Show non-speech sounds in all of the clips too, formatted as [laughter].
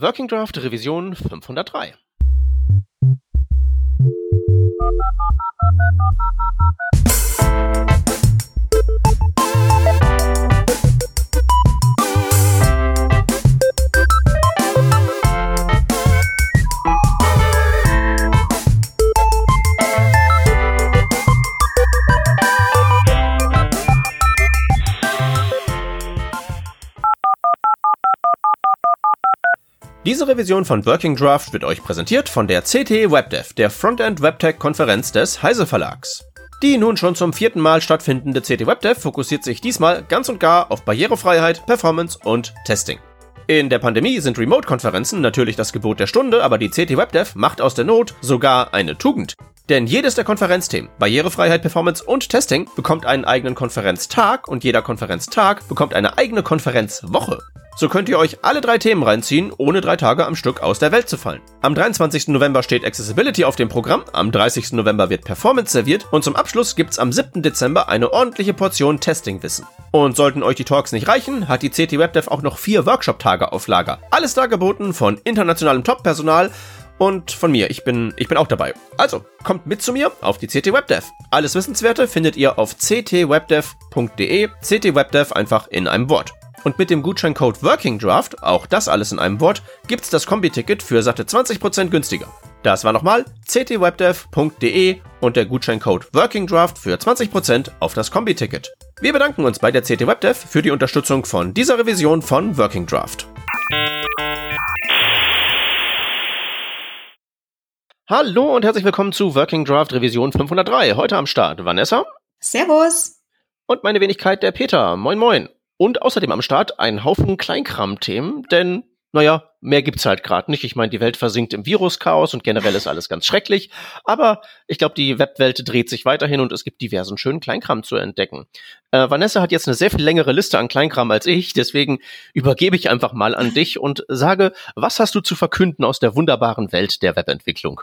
Working Draft Revision 503. Diese Revision von Working Draft wird euch präsentiert von der CT WebDev, der Frontend WebTech Konferenz des Heise Verlags. Die nun schon zum vierten Mal stattfindende CT WebDev fokussiert sich diesmal ganz und gar auf Barrierefreiheit, Performance und Testing. In der Pandemie sind Remote-Konferenzen natürlich das Gebot der Stunde, aber die CT WebDev macht aus der Not sogar eine Tugend. Denn jedes der Konferenzthemen, Barrierefreiheit, Performance und Testing, bekommt einen eigenen Konferenztag und jeder Konferenztag bekommt eine eigene Konferenzwoche. So könnt ihr euch alle drei Themen reinziehen, ohne drei Tage am Stück aus der Welt zu fallen. Am 23. November steht Accessibility auf dem Programm, am 30. November wird Performance serviert und zum Abschluss gibt's am 7. Dezember eine ordentliche Portion Testing-Wissen. Und sollten euch die Talks nicht reichen, hat die CT WebDev auch noch vier Workshop-Tage auf Lager. Alles dargeboten von internationalem Top-Personal und von mir. Ich bin, ich bin auch dabei. Also, kommt mit zu mir auf die CT WebDev. Alles Wissenswerte findet ihr auf ctwebdev.de. CT WebDev einfach in einem Wort. Und mit dem Gutscheincode Working Draft, auch das alles in einem Wort, gibt's das Kombi-Ticket für satte 20% günstiger. Das war nochmal ctwebdev.de und der Gutscheincode Working Draft für 20% auf das Kombi-Ticket. Wir bedanken uns bei der CT WebDev für die Unterstützung von dieser Revision von Working Draft. Hallo und herzlich willkommen zu Working Draft Revision 503. Heute am Start Vanessa. Servus. Und meine Wenigkeit der Peter. Moin moin. Und außerdem am Start ein Haufen Kleinkram-Themen, denn, naja, mehr gibt's halt gerade nicht. Ich meine, die Welt versinkt im Viruschaos und generell ist alles ganz schrecklich. Aber ich glaube, die Webwelt dreht sich weiterhin und es gibt diversen schönen Kleinkram zu entdecken. Äh, Vanessa hat jetzt eine sehr viel längere Liste an Kleinkram als ich, deswegen übergebe ich einfach mal an dich und sage, was hast du zu verkünden aus der wunderbaren Welt der Webentwicklung?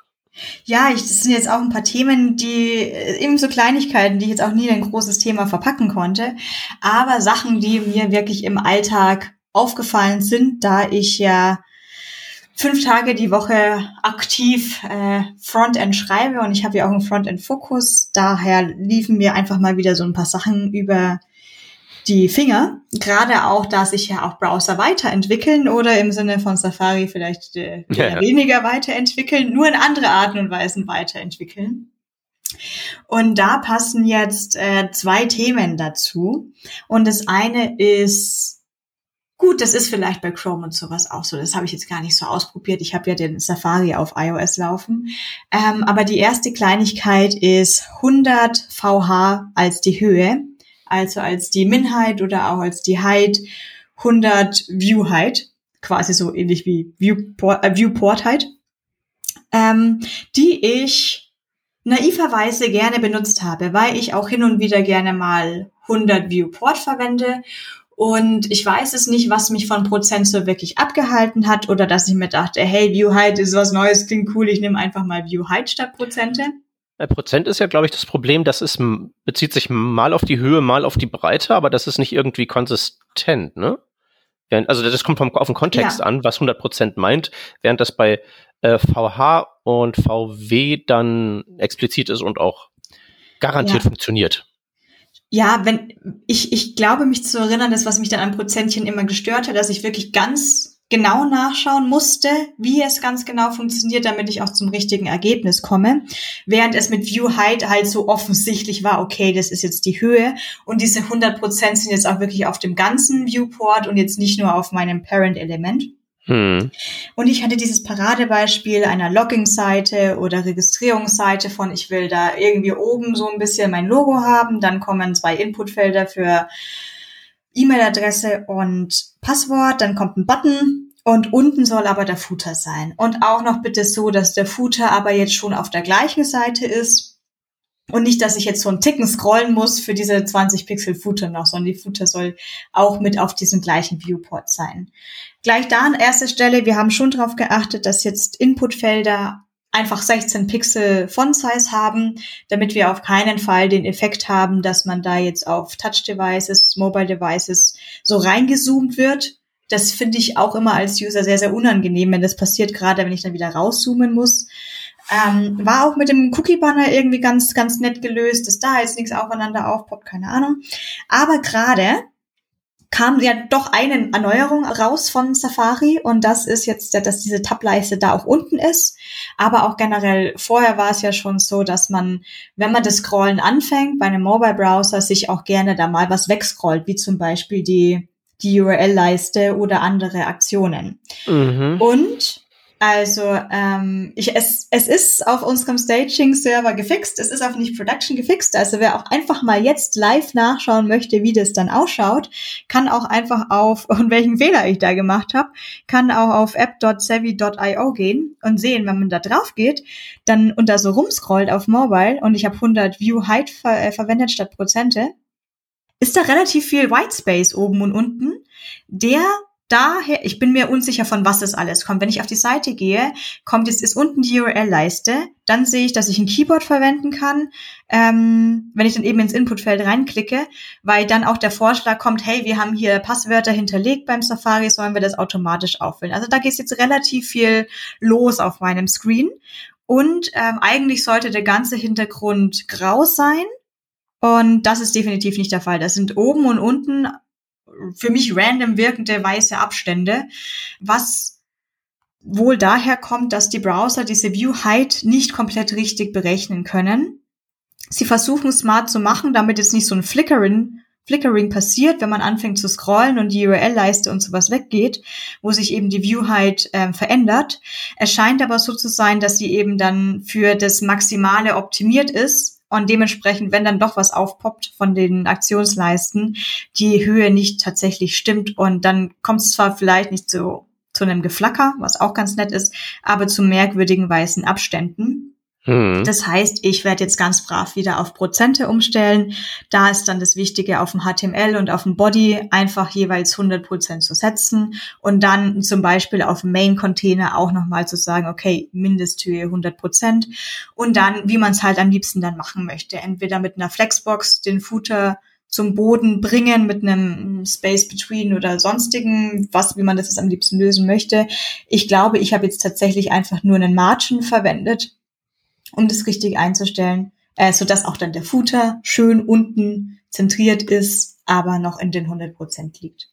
Ja, ich, das sind jetzt auch ein paar Themen, die äh, eben so Kleinigkeiten, die ich jetzt auch nie in ein großes Thema verpacken konnte, aber Sachen, die mir wirklich im Alltag aufgefallen sind, da ich ja fünf Tage die Woche aktiv äh, Frontend schreibe und ich habe ja auch einen Frontend-Fokus. Daher liefen mir einfach mal wieder so ein paar Sachen über die Finger, gerade auch, da sich ja auch Browser weiterentwickeln oder im Sinne von Safari vielleicht äh, ja, ja. weniger weiterentwickeln, nur in andere Arten und Weisen weiterentwickeln. Und da passen jetzt äh, zwei Themen dazu. Und das eine ist, gut, das ist vielleicht bei Chrome und sowas auch so. Das habe ich jetzt gar nicht so ausprobiert. Ich habe ja den Safari auf iOS laufen. Ähm, aber die erste Kleinigkeit ist 100 VH als die Höhe also als die Minheit oder auch als die Height 100 View Height, quasi so ähnlich wie Viewport, äh, Viewport Height, ähm, die ich naiverweise gerne benutzt habe, weil ich auch hin und wieder gerne mal 100 Viewport verwende und ich weiß es nicht, was mich von Prozent so wirklich abgehalten hat oder dass ich mir dachte, hey, View Height ist was Neues, klingt cool, ich nehme einfach mal View Height statt Prozente. Prozent ist ja, glaube ich, das Problem, das ist, bezieht sich mal auf die Höhe, mal auf die Breite, aber das ist nicht irgendwie konsistent, ne? Also das kommt vom, auf den Kontext ja. an, was 100 Prozent meint, während das bei äh, VH und VW dann explizit ist und auch garantiert ja. funktioniert. Ja, wenn ich, ich glaube mich zu erinnern, das, was mich dann an Prozentchen immer gestört hat, dass ich wirklich ganz genau nachschauen musste, wie es ganz genau funktioniert, damit ich auch zum richtigen Ergebnis komme. Während es mit View Height halt so offensichtlich war, okay, das ist jetzt die Höhe und diese 100% sind jetzt auch wirklich auf dem ganzen Viewport und jetzt nicht nur auf meinem Parent-Element. Hm. Und ich hatte dieses Paradebeispiel einer Logging-Seite oder Registrierungsseite von, ich will da irgendwie oben so ein bisschen mein Logo haben, dann kommen zwei Inputfelder für E-Mail-Adresse und Passwort, dann kommt ein Button und unten soll aber der Footer sein. Und auch noch bitte so, dass der Footer aber jetzt schon auf der gleichen Seite ist und nicht, dass ich jetzt so einen Ticken scrollen muss für diese 20 Pixel Footer noch, sondern die Footer soll auch mit auf diesem gleichen Viewport sein. Gleich da an erster Stelle, wir haben schon darauf geachtet, dass jetzt Inputfelder einfach 16 Pixel Font Size haben, damit wir auf keinen Fall den Effekt haben, dass man da jetzt auf Touch Devices, Mobile Devices so reingezoomt wird. Das finde ich auch immer als User sehr, sehr unangenehm, wenn das passiert, gerade wenn ich dann wieder rauszoomen muss. Ähm, war auch mit dem Cookie-Banner irgendwie ganz, ganz nett gelöst, dass da jetzt nichts aufeinander aufpoppt, keine Ahnung. Aber gerade kam ja doch eine Erneuerung raus von Safari und das ist jetzt, dass diese Tab-Leiste da auch unten ist. Aber auch generell, vorher war es ja schon so, dass man, wenn man das Scrollen anfängt, bei einem Mobile-Browser sich auch gerne da mal was wegscrollt, wie zum Beispiel die, die URL-Leiste oder andere Aktionen. Mhm. Und also ähm, ich, es, es ist auf unserem Staging-Server gefixt, es ist auf nicht Production gefixt. Also wer auch einfach mal jetzt live nachschauen möchte, wie das dann ausschaut, kann auch einfach auf, [laughs] und welchen Fehler ich da gemacht habe, kann auch auf app.savvy.io gehen und sehen, wenn man da drauf geht, dann und da so rumscrollt auf Mobile und ich habe 100 View Height ver äh, verwendet statt Prozente, ist da relativ viel Whitespace oben und unten, der daher, ich bin mir unsicher, von was das alles kommt. Wenn ich auf die Seite gehe, kommt jetzt ist unten die URL-Leiste. Dann sehe ich, dass ich ein Keyboard verwenden kann, ähm, wenn ich dann eben ins Inputfeld reinklicke, weil dann auch der Vorschlag kommt, hey, wir haben hier Passwörter hinterlegt beim Safari, sollen wir das automatisch auffüllen. Also da geht jetzt relativ viel los auf meinem Screen. Und ähm, eigentlich sollte der ganze Hintergrund grau sein. Und das ist definitiv nicht der Fall. Das sind oben und unten für mich random wirkende weiße Abstände, was wohl daher kommt, dass die Browser diese View Height nicht komplett richtig berechnen können. Sie versuchen smart zu machen, damit jetzt nicht so ein Flickering, Flickering passiert, wenn man anfängt zu scrollen und die URL-Leiste und sowas weggeht, wo sich eben die View Height äh, verändert. Es scheint aber so zu sein, dass sie eben dann für das Maximale optimiert ist, und dementsprechend, wenn dann doch was aufpoppt von den Aktionsleisten, die Höhe nicht tatsächlich stimmt und dann kommt es zwar vielleicht nicht zu, zu einem Geflacker, was auch ganz nett ist, aber zu merkwürdigen weißen Abständen. Mhm. Das heißt, ich werde jetzt ganz brav wieder auf Prozente umstellen. Da ist dann das Wichtige, auf dem HTML und auf dem Body einfach jeweils 100 Prozent zu setzen und dann zum Beispiel auf dem Main-Container auch nochmal zu sagen, okay, Mindesthöhe 100 Prozent und dann, wie man es halt am liebsten dann machen möchte. Entweder mit einer Flexbox den Footer zum Boden bringen mit einem Space Between oder sonstigen, was, wie man das jetzt am liebsten lösen möchte. Ich glaube, ich habe jetzt tatsächlich einfach nur einen Margin verwendet um das richtig einzustellen, äh, so dass auch dann der Footer schön unten zentriert ist, aber noch in den 100 Prozent liegt.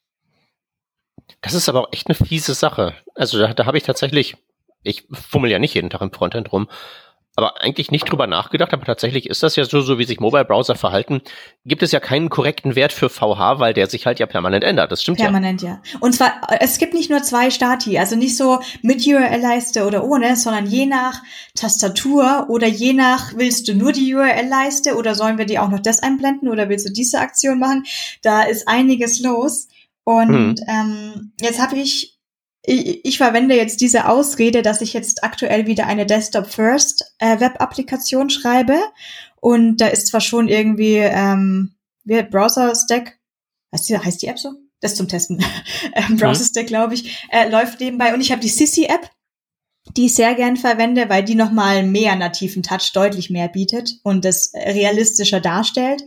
Das ist aber auch echt eine fiese Sache. Also da, da habe ich tatsächlich, ich fummel ja nicht jeden Tag im Frontend rum, aber eigentlich nicht drüber nachgedacht, aber tatsächlich ist das ja so, so wie sich Mobile-Browser verhalten, gibt es ja keinen korrekten Wert für VH, weil der sich halt ja permanent ändert. Das stimmt permanent, ja. Permanent, ja. Und zwar, es gibt nicht nur zwei Stati, also nicht so mit URL-Leiste oder ohne, sondern je nach Tastatur oder je nach, willst du nur die URL-Leiste oder sollen wir die auch noch das einblenden oder willst du diese Aktion machen? Da ist einiges los. Und hm. ähm, jetzt habe ich ich, ich verwende jetzt diese Ausrede, dass ich jetzt aktuell wieder eine Desktop First äh, schreibe. Und da ist zwar schon irgendwie ähm, wie Browser Stack, heißt die, heißt die App so? Das zum Testen. [laughs] ähm, Browser Stack, glaube ich, äh, läuft nebenbei. Und ich habe die Sissy App, die ich sehr gern verwende, weil die nochmal mehr nativen Touch deutlich mehr bietet und das realistischer darstellt.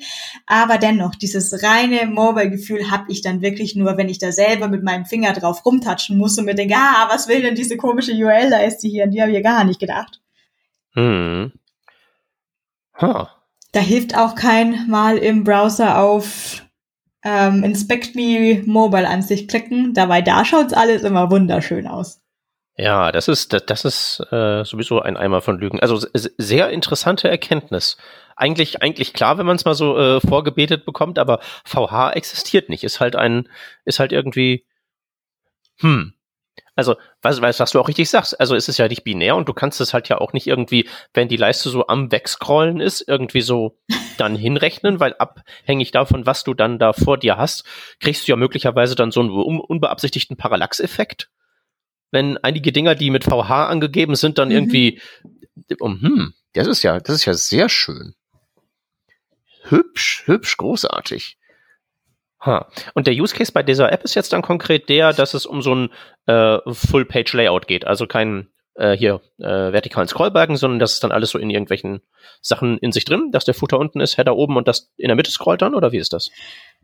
Aber dennoch, dieses reine Mobile-Gefühl habe ich dann wirklich nur, wenn ich da selber mit meinem Finger drauf rumtatschen muss und mir denke, ah, was will denn diese komische URL-Leiste hier? An die habe ich ja gar nicht gedacht. Hm. Huh. Da hilft auch kein Mal im Browser auf ähm, Inspect Me Mobile Ansicht klicken. Dabei, da schaut's alles immer wunderschön aus. Ja, das ist, das, das ist äh, sowieso ein Eimer von Lügen. Also sehr interessante Erkenntnis. Eigentlich, eigentlich klar, wenn man es mal so äh, vorgebetet bekommt, aber VH existiert nicht. Ist halt ein, ist halt irgendwie, hm. Also, weißt, weißt, was du auch richtig sagst. Also, es ist ja nicht binär und du kannst es halt ja auch nicht irgendwie, wenn die Leiste so am Wegscrollen ist, irgendwie so dann [laughs] hinrechnen, weil abhängig davon, was du dann da vor dir hast, kriegst du ja möglicherweise dann so einen unbeabsichtigten Parallax-Effekt wenn einige Dinger, die mit VH angegeben sind, dann mhm. irgendwie, oh, hm, das ist ja, das ist ja sehr schön. Hübsch, hübsch, großartig. Ha. Und der Use Case bei dieser App ist jetzt dann konkret der, dass es um so ein äh, Full-Page-Layout geht. Also kein äh, hier äh, vertikalen Scrollbalken, sondern das ist dann alles so in irgendwelchen Sachen in sich drin, dass der Footer unten ist, Header oben und das in der Mitte scrollt dann, oder wie ist das?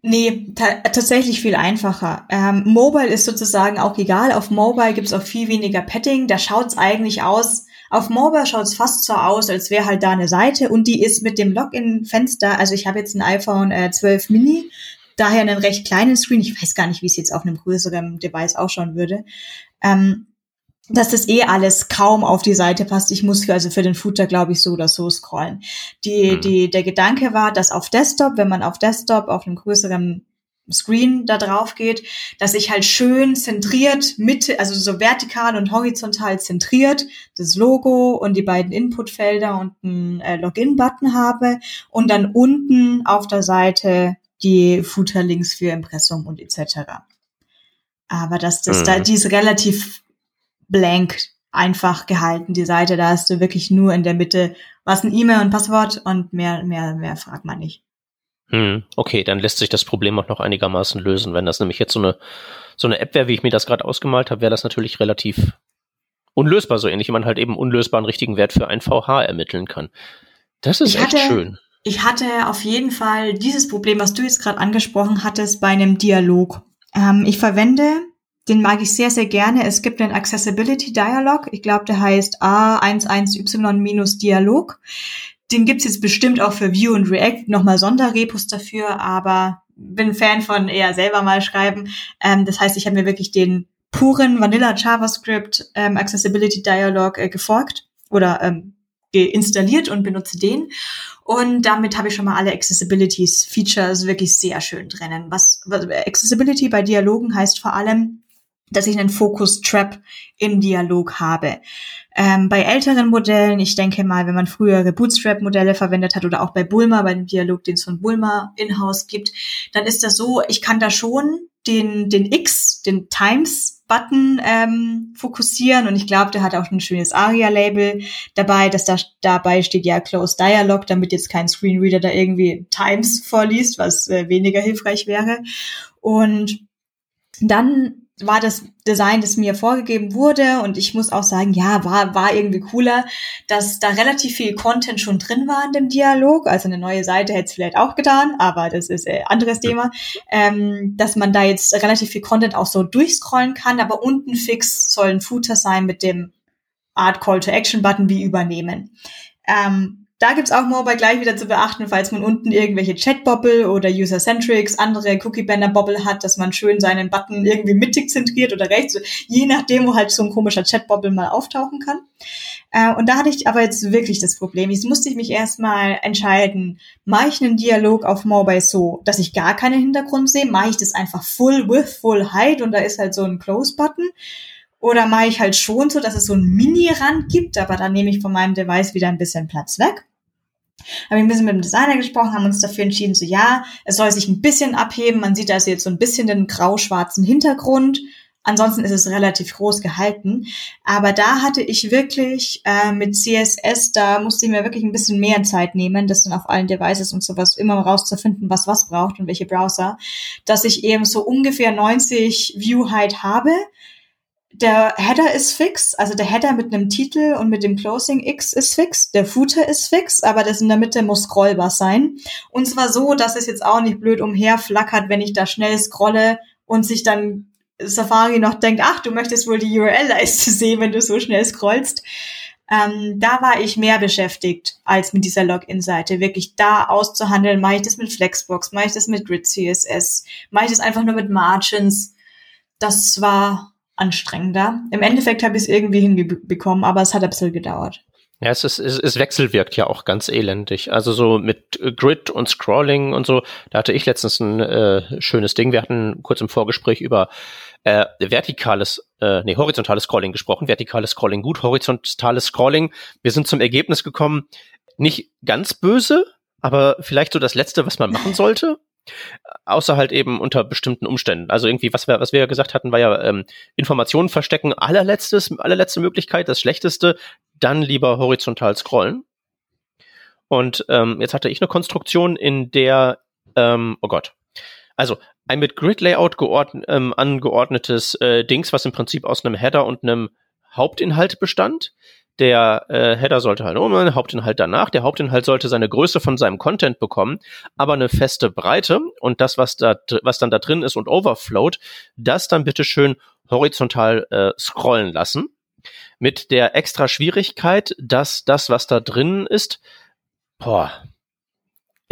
Nee, ta tatsächlich viel einfacher. Ähm, Mobile ist sozusagen auch egal. Auf Mobile gibt's auch viel weniger Padding. Da schaut's eigentlich aus. Auf Mobile schaut's fast so aus, als wäre halt da eine Seite und die ist mit dem Login-Fenster. Also ich habe jetzt ein iPhone äh, 12 Mini, daher einen recht kleinen Screen. Ich weiß gar nicht, wie es jetzt auf einem größeren Device ausschauen würde. Ähm, dass das eh alles kaum auf die Seite passt. Ich muss für, also für den Footer, glaube ich, so oder so scrollen. Die, mhm. die, der Gedanke war, dass auf Desktop, wenn man auf Desktop auf einem größeren Screen da drauf geht, dass ich halt schön zentriert, Mitte, also so vertikal und horizontal zentriert, das Logo und die beiden Inputfelder und einen äh, Login-Button habe und dann unten auf der Seite die Footer-Links für Impressum und etc. Aber dass das mhm. da, die ist relativ blank einfach gehalten, die Seite. Da hast du wirklich nur in der Mitte was ein E-Mail und Passwort und mehr, mehr, mehr fragt man nicht. Hm, okay, dann lässt sich das Problem auch noch einigermaßen lösen. Wenn das nämlich jetzt so eine, so eine App wäre, wie ich mir das gerade ausgemalt habe, wäre das natürlich relativ unlösbar, so ähnlich wie man halt eben unlösbaren richtigen Wert für ein VH ermitteln kann. Das ist ich echt hatte, schön. Ich hatte auf jeden Fall dieses Problem, was du jetzt gerade angesprochen hattest, bei einem Dialog. Ähm, ich verwende den mag ich sehr, sehr gerne. Es gibt einen Accessibility Dialog. Ich glaube, der heißt A11Y-Dialog. Den gibt's jetzt bestimmt auch für Vue und React, nochmal Sonderrepos dafür, aber bin Fan von eher selber mal schreiben. Ähm, das heißt, ich habe mir wirklich den puren Vanilla JavaScript ähm, Accessibility Dialog äh, gefolgt oder ähm, installiert und benutze den. Und damit habe ich schon mal alle Accessibilities Features wirklich sehr schön drinnen. Was, was Accessibility bei Dialogen heißt vor allem, dass ich einen Focus Trap im Dialog habe. Ähm, bei älteren Modellen, ich denke mal, wenn man frühere Bootstrap-Modelle verwendet hat oder auch bei Bulma, bei dem Dialog, den es von Bulma in-house gibt, dann ist das so, ich kann da schon den, den X, den Times-Button ähm, fokussieren und ich glaube, der hat auch ein schönes ARIA-Label dabei, dass da dabei steht ja Close Dialog, damit jetzt kein Screenreader da irgendwie Times vorliest, was äh, weniger hilfreich wäre. Und dann war das Design, das mir vorgegeben wurde. Und ich muss auch sagen, ja, war, war irgendwie cooler, dass da relativ viel Content schon drin war in dem Dialog. Also eine neue Seite hätte es vielleicht auch getan, aber das ist ein anderes Thema. Ähm, dass man da jetzt relativ viel Content auch so durchscrollen kann, aber unten fix soll ein Footer sein mit dem Art Call to Action Button wie übernehmen. Ähm, da gibt's auch Mobile gleich wieder zu beachten, falls man unten irgendwelche Chat-Bobble oder User-Centrics, andere Cookie-Banner-Bobble hat, dass man schön seinen Button irgendwie mittig zentriert oder rechts, je nachdem, wo halt so ein komischer Chat-Bobble mal auftauchen kann. Äh, und da hatte ich aber jetzt wirklich das Problem. Jetzt musste ich mich erstmal entscheiden, mache ich einen Dialog auf Mobile so, dass ich gar keinen Hintergrund sehe, mache ich das einfach full width, full height und da ist halt so ein Close-Button oder mache ich halt schon so, dass es so einen Mini-Rand gibt, aber dann nehme ich von meinem Device wieder ein bisschen Platz weg. Haben wir ein bisschen mit dem Designer gesprochen, haben uns dafür entschieden, so ja, es soll sich ein bisschen abheben. Man sieht also jetzt so ein bisschen den grau-schwarzen Hintergrund. Ansonsten ist es relativ groß gehalten. Aber da hatte ich wirklich äh, mit CSS, da musste ich mir wirklich ein bisschen mehr Zeit nehmen, das dann auf allen Devices und sowas immer rauszufinden, was was braucht und welche Browser, dass ich eben so ungefähr 90 View Height habe der Header ist fix, also der Header mit einem Titel und mit dem Closing X ist fix, der Footer ist fix, aber das in der Mitte muss scrollbar sein. Und zwar so, dass es jetzt auch nicht blöd umherflackert, wenn ich da schnell scrolle und sich dann Safari noch denkt, ach, du möchtest wohl die URL-Leiste [laughs] sehen, wenn du so schnell scrollst. Ähm, da war ich mehr beschäftigt als mit dieser Login-Seite. Wirklich da auszuhandeln, mache ich das mit Flexbox, mache ich das mit Grid CSS, mache ich das einfach nur mit Margins. Das war anstrengender. Im Endeffekt habe ich es irgendwie hinbekommen, aber es hat ein bisschen gedauert. Ja, es, ist, es, es wechselwirkt ja auch ganz elendig. Also so mit Grid und Scrolling und so, da hatte ich letztens ein äh, schönes Ding. Wir hatten kurz im Vorgespräch über äh, vertikales, äh, nee, horizontales Scrolling gesprochen. Vertikales Scrolling gut, horizontales Scrolling. Wir sind zum Ergebnis gekommen, nicht ganz böse, aber vielleicht so das Letzte, was man machen sollte. Außer halt eben unter bestimmten Umständen. Also irgendwie, was wir, was wir ja gesagt hatten, war ja ähm, Informationen verstecken, allerletztes, allerletzte Möglichkeit, das Schlechteste, dann lieber horizontal scrollen. Und ähm, jetzt hatte ich eine Konstruktion, in der, ähm, oh Gott, also ein mit Grid-Layout ähm, angeordnetes äh, Dings, was im Prinzip aus einem Header und einem Hauptinhalt bestand. Der äh, Header sollte halt oben, der Hauptinhalt danach. Der Hauptinhalt sollte seine Größe von seinem Content bekommen, aber eine feste Breite und das, was da, was dann da drin ist und overflowt, das dann bitte schön horizontal äh, scrollen lassen. Mit der extra Schwierigkeit, dass das, was da drin ist, boah,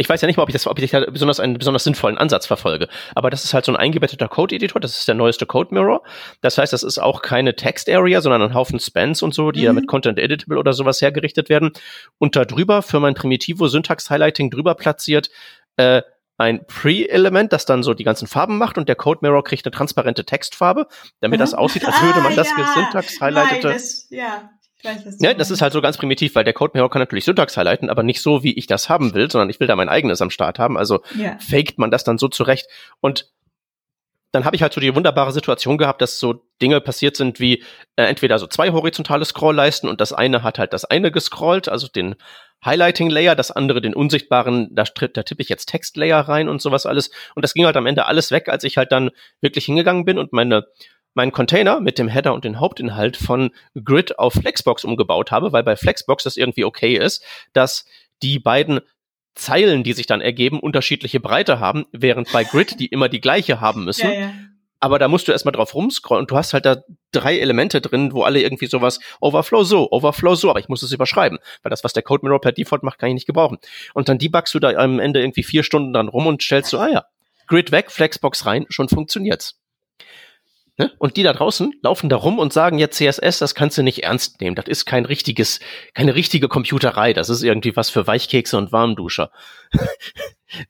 ich weiß ja nicht mal, ob ich das, ob ich da besonders einen besonders sinnvollen Ansatz verfolge. Aber das ist halt so ein eingebetteter Code-Editor. Das ist der neueste Code Mirror. Das heißt, das ist auch keine Text-Area, sondern ein Haufen Spans und so, die mhm. ja mit Content Editable oder sowas hergerichtet werden. Und da drüber für mein Primitivo Syntax-Highlighting drüber platziert, äh, ein Pre-Element, das dann so die ganzen Farben macht und der Code Mirror kriegt eine transparente Textfarbe, damit mhm. das aussieht, als würde man ah, das ja. Syntax-Highlightete. Ja. Weiß, ja, das ist halt so ganz primitiv, weil der Code Mirror kann natürlich Syntax highlighten, aber nicht so, wie ich das haben will, sondern ich will da mein eigenes am Start haben. Also yeah. faked man das dann so zurecht. Und dann habe ich halt so die wunderbare Situation gehabt, dass so Dinge passiert sind wie äh, entweder so zwei horizontale Scrollleisten und das eine hat halt das eine gescrollt, also den Highlighting Layer, das andere den unsichtbaren, da, da tippe ich jetzt Text Layer rein und sowas alles. Und das ging halt am Ende alles weg, als ich halt dann wirklich hingegangen bin und meine meinen Container mit dem Header und den Hauptinhalt von Grid auf Flexbox umgebaut habe, weil bei Flexbox das irgendwie okay ist, dass die beiden Zeilen, die sich dann ergeben, unterschiedliche Breite haben, während bei Grid die immer die gleiche haben müssen. Ja, ja. Aber da musst du erstmal drauf rumscrollen und du hast halt da drei Elemente drin, wo alle irgendwie sowas Overflow so, Overflow so, aber ich muss es überschreiben, weil das, was der Code Mirror per Default macht, kann ich nicht gebrauchen. Und dann debugst du da am Ende irgendwie vier Stunden dann rum und stellst so, ah ja, Grid weg, Flexbox rein, schon funktioniert's. Ne? Und die da draußen laufen da rum und sagen, ja, CSS, das kannst du nicht ernst nehmen. Das ist kein richtiges, keine richtige Computerei. Das ist irgendwie was für Weichkekse und Warmduscher. [laughs]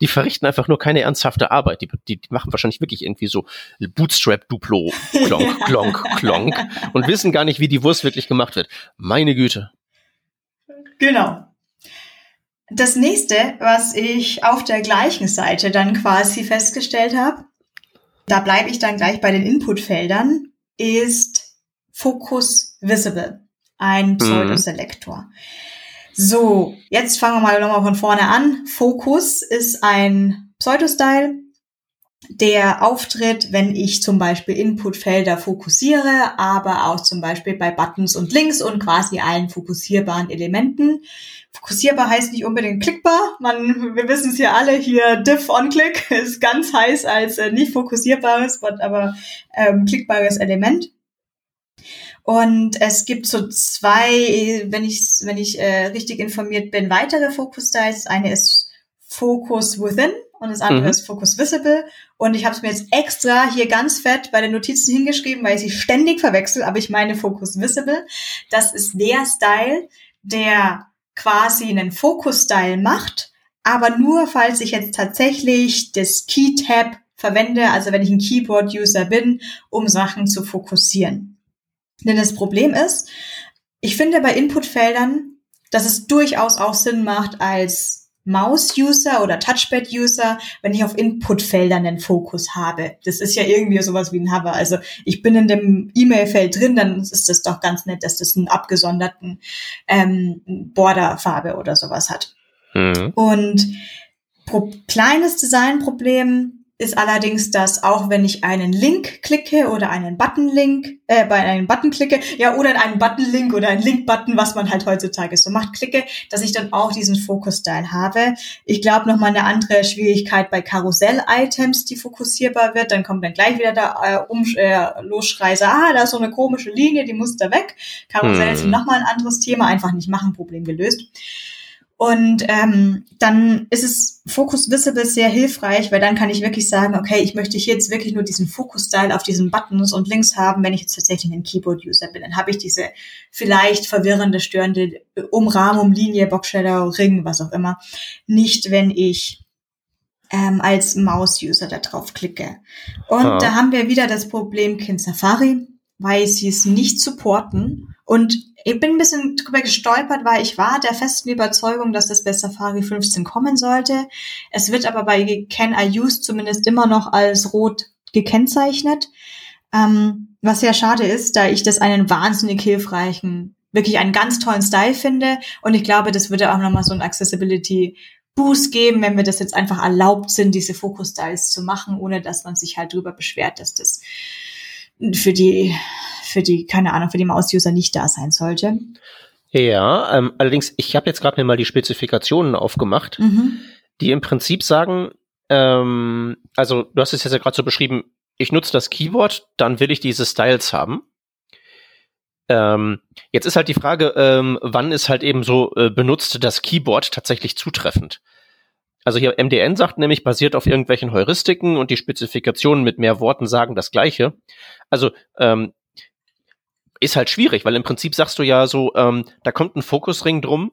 die verrichten einfach nur keine ernsthafte Arbeit. Die, die, die machen wahrscheinlich wirklich irgendwie so Bootstrap-Duplo, klonk, [laughs] klonk, klonk und wissen gar nicht, wie die Wurst wirklich gemacht wird. Meine Güte. Genau. Das nächste, was ich auf der gleichen Seite dann quasi festgestellt habe, da bleibe ich dann gleich bei den Inputfeldern, ist Focus Visible, ein mhm. Pseudoselektor. Mhm. So, jetzt fangen wir mal nochmal von vorne an. Focus ist ein Pseudostyle, der auftritt, wenn ich zum Beispiel Inputfelder fokussiere, aber auch zum Beispiel bei Buttons und Links und quasi allen fokussierbaren Elementen. Fokussierbar heißt nicht unbedingt klickbar. Man, wir wissen es ja alle hier, diff on click [laughs] ist ganz heiß als äh, nicht fokussierbares, aber ähm, klickbares Element. Und es gibt so zwei, wenn ich, wenn ich äh, richtig informiert bin, weitere Focus Styles. Eine ist Focus Within und das andere mhm. ist Focus Visible. Und ich habe es mir jetzt extra hier ganz fett bei den Notizen hingeschrieben, weil ich sie ständig verwechsel, aber ich meine Focus Visible. Das ist der Style, der quasi einen Fokus-Style macht, aber nur falls ich jetzt tatsächlich das Key-Tab verwende, also wenn ich ein Keyboard-User bin, um Sachen zu fokussieren. Denn das Problem ist, ich finde bei Inputfeldern, dass es durchaus auch Sinn macht, als Maus-User oder Touchpad-User, wenn ich auf Inputfeldern einen Fokus habe. Das ist ja irgendwie sowas wie ein Hover. Also ich bin in dem E-Mail-Feld drin, dann ist das doch ganz nett, dass das einen abgesonderten ähm, Borderfarbe oder sowas hat. Mhm. Und pro kleines Designproblem ist allerdings, dass auch wenn ich einen Link klicke oder einen Button-Link, äh, bei einem Button klicke, ja, oder einen Button-Link oder einen Link-Button, was man halt heutzutage so macht, klicke, dass ich dann auch diesen Fokus-Style habe. Ich glaube, nochmal eine andere Schwierigkeit bei Karussell-Items, die fokussierbar wird, dann kommt dann gleich wieder da äh, um, äh, Losschreise, ah, da ist so eine komische Linie, die muss da weg. Karussell hm. sind nochmal ein anderes Thema, einfach nicht machen, Problem gelöst. Und ähm, dann ist es Focus Visible sehr hilfreich, weil dann kann ich wirklich sagen, okay, ich möchte hier jetzt wirklich nur diesen Fokus-Style auf diesen Buttons und Links haben, wenn ich jetzt tatsächlich ein Keyboard-User bin. Dann habe ich diese vielleicht verwirrende, störende Umrahmung, Linie, Boxshadow, Ring, was auch immer, nicht, wenn ich ähm, als Maus-User da drauf klicke. Und ah. da haben wir wieder das Problem Kind Safari, weil sie es nicht supporten und ich bin ein bisschen drüber gestolpert, weil ich war der festen Überzeugung, dass das bei Safari 15 kommen sollte. Es wird aber bei Can I Use zumindest immer noch als rot gekennzeichnet. Ähm, was sehr schade ist, da ich das einen wahnsinnig hilfreichen, wirklich einen ganz tollen Style finde. Und ich glaube, das würde auch nochmal so ein Accessibility Boost geben, wenn wir das jetzt einfach erlaubt sind, diese Fokus-Styles zu machen, ohne dass man sich halt drüber beschwert, dass das für die, für die, keine Ahnung, für die Maus-User nicht da sein sollte. Ja, ähm, allerdings, ich habe jetzt gerade mir mal die Spezifikationen aufgemacht, mhm. die im Prinzip sagen, ähm, also du hast es jetzt ja gerade so beschrieben, ich nutze das Keyword, dann will ich diese Styles haben. Ähm, jetzt ist halt die Frage, ähm, wann ist halt eben so äh, benutzt das Keyboard tatsächlich zutreffend? Also hier MDN sagt nämlich, basiert auf irgendwelchen Heuristiken und die Spezifikationen mit mehr Worten sagen das Gleiche. Also ähm, ist halt schwierig, weil im Prinzip sagst du ja so, ähm, da kommt ein Fokusring drum,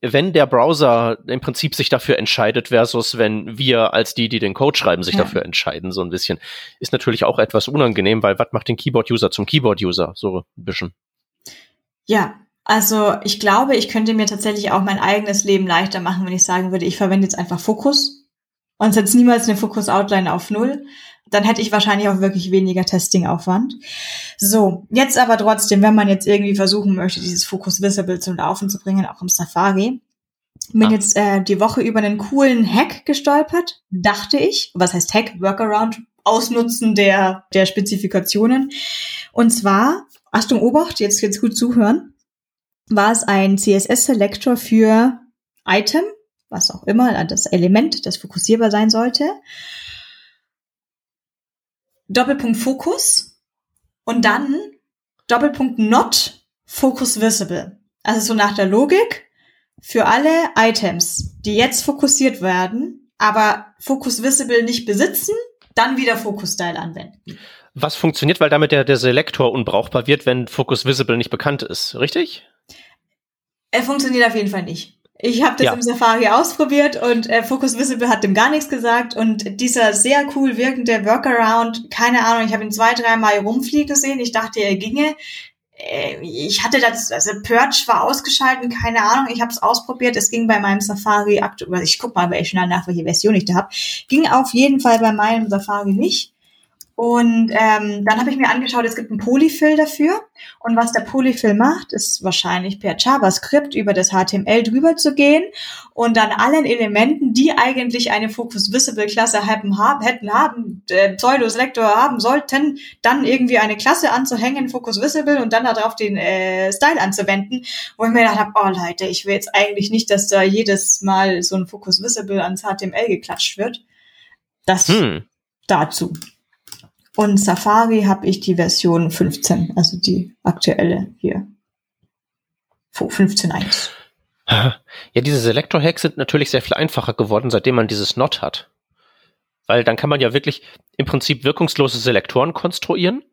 wenn der Browser im Prinzip sich dafür entscheidet, versus wenn wir als die, die den Code schreiben, sich ja. dafür entscheiden, so ein bisschen, ist natürlich auch etwas unangenehm, weil was macht den Keyboard-User zum Keyboard-User? So ein bisschen. Ja, also ich glaube, ich könnte mir tatsächlich auch mein eigenes Leben leichter machen, wenn ich sagen würde, ich verwende jetzt einfach Fokus und setze niemals eine Fokus-Outline auf Null. Dann hätte ich wahrscheinlich auch wirklich weniger Testing-Aufwand. So, jetzt aber trotzdem, wenn man jetzt irgendwie versuchen möchte, dieses Fokus Visible zum Laufen zu bringen, auch im Safari, bin jetzt äh, die Woche über einen coolen Hack gestolpert, dachte ich. Was heißt Hack? Workaround, Ausnutzen der, der Spezifikationen. Und zwar, Achtung, Obacht, jetzt jetzt gut zuhören, war es ein CSS-Selektor für Item, was auch immer, das Element, das fokussierbar sein sollte. Doppelpunkt Fokus und dann Doppelpunkt Not Focus Visible. Also so nach der Logik für alle Items, die jetzt fokussiert werden, aber Focus Visible nicht besitzen, dann wieder Focus Style anwenden. Was funktioniert, weil damit der, der Selektor unbrauchbar wird, wenn Focus Visible nicht bekannt ist, richtig? Er funktioniert auf jeden Fall nicht. Ich habe das ja. im Safari ausprobiert und äh, Focus Visible hat dem gar nichts gesagt und dieser sehr cool wirkende Workaround, keine Ahnung, ich habe ihn zwei, dreimal rumfliegen gesehen, ich dachte, er ginge. Äh, ich hatte das, also Purge war ausgeschalten, keine Ahnung, ich habe es ausprobiert, es ging bei meinem Safari aktuell, ich guck mal welche nach, welche Version ich da habe, ging auf jeden Fall bei meinem Safari nicht. Und ähm, dann habe ich mir angeschaut, es gibt einen Polyfill dafür. Und was der Polyfill macht, ist wahrscheinlich per JavaScript über das HTML drüber zu gehen und dann allen Elementen, die eigentlich eine Focus Visible Klasse haben, haben hätten haben, äh, Pseudo-Selektor haben sollten, dann irgendwie eine Klasse anzuhängen, Focus Visible und dann darauf den äh, Style anzuwenden, wo ich mir gedacht habe, oh Leute, ich will jetzt eigentlich nicht, dass da jedes Mal so ein Focus Visible ans HTML geklatscht wird. Das hm. dazu. Und Safari habe ich die Version 15, also die aktuelle hier. 15.1. [laughs] Ja, diese Selektor-Hacks sind natürlich sehr viel einfacher geworden, seitdem man dieses Not hat. Weil dann kann man ja wirklich im Prinzip wirkungslose Selektoren konstruieren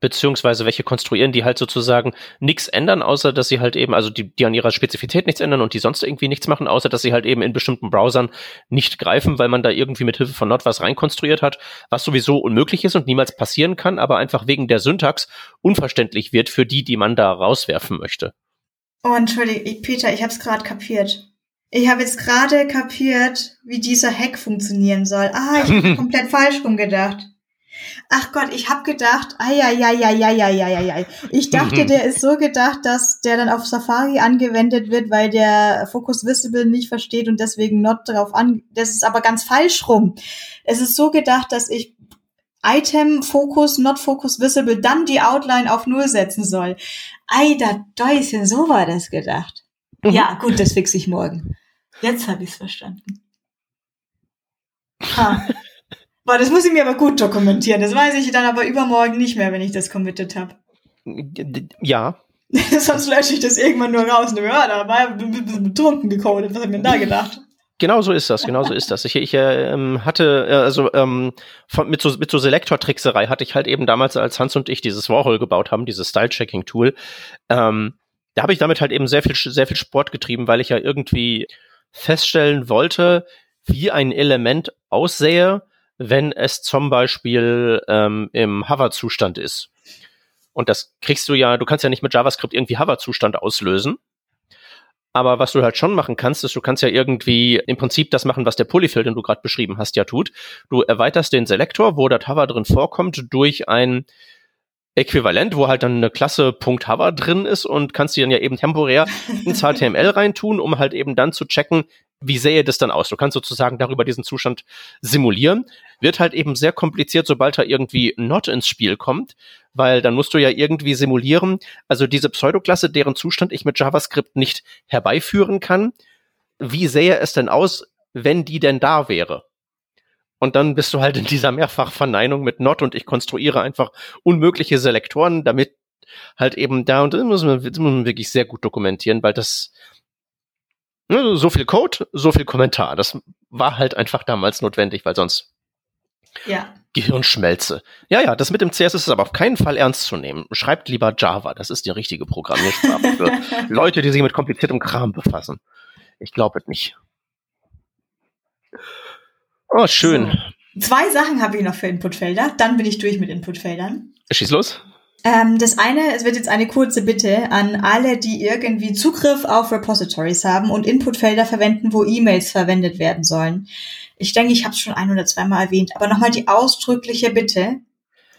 beziehungsweise welche konstruieren, die halt sozusagen nichts ändern, außer dass sie halt eben, also die, die an ihrer Spezifität nichts ändern und die sonst irgendwie nichts machen, außer dass sie halt eben in bestimmten Browsern nicht greifen, weil man da irgendwie mit Hilfe von Not was reinkonstruiert hat, was sowieso unmöglich ist und niemals passieren kann, aber einfach wegen der Syntax unverständlich wird für die, die man da rauswerfen möchte. Oh, entschuldige, Peter, ich hab's gerade kapiert. Ich habe jetzt gerade kapiert, wie dieser Hack funktionieren soll. Ah, ich habe [laughs] komplett falsch rumgedacht. Ach Gott, ich habe gedacht, ah ja. Ich dachte, mhm. der ist so gedacht, dass der dann auf Safari angewendet wird, weil der Focus Visible nicht versteht und deswegen not drauf an. Das ist aber ganz falsch rum. Es ist so gedacht, dass ich Item Focus, Not Focus Visible, dann die Outline auf Null setzen soll. Ei, da Däuschen, so war das gedacht. Mhm. Ja, gut, das fixe ich morgen. Jetzt habe ich es verstanden. Ha. [laughs] Boah, das muss ich mir aber gut dokumentieren. Das weiß ich dann aber übermorgen nicht mehr, wenn ich das committed habe. Ja. [laughs] Sonst lösche ich das irgendwann nur raus. Und, ja, da war ein bisschen betrunken gecodet. Was hab ich mir da gedacht? Genau so ist das, genau so ist das. Ich, ich ähm, hatte, äh, also ähm, von, mit so, mit so Selektor-Trickserei hatte ich halt eben damals, als Hans und ich dieses Warhol gebaut haben, dieses Style-Checking-Tool, ähm, da habe ich damit halt eben sehr viel, sehr viel Sport getrieben, weil ich ja irgendwie feststellen wollte, wie ein Element aussähe, wenn es zum Beispiel ähm, im Hover-Zustand ist. Und das kriegst du ja, du kannst ja nicht mit JavaScript irgendwie Hover-Zustand auslösen. Aber was du halt schon machen kannst, ist, du kannst ja irgendwie im Prinzip das machen, was der Polyfill, den du gerade beschrieben hast, ja tut. Du erweiterst den Selektor, wo das Hover drin vorkommt, durch ein Äquivalent, wo halt dann eine Klasse Punkt Hover drin ist und kannst die dann ja eben temporär ins [laughs] HTML reintun, um halt eben dann zu checken, wie sähe das dann aus? Du kannst sozusagen darüber diesen Zustand simulieren. Wird halt eben sehr kompliziert, sobald da irgendwie Not ins Spiel kommt, weil dann musst du ja irgendwie simulieren, also diese Pseudoklasse, deren Zustand ich mit JavaScript nicht herbeiführen kann. Wie sähe es denn aus, wenn die denn da wäre? Und dann bist du halt in dieser Mehrfachverneinung mit Not und ich konstruiere einfach unmögliche Selektoren, damit halt eben da und das muss man, das muss man wirklich sehr gut dokumentieren, weil das so viel Code, so viel Kommentar. Das war halt einfach damals notwendig, weil sonst ja. Gehirnschmelze. Ja, ja, das mit dem CSS ist aber auf keinen Fall ernst zu nehmen. Schreibt lieber Java, das ist die richtige Programmiersprache für [laughs] Leute, die sich mit kompliziertem Kram befassen. Ich glaube es nicht. Oh, schön. So. Zwei Sachen habe ich noch für Inputfelder, dann bin ich durch mit Inputfeldern. Schieß los. Ähm, das eine, es wird jetzt eine kurze Bitte an alle, die irgendwie Zugriff auf Repositories haben und Inputfelder verwenden, wo E-Mails verwendet werden sollen. Ich denke, ich habe es schon ein oder zweimal erwähnt, aber nochmal die ausdrückliche Bitte,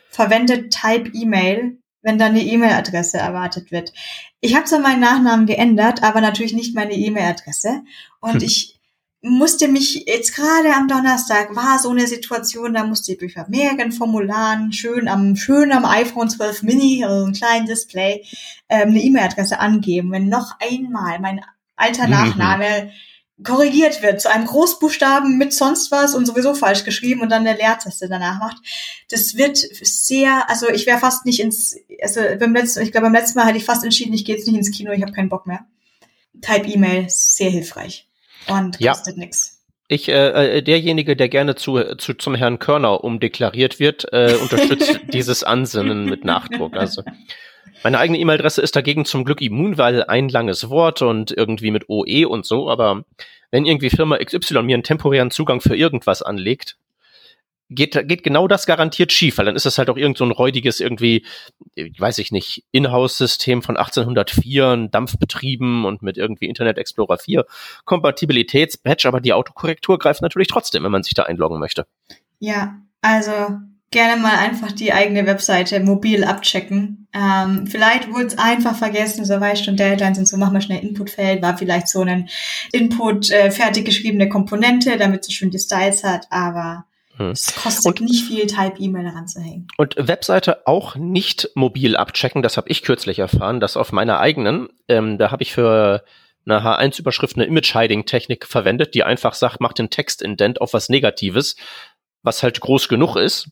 verwendet Type E-Mail, wenn dann eine E-Mail-Adresse erwartet wird. Ich habe zwar meinen Nachnamen geändert, aber natürlich nicht meine E-Mail-Adresse. Und hm. ich musste mich jetzt gerade am Donnerstag war so eine Situation, da musste ich durch mehreren Formularen schön am schön am iPhone 12 Mini, also ein kleines Display, ähm, eine E-Mail-Adresse angeben. Wenn noch einmal mein alter mhm. Nachname mhm. korrigiert wird zu einem Großbuchstaben mit sonst was und sowieso falsch geschrieben und dann eine Leertaste danach macht, das wird sehr, also ich wäre fast nicht ins, also beim letzten, ich glaube beim letzten Mal hatte ich fast entschieden, ich gehe jetzt nicht ins Kino, ich habe keinen Bock mehr. Type E-Mail, sehr hilfreich und kostet ja. nichts. Ich, äh, äh, derjenige, der gerne zu, zu zum Herrn Körner umdeklariert wird, äh, unterstützt [laughs] dieses Ansinnen mit Nachdruck. Also meine eigene E-Mail-Adresse ist dagegen zum Glück immun, weil ein langes Wort und irgendwie mit OE und so. Aber wenn irgendwie Firma XY mir einen temporären Zugang für irgendwas anlegt, geht, geht genau das garantiert schief, weil dann ist das halt auch irgend so ein räudiges irgendwie, weiß ich nicht, Inhouse-System von 1804, dampfbetrieben und mit irgendwie Internet Explorer 4 Kompatibilitätspatch, aber die Autokorrektur greift natürlich trotzdem, wenn man sich da einloggen möchte. Ja, also gerne mal einfach die eigene Webseite mobil abchecken. Ähm, vielleicht wurde es einfach vergessen, so weißt schon Deadlines und so, machen wir schnell Inputfeld, war vielleicht so ein Input äh, fertig geschriebene Komponente, damit sie schon die Styles hat, aber. Es kostet und, nicht viel, Type-E-Mail ranzuhängen. Und Webseite auch nicht mobil abchecken, das habe ich kürzlich erfahren, dass auf meiner eigenen, ähm, da habe ich für eine H1-Überschrift eine Image-Hiding-Technik verwendet, die einfach sagt, macht den Text-Indent auf was Negatives, was halt groß genug ist.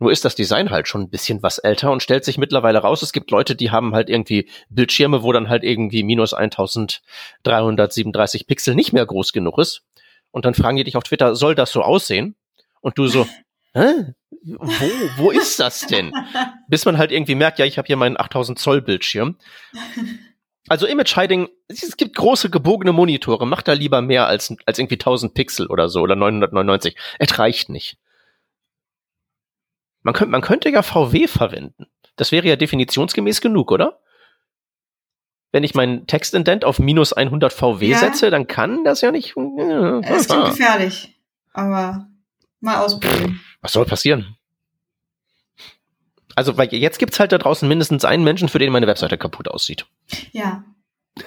Nur ist das Design halt schon ein bisschen was älter und stellt sich mittlerweile raus, es gibt Leute, die haben halt irgendwie Bildschirme, wo dann halt irgendwie minus 1337 Pixel nicht mehr groß genug ist. Und dann fragen die dich auf Twitter, soll das so aussehen? Und du so, [laughs] hä? Wo, wo ist das denn? [laughs] Bis man halt irgendwie merkt, ja, ich habe hier meinen 8000 Zoll Bildschirm. Also Image Hiding, es gibt große gebogene Monitore, macht da lieber mehr als, als irgendwie 1000 Pixel oder so oder 999. Es reicht nicht. Man könnte, man könnte ja VW verwenden. Das wäre ja definitionsgemäß genug, oder? Wenn ich meinen Textindent auf minus 100 VW ja. setze, dann kann das ja nicht. Ja, es ist gefährlich. Aber Mal ausprobieren. Was soll passieren? Also, weil jetzt gibt's halt da draußen mindestens einen Menschen, für den meine Webseite kaputt aussieht. Ja. [laughs]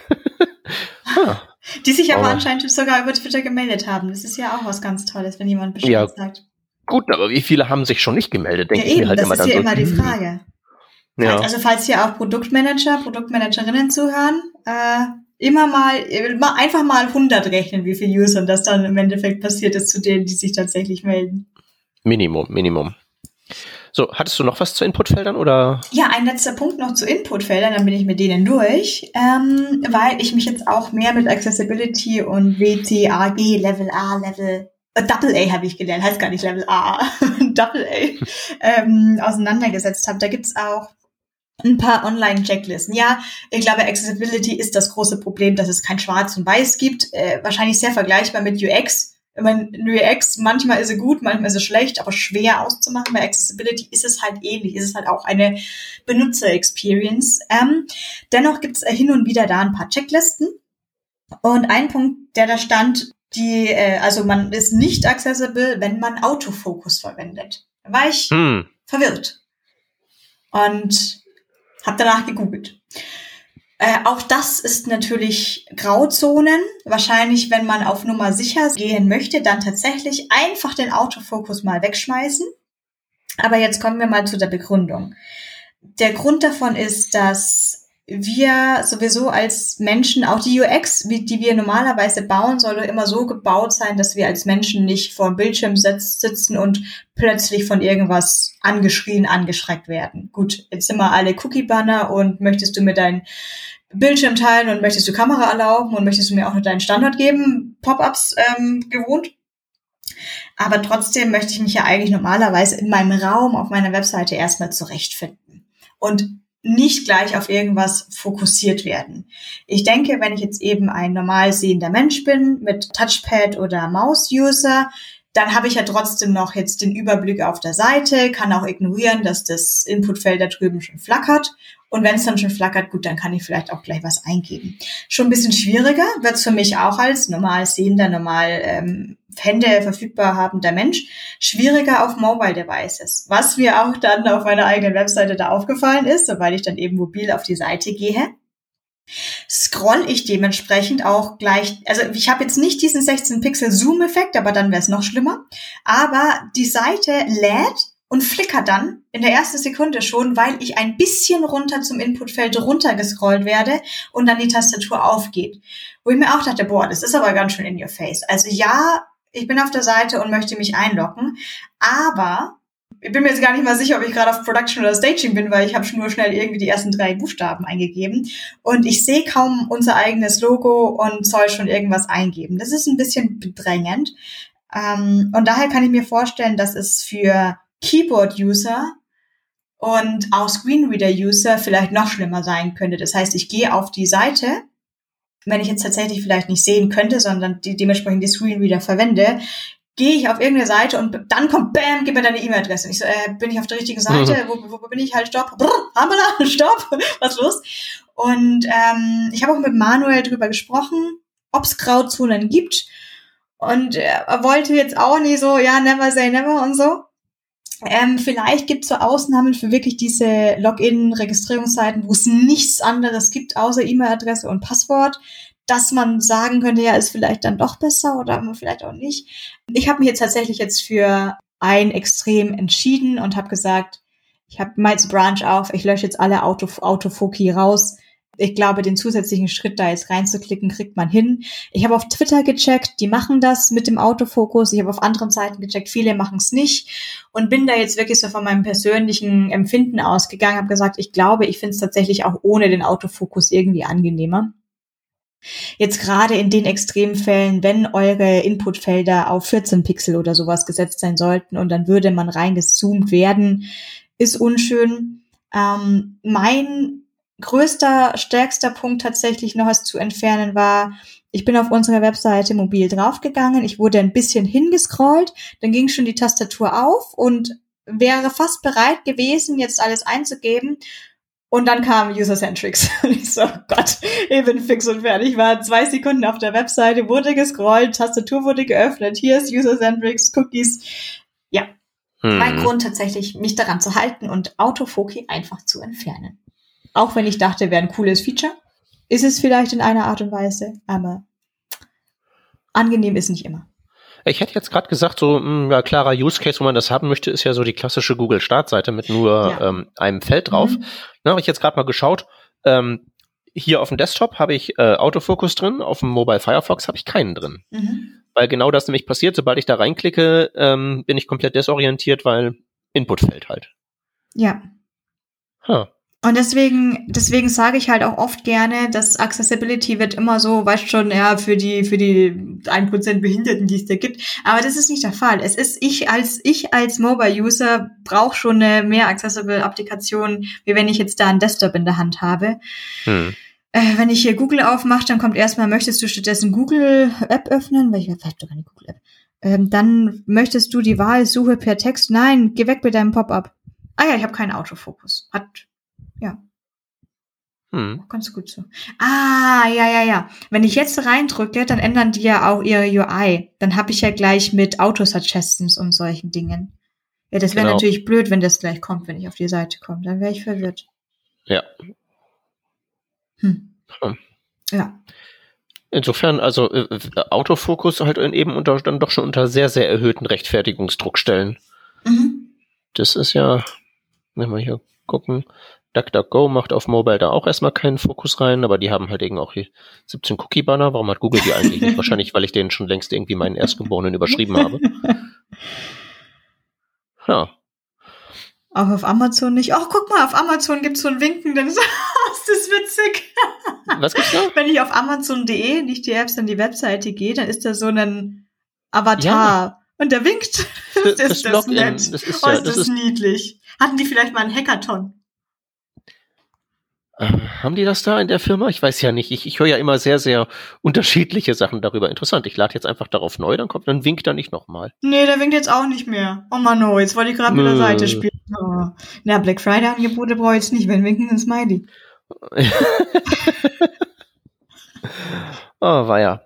ah. Die sich aber, aber anscheinend sogar über Twitter gemeldet haben. Das ist ja auch was ganz Tolles, wenn jemand Bescheid ja, sagt. Gut, aber wie viele haben sich schon nicht gemeldet, denke ja, ich eben, mir halt das immer ist dann ja so. immer die Frage. Ja. Also falls hier auch Produktmanager, Produktmanagerinnen zuhören, äh, immer mal, einfach mal 100 rechnen, wie viele User das dann im Endeffekt passiert ist zu denen, die sich tatsächlich melden. Minimum, Minimum. So, hattest du noch was zu Inputfeldern oder? Ja, ein letzter Punkt noch zu Inputfeldern, dann bin ich mit denen durch, ähm, weil ich mich jetzt auch mehr mit Accessibility und WCAG, Level A, Level äh, Double A habe ich gelernt, heißt gar nicht Level A, [laughs] Double A, [laughs] ähm, auseinandergesetzt habe. Da gibt's auch ein paar Online-Checklisten. Ja, ich glaube, Accessibility ist das große Problem, dass es kein Schwarz und Weiß gibt. Äh, wahrscheinlich sehr vergleichbar mit UX. Ich meine, UX, manchmal ist sie gut, manchmal ist sie schlecht, aber schwer auszumachen. Bei Accessibility ist es halt ähnlich, ist es halt auch eine Benutzer-Experience. Ähm, dennoch gibt es hin und wieder da ein paar Checklisten. Und ein Punkt, der da stand, die, äh, also man ist nicht accessible, wenn man Autofokus verwendet. Da war ich hm. verwirrt. Und hab danach gegoogelt. Äh, auch das ist natürlich Grauzonen. Wahrscheinlich, wenn man auf Nummer sicher gehen möchte, dann tatsächlich einfach den Autofokus mal wegschmeißen. Aber jetzt kommen wir mal zu der Begründung. Der Grund davon ist, dass wir sowieso als Menschen, auch die UX, die wir normalerweise bauen, sollte immer so gebaut sein, dass wir als Menschen nicht vor dem Bildschirm sitzen und plötzlich von irgendwas angeschrien, angeschreckt werden. Gut, jetzt sind wir alle Cookie-Banner und möchtest du mir deinen Bildschirm teilen und möchtest du Kamera erlauben und möchtest du mir auch noch deinen Standort geben, Pop-ups ähm, gewohnt. Aber trotzdem möchte ich mich ja eigentlich normalerweise in meinem Raum auf meiner Webseite erstmal zurechtfinden. Und nicht gleich auf irgendwas fokussiert werden. Ich denke, wenn ich jetzt eben ein normal sehender Mensch bin mit Touchpad oder Maus-User, dann habe ich ja trotzdem noch jetzt den Überblick auf der Seite, kann auch ignorieren, dass das Inputfeld da drüben schon flackert. Und wenn es dann schon flackert, gut, dann kann ich vielleicht auch gleich was eingeben. Schon ein bisschen schwieriger wird es für mich auch als normal sehender, normal ähm, Hände verfügbar habender Mensch, schwieriger auf Mobile Devices. Was mir auch dann auf meiner eigenen Webseite da aufgefallen ist, sobald ich dann eben mobil auf die Seite gehe, scroll ich dementsprechend auch gleich, also ich habe jetzt nicht diesen 16 Pixel Zoom-Effekt, aber dann wäre es noch schlimmer. Aber die Seite lädt und flickert dann in der ersten Sekunde schon, weil ich ein bisschen runter zum Inputfeld runtergescrollt werde und dann die Tastatur aufgeht. Wo ich mir auch dachte, boah, das ist aber ganz schön in your face. Also ja, ich bin auf der Seite und möchte mich einloggen, aber ich bin mir jetzt gar nicht mal sicher, ob ich gerade auf Production oder Staging bin, weil ich habe schon nur schnell irgendwie die ersten drei Buchstaben eingegeben und ich sehe kaum unser eigenes Logo und soll schon irgendwas eingeben. Das ist ein bisschen bedrängend. Ähm, und daher kann ich mir vorstellen, dass es für Keyboard-User und auch Screenreader-User vielleicht noch schlimmer sein könnte. Das heißt, ich gehe auf die Seite, wenn ich jetzt tatsächlich vielleicht nicht sehen könnte, sondern die dementsprechend die Screenreader verwende, gehe ich auf irgendeine Seite und dann kommt, bam, gib mir deine E-Mail-Adresse. Ich so, äh, bin ich auf der richtigen Seite? Mhm. [laughs] Wo, wo, wo bin ich? Halt, stopp. Brrr, Hamala, [laughs] stopp. Was los? Und ähm, ich habe auch mit Manuel drüber gesprochen, ob es Grauzonen gibt. Und er wollte jetzt auch nicht so, ja, never say never und so. Ähm, vielleicht gibt es so Ausnahmen für wirklich diese Login-Registrierungsseiten, wo es nichts anderes gibt, außer E-Mail-Adresse und Passwort dass man sagen könnte, ja, ist vielleicht dann doch besser oder vielleicht auch nicht. Ich habe mich jetzt tatsächlich jetzt für ein Extrem entschieden und habe gesagt, ich habe Miles Branch auf, ich lösche jetzt alle Auto, Autofoki raus. Ich glaube, den zusätzlichen Schritt da jetzt reinzuklicken, kriegt man hin. Ich habe auf Twitter gecheckt, die machen das mit dem Autofokus. Ich habe auf anderen Seiten gecheckt, viele machen es nicht. Und bin da jetzt wirklich so von meinem persönlichen Empfinden ausgegangen, habe gesagt, ich glaube, ich finde es tatsächlich auch ohne den Autofokus irgendwie angenehmer. Jetzt gerade in den Extremfällen, wenn eure Inputfelder auf 14 Pixel oder sowas gesetzt sein sollten und dann würde man reingezoomt werden, ist unschön. Ähm, mein größter, stärkster Punkt tatsächlich noch was zu entfernen war, ich bin auf unserer Webseite mobil draufgegangen, ich wurde ein bisschen hingescrollt, dann ging schon die Tastatur auf und wäre fast bereit gewesen, jetzt alles einzugeben und dann kam User-Centrics. [laughs] Und ich so, oh Gott, ich bin fix und fertig. Ich war zwei Sekunden auf der Webseite, wurde gescrollt, Tastatur wurde geöffnet, hier ist User-Centrics, Cookies. Ja. Hm. Mein Grund tatsächlich, mich daran zu halten und Autofoki einfach zu entfernen. Auch wenn ich dachte, wäre ein cooles Feature. Ist es vielleicht in einer Art und Weise, aber angenehm ist nicht immer. Ich hätte jetzt gerade gesagt, so ein hm, ja, klarer Use Case, wo man das haben möchte, ist ja so die klassische Google Startseite mit nur ja. ähm, einem Feld drauf. Mhm. Da habe ich jetzt gerade mal geschaut. Ähm, hier auf dem Desktop habe ich äh, Autofokus drin, auf dem Mobile Firefox habe ich keinen drin. Mhm. Weil genau das nämlich passiert, sobald ich da reinklicke, ähm, bin ich komplett desorientiert, weil Input fällt halt. Ja. Huh. Und deswegen, deswegen sage ich halt auch oft gerne, dass Accessibility wird immer so, weißt schon, ja, für die, für die ein Prozent Behinderten, die es da gibt. Aber das ist nicht der Fall. Es ist ich als, ich als Mobile-User brauche schon eine mehr accessible Applikation, wie wenn ich jetzt da einen Desktop in der Hand habe. Hm. Äh, wenn ich hier Google aufmache, dann kommt erstmal, möchtest du stattdessen Google App öffnen? Weil ich vielleicht doch keine Google App. Ähm, dann möchtest du die Wahl Suche per Text. Nein, geh weg mit deinem Pop-up. Ah ja, ich habe keinen Autofokus. Hat ja. Hm. Ganz gut so. Ah, ja, ja, ja. Wenn ich jetzt reindrücke, dann ändern die ja auch ihre UI. Dann habe ich ja gleich mit Autosuggestions und solchen Dingen. Ja, das wäre genau. natürlich blöd, wenn das gleich kommt, wenn ich auf die Seite komme. Dann wäre ich verwirrt. Ja. Hm. Hm. Ja. Insofern, also äh, Autofokus halt eben unter, dann doch schon unter sehr, sehr erhöhten Rechtfertigungsdruck stellen. Mhm. Das ist ja, wenn wir hier gucken, DuckDuckGo macht auf Mobile da auch erstmal keinen Fokus rein, aber die haben halt eben auch hier 17 Cookie-Banner. Warum hat Google die eigentlich nicht? [laughs] Wahrscheinlich, weil ich denen schon längst irgendwie meinen Erstgeborenen überschrieben habe. [laughs] Ja. Auch auf Amazon nicht. Ach, guck mal, auf Amazon gibt's so ein Winken, [laughs] ist das witzig. Was gibt's da? Wenn ich auf Amazon.de, nicht die Apps, dann die Webseite gehe, dann ist da so ein Avatar. Ja. Und der winkt. Das, das ist das nett. Das ist, oh, ist das, das ist niedlich. Hatten die vielleicht mal einen Hackathon? Äh, haben die das da in der Firma? Ich weiß ja nicht. Ich, ich höre ja immer sehr, sehr unterschiedliche Sachen darüber. Interessant. Ich lade jetzt einfach darauf neu, dann kommt, dann winkt er nicht nochmal. Nee, der winkt jetzt auch nicht mehr. Oh Mann, oh, jetzt wollte ich gerade mit der Seite spielen. Oh. Na, Black Friday Angebote brauche ich jetzt nicht, wenn winken ein Smiley. [laughs] oh, war ja.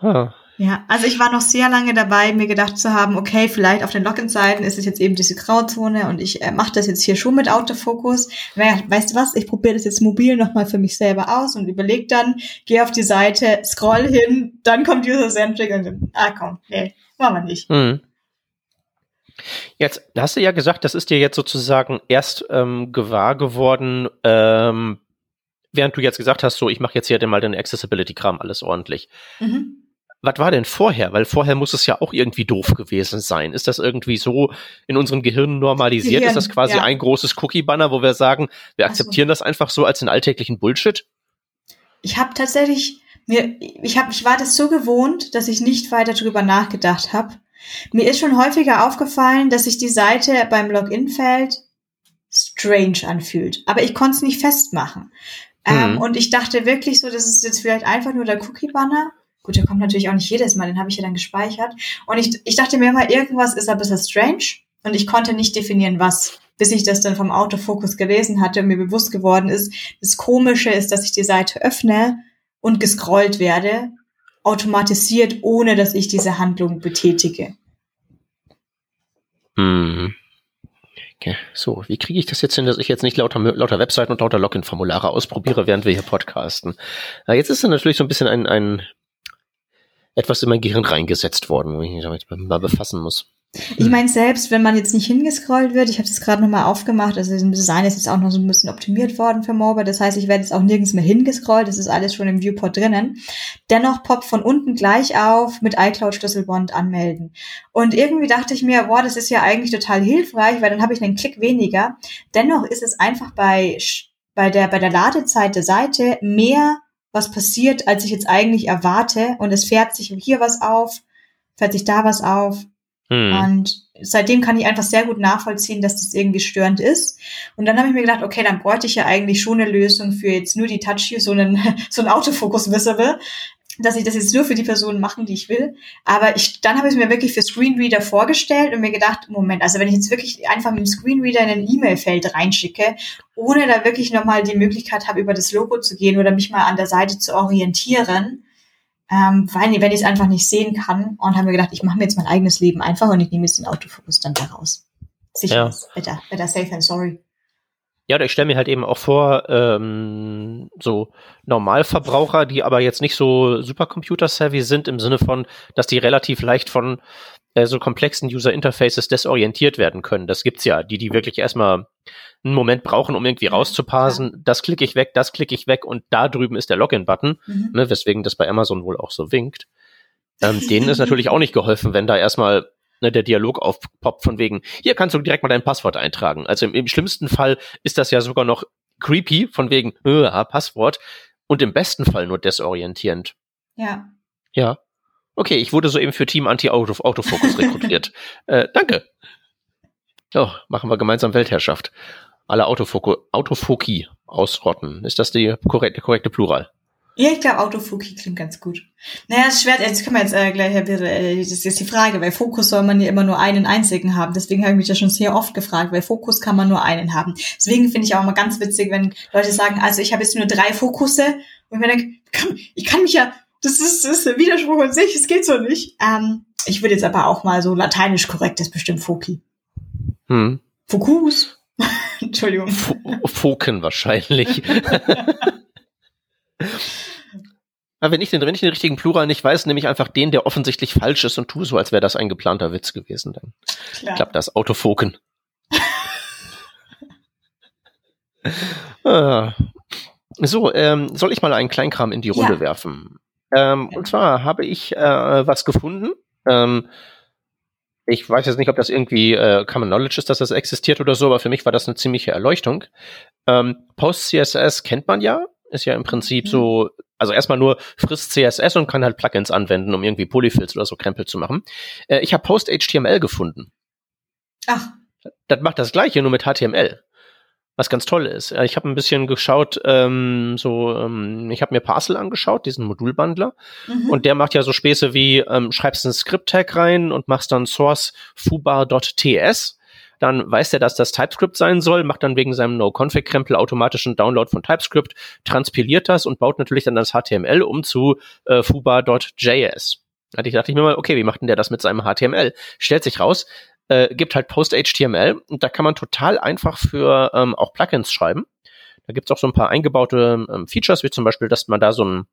Ah. Ja, also ich war noch sehr lange dabei, mir gedacht zu haben, okay, vielleicht auf den Login-Seiten ist es jetzt eben diese Grauzone und ich äh, mache das jetzt hier schon mit Autofokus. Weißt du was, ich probiere das jetzt mobil nochmal für mich selber aus und überlege dann, gehe auf die Seite, scroll hin, dann kommt User-Centric und dann, ah komm, nee, machen wir nicht. Hm. Jetzt hast du ja gesagt, das ist dir jetzt sozusagen erst ähm, gewahr geworden, ähm, während du jetzt gesagt hast, so ich mache jetzt hier mal den Accessibility-Kram alles ordentlich. Mhm was war denn vorher? Weil vorher muss es ja auch irgendwie doof gewesen sein. Ist das irgendwie so in unserem Gehirn normalisiert? Gehirn, ist das quasi ja. ein großes Cookie-Banner, wo wir sagen, wir akzeptieren so. das einfach so als den alltäglichen Bullshit? Ich habe tatsächlich mir, ich habe, ich war das so gewohnt, dass ich nicht weiter drüber nachgedacht habe. Mir ist schon häufiger aufgefallen, dass sich die Seite beim Login-Feld strange anfühlt, aber ich konnte es nicht festmachen. Ähm, mhm. und ich dachte wirklich so, das ist jetzt vielleicht einfach nur der Cookie-Banner Gut, der kommt natürlich auch nicht jedes Mal, den habe ich ja dann gespeichert. Und ich, ich dachte mir immer, irgendwas ist ein bisschen strange und ich konnte nicht definieren, was. Bis ich das dann vom Autofokus gelesen hatte und mir bewusst geworden ist, das Komische ist, dass ich die Seite öffne und gescrollt werde, automatisiert, ohne dass ich diese Handlung betätige. Mhm. Okay. So, wie kriege ich das jetzt hin, dass ich jetzt nicht lauter, lauter Webseiten und lauter Login-Formulare ausprobiere, während wir hier podcasten? Na, jetzt ist es natürlich so ein bisschen ein, ein etwas in mein Gehirn reingesetzt worden, wo ich mich damit mal befassen muss. Ich meine, selbst wenn man jetzt nicht hingescrollt wird, ich habe das gerade nochmal aufgemacht, also das Design ist jetzt auch noch so ein bisschen optimiert worden für Mobile, das heißt, ich werde jetzt auch nirgends mehr hingescrollt, das ist alles schon im Viewport drinnen. Dennoch poppt von unten gleich auf mit iCloud Schlüsselbond anmelden. Und irgendwie dachte ich mir, boah, das ist ja eigentlich total hilfreich, weil dann habe ich einen Klick weniger. Dennoch ist es einfach bei, bei, der, bei der Ladezeit der Seite mehr was passiert, als ich jetzt eigentlich erwarte. Und es fährt sich hier was auf, fährt sich da was auf. Hm. Und seitdem kann ich einfach sehr gut nachvollziehen, dass das irgendwie störend ist. Und dann habe ich mir gedacht, okay, dann bräuchte ich ja eigentlich schon eine Lösung für jetzt nur die Touch, so einen, [laughs] so einen Autofokus-Visible, dass ich das jetzt nur für die Personen machen, die ich will. Aber ich, dann habe ich es mir wirklich für Screenreader vorgestellt und mir gedacht, Moment, also wenn ich jetzt wirklich einfach mit dem Screenreader in ein E-Mail-Feld reinschicke, ohne da wirklich nochmal die Möglichkeit habe, über das Logo zu gehen oder mich mal an der Seite zu orientieren, ähm, weil, wenn ich es einfach nicht sehen kann und habe mir gedacht, ich mache mir jetzt mein eigenes Leben einfach und ich nehme jetzt den Autofokus dann daraus. Sicher, ja. better, better safe than sorry. Ja, ich stelle mir halt eben auch vor, ähm, so Normalverbraucher, die aber jetzt nicht so super computer-savvy sind, im Sinne von, dass die relativ leicht von äh, so komplexen User-Interfaces desorientiert werden können. Das gibt's ja, die, die wirklich erstmal einen Moment brauchen, um irgendwie rauszuparsen. Ja. Das klicke ich weg, das klicke ich weg und da drüben ist der Login-Button, mhm. ne, weswegen das bei Amazon wohl auch so winkt. Ähm, denen ist natürlich auch nicht geholfen, wenn da erstmal ne, der Dialog aufpoppt von wegen, hier kannst du direkt mal dein Passwort eintragen. Also im, im schlimmsten Fall ist das ja sogar noch creepy, von wegen, äh, Passwort. Und im besten Fall nur desorientierend. Ja. Ja. Okay, ich wurde soeben für Team Anti-Autofokus rekrutiert. [laughs] äh, danke. So, machen wir gemeinsam Weltherrschaft. Alle Autofoki ausrotten. Ist das die korrekte, korrekte Plural? Ja, ich glaube, Autofoki klingt ganz gut. Naja, es ist schwer, jetzt können wir jetzt äh, gleich, Herr Birre, äh, das ist jetzt die Frage, weil Fokus soll man ja immer nur einen einzigen haben. Deswegen habe ich mich ja schon sehr oft gefragt, weil Fokus kann man nur einen haben. Deswegen finde ich auch immer ganz witzig, wenn Leute sagen, also ich habe jetzt nur drei Fokusse und ich mir denke, ich kann mich ja, das ist, das ist der Widerspruch in sich, es geht so nicht. Ähm, ich würde jetzt aber auch mal so lateinisch korrekt, das ist bestimmt Foki. Hm. Fokus. [laughs] Entschuldigung. F Foken wahrscheinlich. [laughs] [laughs] wenn ich, den, wenn ich den richtigen Plural nicht weiß, nehme ich einfach den, der offensichtlich falsch ist und tue so, als wäre das ein geplanter Witz gewesen. Dann Klar. klappt das. Autofoken. ah. So, ähm, soll ich mal einen Kleinkram in die Runde ja. werfen? Ähm, ja. Und zwar habe ich äh, was gefunden. Ähm, ich weiß jetzt nicht, ob das irgendwie äh, Common Knowledge ist, dass das existiert oder so, aber für mich war das eine ziemliche Erleuchtung. Ähm, Post-CSS kennt man ja, ist ja im Prinzip mhm. so, also erstmal nur frisst CSS und kann halt Plugins anwenden, um irgendwie Polyfills oder so Krempel zu machen. Äh, ich habe Post-HTML gefunden. Ach. Das macht das gleiche, nur mit HTML was ganz toll ist. Ich habe ein bisschen geschaut, ähm, so, ähm, ich habe mir Parcel angeschaut, diesen Modulbundler, mhm. und der macht ja so Späße wie, ähm, schreibst einen Script-Tag rein und machst dann source fubar.ts. Dann weiß er, dass das TypeScript sein soll, macht dann wegen seinem No-Config-Krempel automatischen Download von TypeScript, transpiliert das und baut natürlich dann das HTML um zu äh, fubar.js. Da dachte ich mir mal, okay, wie macht denn der das mit seinem HTML? Stellt sich raus, äh, gibt halt Post-HTML und da kann man total einfach für ähm, auch Plugins schreiben. Da gibt's auch so ein paar eingebaute ähm, Features, wie zum Beispiel, dass man da so ein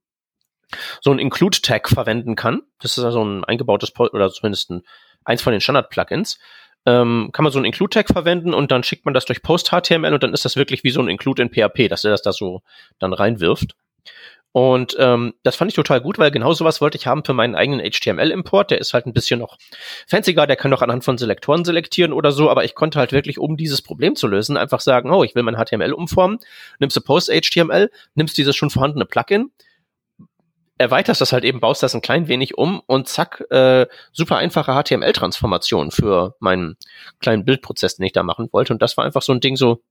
so ein Include-Tag verwenden kann. Das ist also ein eingebautes Post oder zumindest ein, eins von den Standard-Plugins. Ähm, kann man so ein Include-Tag verwenden und dann schickt man das durch Post-HTML und dann ist das wirklich wie so ein Include in PHP, dass er das da so dann reinwirft. Und ähm, das fand ich total gut, weil genau sowas wollte ich haben für meinen eigenen HTML-Import. Der ist halt ein bisschen noch fancier, der kann noch anhand von Selektoren selektieren oder so, aber ich konnte halt wirklich, um dieses Problem zu lösen, einfach sagen, oh, ich will mein HTML umformen, nimmst du Post-HTML, nimmst dieses schon vorhandene Plugin, erweiterst das halt eben, baust das ein klein wenig um und zack, äh, super einfache HTML-Transformation für meinen kleinen Bildprozess, den ich da machen wollte. Und das war einfach so ein Ding so,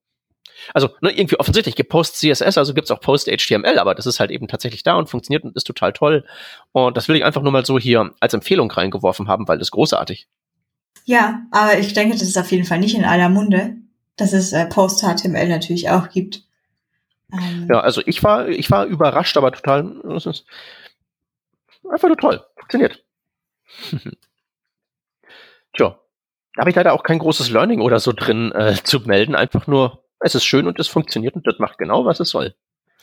also ne, irgendwie offensichtlich gibt Post CSS, also gibt's auch Post HTML, aber das ist halt eben tatsächlich da und funktioniert und ist total toll. Und das will ich einfach nur mal so hier als Empfehlung reingeworfen haben, weil das ist großartig. Ja, aber ich denke, das ist auf jeden Fall nicht in aller Munde, dass es äh, Post HTML natürlich auch gibt. Ähm ja, also ich war, ich war überrascht, aber total, das ist einfach nur toll. Funktioniert. [laughs] Tja, da habe ich leider auch kein großes Learning oder so drin äh, zu melden, einfach nur es ist schön und es funktioniert und das macht genau, was es soll.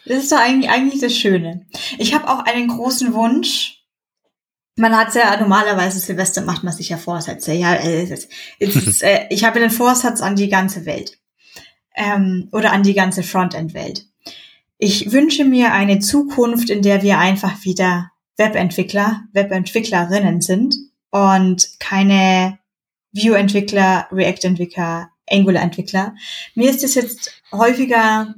Das ist doch eigentlich, eigentlich das Schöne. Ich habe auch einen großen Wunsch. Man hat ja normalerweise Silvester macht man sich ja Vorsätze. Ja, es ist, [laughs] ist, äh, ich habe den Vorsatz an die ganze Welt ähm, oder an die ganze Frontend-Welt. Ich wünsche mir eine Zukunft, in der wir einfach wieder Webentwickler, Webentwicklerinnen sind und keine View-Entwickler, React-Entwickler, Angular-Entwickler. Mir ist es jetzt häufiger,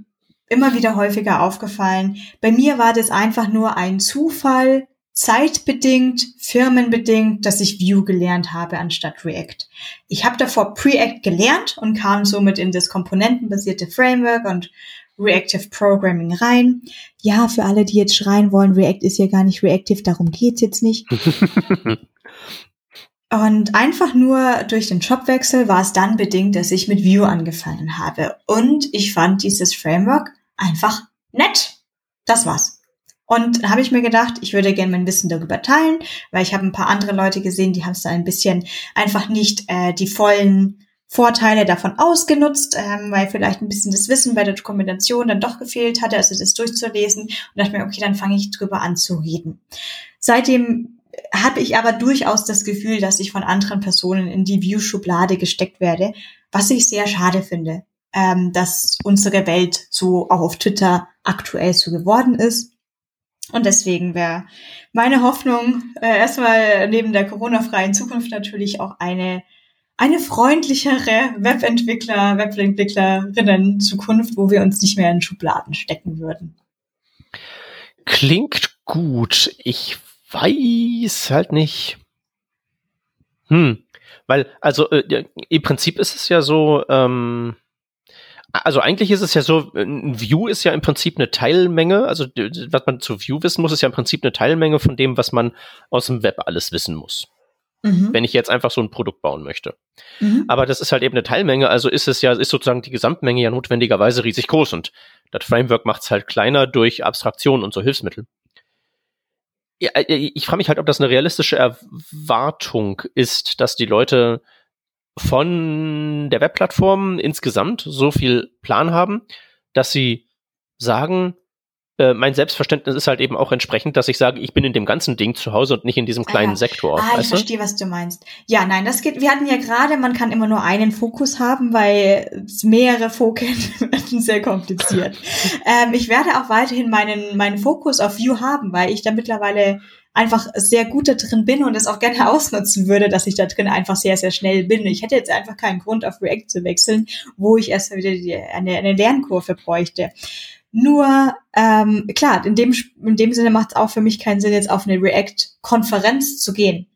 immer wieder häufiger aufgefallen. Bei mir war das einfach nur ein Zufall, zeitbedingt, firmenbedingt, dass ich Vue gelernt habe anstatt React. Ich habe davor Preact gelernt und kam somit in das komponentenbasierte Framework und Reactive Programming rein. Ja, für alle, die jetzt schreien wollen, React ist ja gar nicht reactive, darum geht's jetzt nicht. [laughs] Und einfach nur durch den Jobwechsel war es dann bedingt, dass ich mit Vue angefangen habe. Und ich fand dieses Framework einfach nett. Das war's. Und habe ich mir gedacht, ich würde gerne mein Wissen darüber teilen, weil ich habe ein paar andere Leute gesehen, die haben es da ein bisschen einfach nicht äh, die vollen Vorteile davon ausgenutzt, ähm, weil vielleicht ein bisschen das Wissen bei der Dokumentation dann doch gefehlt hatte, also das durchzulesen. Und dachte mir, okay, dann fange ich drüber an zu reden. Seitdem habe ich aber durchaus das Gefühl, dass ich von anderen Personen in die View-Schublade gesteckt werde, was ich sehr schade finde, ähm, dass unsere Welt so auch auf Twitter aktuell so geworden ist. Und deswegen wäre meine Hoffnung äh, erstmal neben der Corona-freien Zukunft natürlich auch eine eine freundlichere Webentwickler, Webentwicklerinnen Zukunft, wo wir uns nicht mehr in Schubladen stecken würden. Klingt gut. Ich weiß halt nicht. Hm, weil, also äh, im Prinzip ist es ja so, ähm, also eigentlich ist es ja so, ein View ist ja im Prinzip eine Teilmenge, also was man zu View wissen muss, ist ja im Prinzip eine Teilmenge von dem, was man aus dem Web alles wissen muss. Mhm. Wenn ich jetzt einfach so ein Produkt bauen möchte. Mhm. Aber das ist halt eben eine Teilmenge, also ist es ja, ist sozusagen die Gesamtmenge ja notwendigerweise riesig groß und das Framework macht es halt kleiner durch Abstraktion und so Hilfsmittel ja, äh, ich frage mich halt, ob das eine realistische Erwartung ist, dass die Leute von der Webplattform insgesamt so viel Plan haben, dass sie sagen, äh, mein Selbstverständnis ist halt eben auch entsprechend, dass ich sage, ich bin in dem ganzen Ding zu Hause und nicht in diesem kleinen ah, Sektor. Ah, ich verstehe, was du meinst. Ja, nein, das geht. Wir hatten ja gerade, man kann immer nur einen Fokus haben, weil mehrere Foken [laughs] werden sehr kompliziert. [laughs] ähm, ich werde auch weiterhin meinen meinen Fokus auf View haben, weil ich da mittlerweile einfach sehr gut da drin bin und es auch gerne [laughs] ausnutzen würde, dass ich da drin einfach sehr, sehr schnell bin. Ich hätte jetzt einfach keinen Grund, auf React zu wechseln, wo ich erst wieder die, eine, eine Lernkurve bräuchte. Nur, ähm, klar, in dem, in dem Sinne macht es auch für mich keinen Sinn, jetzt auf eine React-Konferenz zu gehen.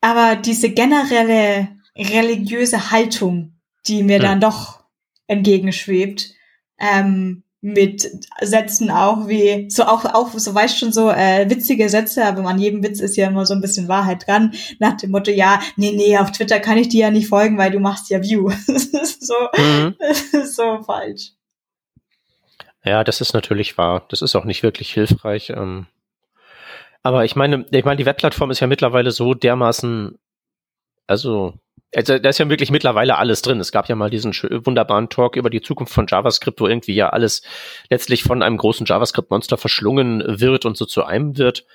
Aber diese generelle religiöse Haltung, die mir hm. dann doch entgegenschwebt, ähm, mit Sätzen auch wie, so auch, auch so weißt schon so äh, witzige Sätze, aber an jedem Witz ist ja immer so ein bisschen Wahrheit dran, nach dem Motto, ja, nee, nee, auf Twitter kann ich dir ja nicht folgen, weil du machst ja View. [laughs] das ist so, mhm. das [laughs] ist so falsch. Ja, das ist natürlich wahr. Das ist auch nicht wirklich hilfreich. Ähm. Aber ich meine, ich meine, die Webplattform ist ja mittlerweile so dermaßen, also also da ist ja wirklich mittlerweile alles drin. Es gab ja mal diesen wunderbaren Talk über die Zukunft von JavaScript, wo irgendwie ja alles letztlich von einem großen JavaScript-Monster verschlungen wird und so zu einem wird.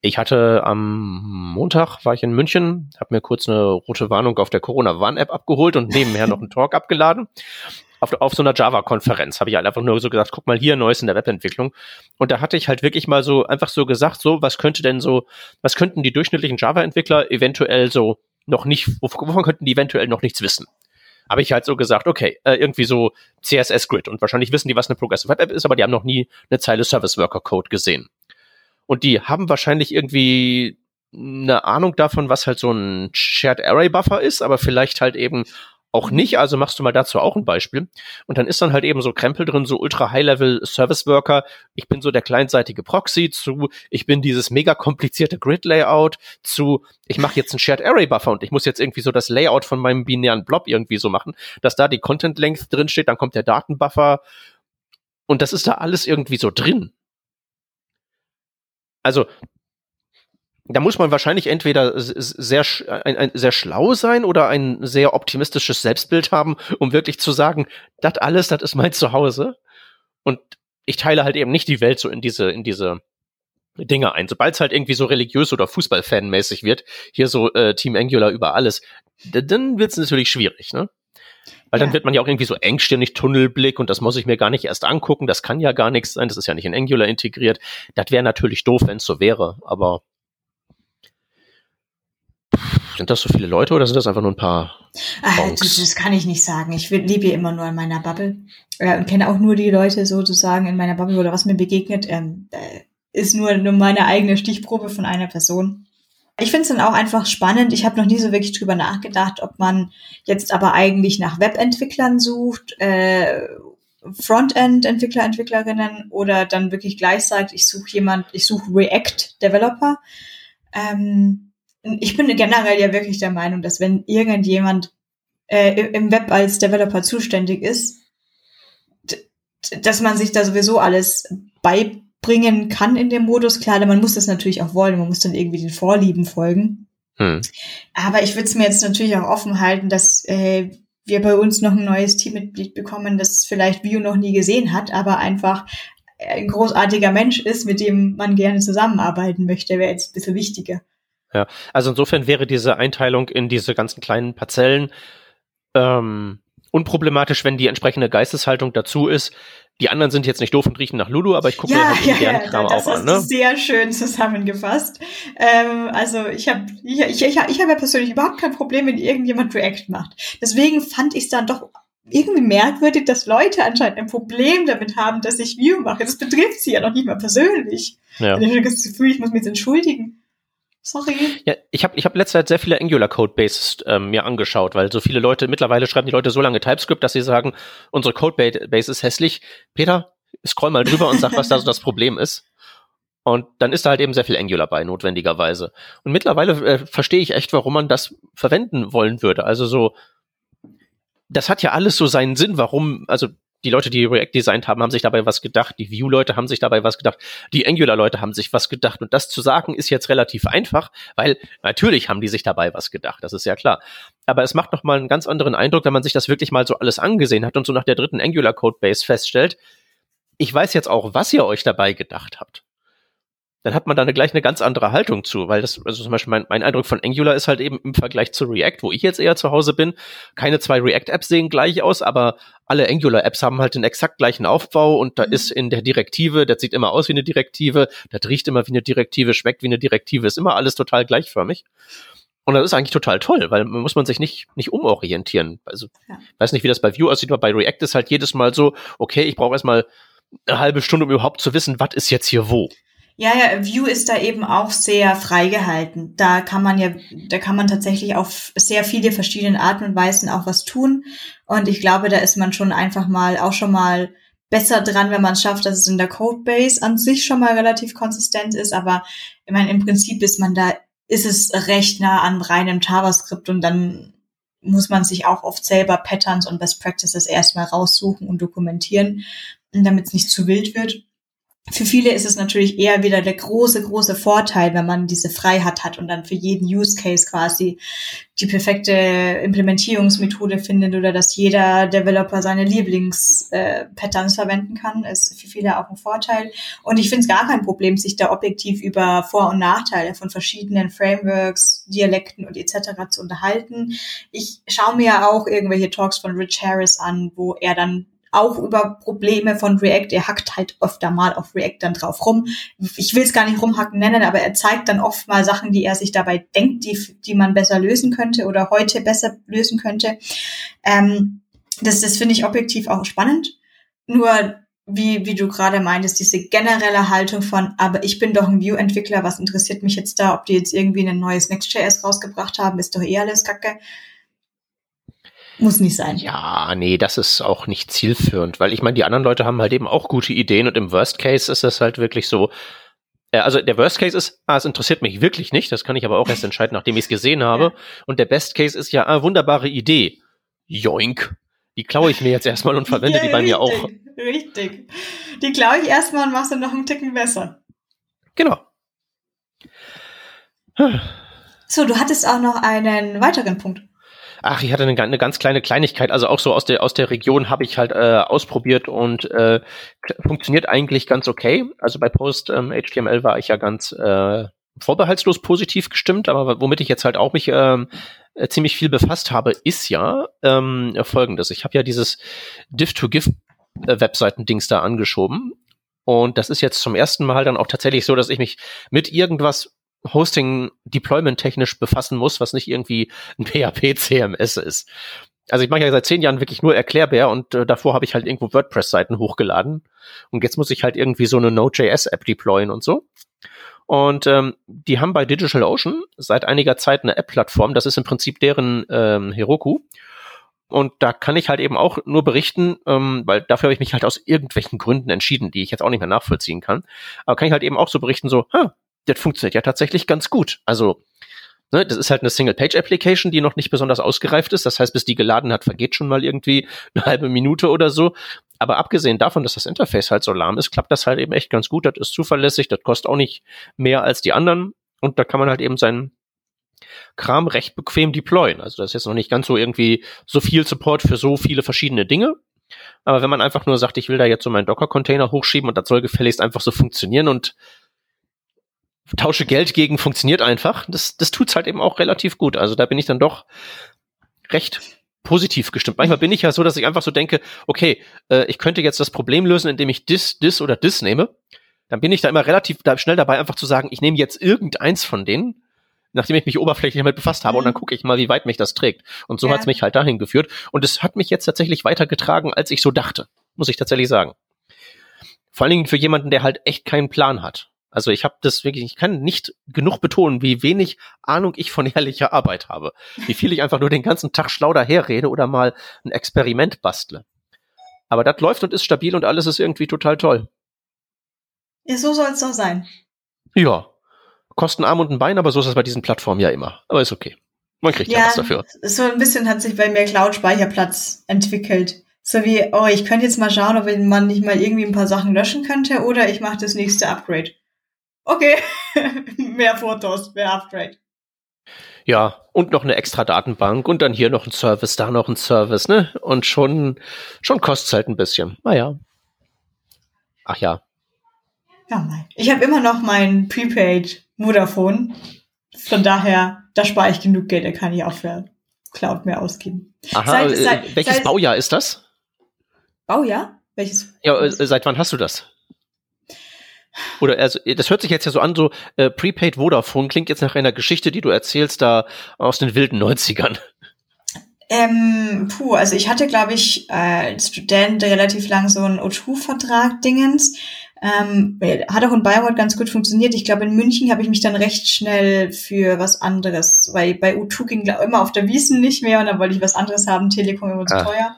Ich hatte am Montag, war ich in München, habe mir kurz eine rote Warnung auf der Corona-Warn-App abgeholt und nebenher noch einen Talk abgeladen. Auf, auf so einer Java-Konferenz habe ich halt einfach nur so gesagt, guck mal hier, Neues in der Webentwicklung. Und da hatte ich halt wirklich mal so einfach so gesagt, so, was könnte denn so, was könnten die durchschnittlichen Java-Entwickler eventuell so noch nicht, wovon könnten die eventuell noch nichts wissen? Habe ich halt so gesagt, okay, äh, irgendwie so CSS Grid und wahrscheinlich wissen die, was eine Progressive Web App ist, aber die haben noch nie eine Zeile Service Worker Code gesehen. Und die haben wahrscheinlich irgendwie eine Ahnung davon, was halt so ein Shared Array Buffer ist, aber vielleicht halt eben auch nicht, also machst du mal dazu auch ein Beispiel. Und dann ist dann halt eben so Krempel drin, so ultra High-Level Service Worker. Ich bin so der kleinseitige Proxy zu, ich bin dieses mega komplizierte Grid-Layout zu, ich mache jetzt einen Shared Array Buffer und ich muss jetzt irgendwie so das Layout von meinem binären Blob irgendwie so machen, dass da die Content Length drin steht, dann kommt der Datenbuffer und das ist da alles irgendwie so drin. Also da muss man wahrscheinlich entweder sehr, ein, ein, sehr schlau sein oder ein sehr optimistisches Selbstbild haben, um wirklich zu sagen, das alles, das ist mein Zuhause. Und ich teile halt eben nicht die Welt so in diese, in diese Dinge ein. Sobald es halt irgendwie so religiös oder Fußballfanmäßig wird, hier so äh, Team Angular über alles, dann wird es natürlich schwierig, ne? Weil ja. dann wird man ja auch irgendwie so engstirnig Tunnelblick und das muss ich mir gar nicht erst angucken, das kann ja gar nichts sein, das ist ja nicht in Angular integriert. Das wäre natürlich doof, wenn es so wäre, aber sind das so viele Leute oder sind das einfach nur ein paar? Ah, das, das, kann ich nicht sagen. Ich lebe hier immer nur in meiner Bubble äh, und kenne auch nur die Leute sozusagen in meiner Bubble oder was mir begegnet, ähm, äh, ist nur, nur meine eigene Stichprobe von einer Person. Ich finde es dann auch einfach spannend. Ich habe noch nie so wirklich drüber nachgedacht, ob man jetzt aber eigentlich nach Webentwicklern sucht, äh, Frontend-Entwickler, Entwicklerinnen oder dann wirklich gleich sagt, ich suche jemand, ich suche React-Developer. Ähm, ich bin generell ja wirklich der Meinung, dass wenn irgendjemand äh, im Web als Developer zuständig ist, dass man sich da sowieso alles beibringen kann in dem Modus. Klar, man muss das natürlich auch wollen, man muss dann irgendwie den Vorlieben folgen. Hm. Aber ich würde es mir jetzt natürlich auch offen halten, dass äh, wir bei uns noch ein neues Teammitglied bekommen, das vielleicht Vue noch nie gesehen hat, aber einfach ein großartiger Mensch ist, mit dem man gerne zusammenarbeiten möchte, wäre jetzt ein bisschen wichtiger. Ja, also insofern wäre diese Einteilung in diese ganzen kleinen Parzellen ähm, unproblematisch, wenn die entsprechende Geisteshaltung dazu ist. Die anderen sind jetzt nicht doof und riechen nach Lulu, aber ich gucke ja, mir halt ja, ja, Kram auch an. Das ist sehr schön zusammengefasst. Ähm, also ich habe ich, ich, ich, ich hab ja persönlich überhaupt kein Problem, wenn irgendjemand React macht. Deswegen fand ich es dann doch irgendwie merkwürdig, dass Leute anscheinend ein Problem damit haben, dass ich View mache. Das betrifft sie ja noch nicht mal persönlich. Ja. Ich habe das Gefühl, ich muss mich jetzt entschuldigen. Sorry. Ja, ich habe ich hab letzte Zeit sehr viele Angular Codebases ähm, mir angeschaut, weil so viele Leute, mittlerweile schreiben die Leute so lange TypeScript, dass sie sagen, unsere Codebase ist hässlich. Peter, scroll mal drüber und sag, was da so das Problem ist. Und dann ist da halt eben sehr viel Angular bei, notwendigerweise. Und mittlerweile äh, verstehe ich echt, warum man das verwenden wollen würde. Also so, das hat ja alles so seinen Sinn, warum, also die Leute, die React designt haben, haben sich dabei was gedacht. Die Vue-Leute haben sich dabei was gedacht. Die Angular-Leute haben sich was gedacht. Und das zu sagen ist jetzt relativ einfach, weil natürlich haben die sich dabei was gedacht. Das ist ja klar. Aber es macht nochmal einen ganz anderen Eindruck, wenn man sich das wirklich mal so alles angesehen hat und so nach der dritten Angular-Codebase feststellt, ich weiß jetzt auch, was ihr euch dabei gedacht habt dann hat man da eine, gleich eine ganz andere Haltung zu, weil das, also zum Beispiel mein, mein Eindruck von Angular ist halt eben im Vergleich zu React, wo ich jetzt eher zu Hause bin, keine zwei React-Apps sehen gleich aus, aber alle Angular-Apps haben halt den exakt gleichen Aufbau und da mhm. ist in der Direktive, das sieht immer aus wie eine Direktive, das riecht immer wie eine Direktive, schmeckt wie eine Direktive, ist immer alles total gleichförmig. Und das ist eigentlich total toll, weil man muss man sich nicht, nicht umorientieren. Also, ja. weiß nicht, wie das bei Vue aussieht, aber bei React ist halt jedes Mal so, okay, ich brauche erstmal eine halbe Stunde, um überhaupt zu wissen, was ist jetzt hier wo. Ja, ja, View ist da eben auch sehr freigehalten. Da kann man ja, da kann man tatsächlich auf sehr viele verschiedene Arten und Weisen auch was tun. Und ich glaube, da ist man schon einfach mal, auch schon mal besser dran, wenn man es schafft, dass es in der Codebase an sich schon mal relativ konsistent ist. Aber ich meine, im Prinzip ist man da, ist es recht nah an reinem JavaScript und dann muss man sich auch oft selber Patterns und Best Practices erstmal raussuchen und dokumentieren, damit es nicht zu wild wird für viele ist es natürlich eher wieder der große, große Vorteil, wenn man diese Freiheit hat und dann für jeden Use Case quasi die perfekte Implementierungsmethode findet oder dass jeder Developer seine Lieblings-Patterns verwenden kann, ist für viele auch ein Vorteil. Und ich finde es gar kein Problem, sich da objektiv über Vor- und Nachteile von verschiedenen Frameworks, Dialekten und etc. zu unterhalten. Ich schaue mir ja auch irgendwelche Talks von Rich Harris an, wo er dann auch über Probleme von React. Er hackt halt öfter mal auf React dann drauf rum. Ich will es gar nicht rumhacken nennen, aber er zeigt dann oft mal Sachen, die er sich dabei denkt, die, die man besser lösen könnte oder heute besser lösen könnte. Ähm, das das finde ich objektiv auch spannend. Nur wie, wie du gerade meintest, diese generelle Haltung von, aber ich bin doch ein View-Entwickler, was interessiert mich jetzt da, ob die jetzt irgendwie ein neues Next.js rausgebracht haben, ist doch eh alles Kacke. Muss nicht sein. Ja, nee, das ist auch nicht zielführend, weil ich meine, die anderen Leute haben halt eben auch gute Ideen und im Worst Case ist das halt wirklich so. Äh, also der Worst Case ist, ah, es interessiert mich wirklich nicht, das kann ich aber auch erst entscheiden, nachdem ich es gesehen habe. Und der Best Case ist ja, ah, wunderbare Idee. Joink. Die klaue ich mir jetzt erstmal und verwende ja, die bei richtig, mir auch. Richtig. Die klaue ich erstmal und mache sie noch einen Ticken besser. Genau. So, du hattest auch noch einen weiteren Punkt. Ach, ich hatte eine, eine ganz kleine Kleinigkeit, also auch so aus der aus der Region habe ich halt äh, ausprobiert und äh, funktioniert eigentlich ganz okay. Also bei Post ähm, HTML war ich ja ganz äh, vorbehaltslos positiv gestimmt, aber womit ich jetzt halt auch mich ähm, äh, ziemlich viel befasst habe, ist ja ähm, folgendes. Ich habe ja dieses Div-to-Give äh, da angeschoben. Und das ist jetzt zum ersten Mal dann auch tatsächlich so, dass ich mich mit irgendwas Hosting Deployment technisch befassen muss, was nicht irgendwie ein [laughs] PHP CMS ist. Also ich mache ja seit zehn Jahren wirklich nur Erklärbär und äh, davor habe ich halt irgendwo WordPress-Seiten hochgeladen und jetzt muss ich halt irgendwie so eine Node.js-App deployen und so. Und ähm, die haben bei DigitalOcean seit einiger Zeit eine App-Plattform, das ist im Prinzip deren ähm, Heroku. Und da kann ich halt eben auch nur berichten, ähm, weil dafür habe ich mich halt aus irgendwelchen Gründen entschieden, die ich jetzt auch nicht mehr nachvollziehen kann. Aber kann ich halt eben auch so berichten, so, ha, das funktioniert ja tatsächlich ganz gut. Also, ne, das ist halt eine Single-Page-Application, die noch nicht besonders ausgereift ist. Das heißt, bis die geladen hat, vergeht schon mal irgendwie eine halbe Minute oder so. Aber abgesehen davon, dass das Interface halt so lahm ist, klappt das halt eben echt ganz gut. Das ist zuverlässig, das kostet auch nicht mehr als die anderen. Und da kann man halt eben seinen Kram recht bequem deployen. Also das ist jetzt noch nicht ganz so irgendwie so viel Support für so viele verschiedene Dinge. Aber wenn man einfach nur sagt, ich will da jetzt so meinen Docker-Container hochschieben und das soll gefälligst einfach so funktionieren und tausche Geld gegen funktioniert einfach. Das, das tut's halt eben auch relativ gut. Also da bin ich dann doch recht positiv gestimmt. Manchmal bin ich ja so, dass ich einfach so denke, okay, äh, ich könnte jetzt das Problem lösen, indem ich dis, dis oder dis nehme. Dann bin ich da immer relativ da schnell dabei, einfach zu sagen, ich nehme jetzt irgendeins von denen, nachdem ich mich oberflächlich damit befasst habe, mhm. und dann gucke ich mal, wie weit mich das trägt. Und so ja. hat's mich halt dahin geführt. Und es hat mich jetzt tatsächlich weitergetragen, als ich so dachte, muss ich tatsächlich sagen. Vor allen Dingen für jemanden, der halt echt keinen Plan hat. Also ich habe das wirklich, ich kann nicht genug betonen, wie wenig Ahnung ich von [laughs] ehrlicher Arbeit habe. Wie viel ich einfach nur den ganzen Tag schlau daherrede oder mal ein Experiment bastle. Aber das läuft und ist stabil und alles ist irgendwie total toll. Ja, so soll es doch sein. Ja. Kosten Arm und ein Bein, aber so ist es bei diesen Plattformen ja immer. Aber ist okay. Man kriegt ja, ja was dafür. So ein bisschen hat sich bei mir Cloud-Speicherplatz entwickelt. So wie, oh, ich könnte jetzt mal schauen, ob man nicht mal irgendwie ein paar Sachen löschen könnte oder ich mache das nächste Upgrade okay, [laughs] mehr Fotos, mehr Upgrade. Ja, und noch eine extra Datenbank und dann hier noch ein Service, da noch ein Service, ne? Und schon, schon kostet halt ein bisschen. Naja. Ach ja. Ja. Ich habe immer noch mein Prepaid Vodafone. Von daher, da spare ich genug Geld, da kann ich auch für Cloud mehr ausgeben. Aha, seit, äh, seit, welches seit, Baujahr ist das? Baujahr? Welches? Ja, äh, seit wann hast du das? Oder also das hört sich jetzt ja so an, so äh, Prepaid Vodafone klingt jetzt nach einer Geschichte, die du erzählst da aus den wilden 90ern. Ähm, puh, also ich hatte, glaube ich, äh, als Student relativ lang so einen O2-Vertrag Dingens. Ähm, hat auch in Bayreuth ganz gut funktioniert. Ich glaube, in München habe ich mich dann recht schnell für was anderes, weil bei U2 ging glaub, immer auf der Wiesen nicht mehr und dann wollte ich was anderes haben, Telekom immer zu ah. teuer.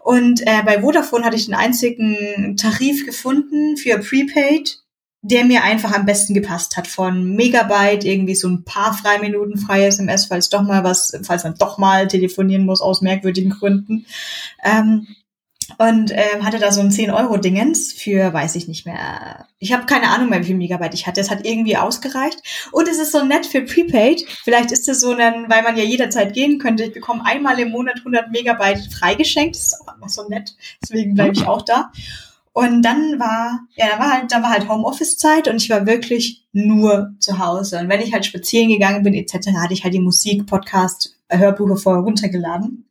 Und äh, bei Vodafone hatte ich den einzigen Tarif gefunden für Prepaid, der mir einfach am besten gepasst hat. Von Megabyte, irgendwie so ein paar Freiminuten freie SMS, falls doch mal was, falls man doch mal telefonieren muss aus merkwürdigen Gründen. Ähm, und ähm, hatte da so ein 10-Euro-Dingens für, weiß ich nicht mehr. Ich habe keine Ahnung mehr, wie viel Megabyte ich hatte. Es hat irgendwie ausgereicht. Und es ist so nett für Prepaid. Vielleicht ist es so ein, weil man ja jederzeit gehen könnte. Ich bekomme einmal im Monat 100 Megabyte freigeschenkt. Das ist auch einfach so nett. Deswegen bleibe ich auch da. Und dann war, ja, da war halt, da war halt Homeoffice-Zeit und ich war wirklich nur zu Hause. Und wenn ich halt spazieren gegangen bin, etc., hatte ich halt die Musik, Podcast, Hörbuche vorher runtergeladen.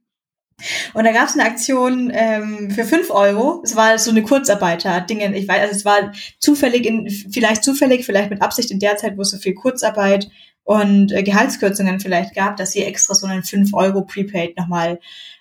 Und da gab es eine Aktion ähm, für fünf Euro. Es war so eine Kurzarbeiter-Dinge. Ich weiß, also es war zufällig, in, vielleicht zufällig, vielleicht mit Absicht in der Zeit, wo es so viel Kurzarbeit und äh, Gehaltskürzungen vielleicht gab, dass sie extra so einen fünf Euro Prepaid nochmal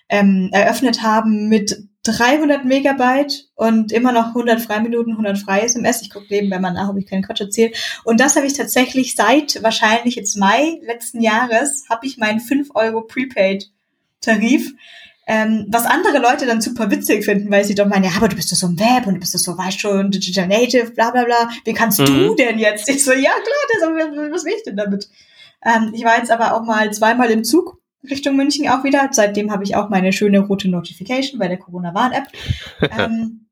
ähm, eröffnet haben mit 300 Megabyte und immer noch 100 Freiminuten, 100 freie SMS. Ich gucke nebenbei mal nach, ob ich keinen Quatsch erzähle. Und das habe ich tatsächlich seit wahrscheinlich jetzt Mai letzten Jahres, habe ich meinen 5 Euro Prepaid-Tarif. Ähm, was andere Leute dann super witzig finden, weil sie doch meinen, ja, aber du bist doch so im Web und du bist doch so, weißt schon, Digital Native, bla bla bla. Wie kannst mhm. du denn jetzt? Ich so, ja klar, das, was will ich denn damit? Ähm, ich war jetzt aber auch mal zweimal im Zug Richtung München auch wieder. Seitdem habe ich auch meine schöne rote Notification bei der Corona-Warn-App. [laughs] ähm,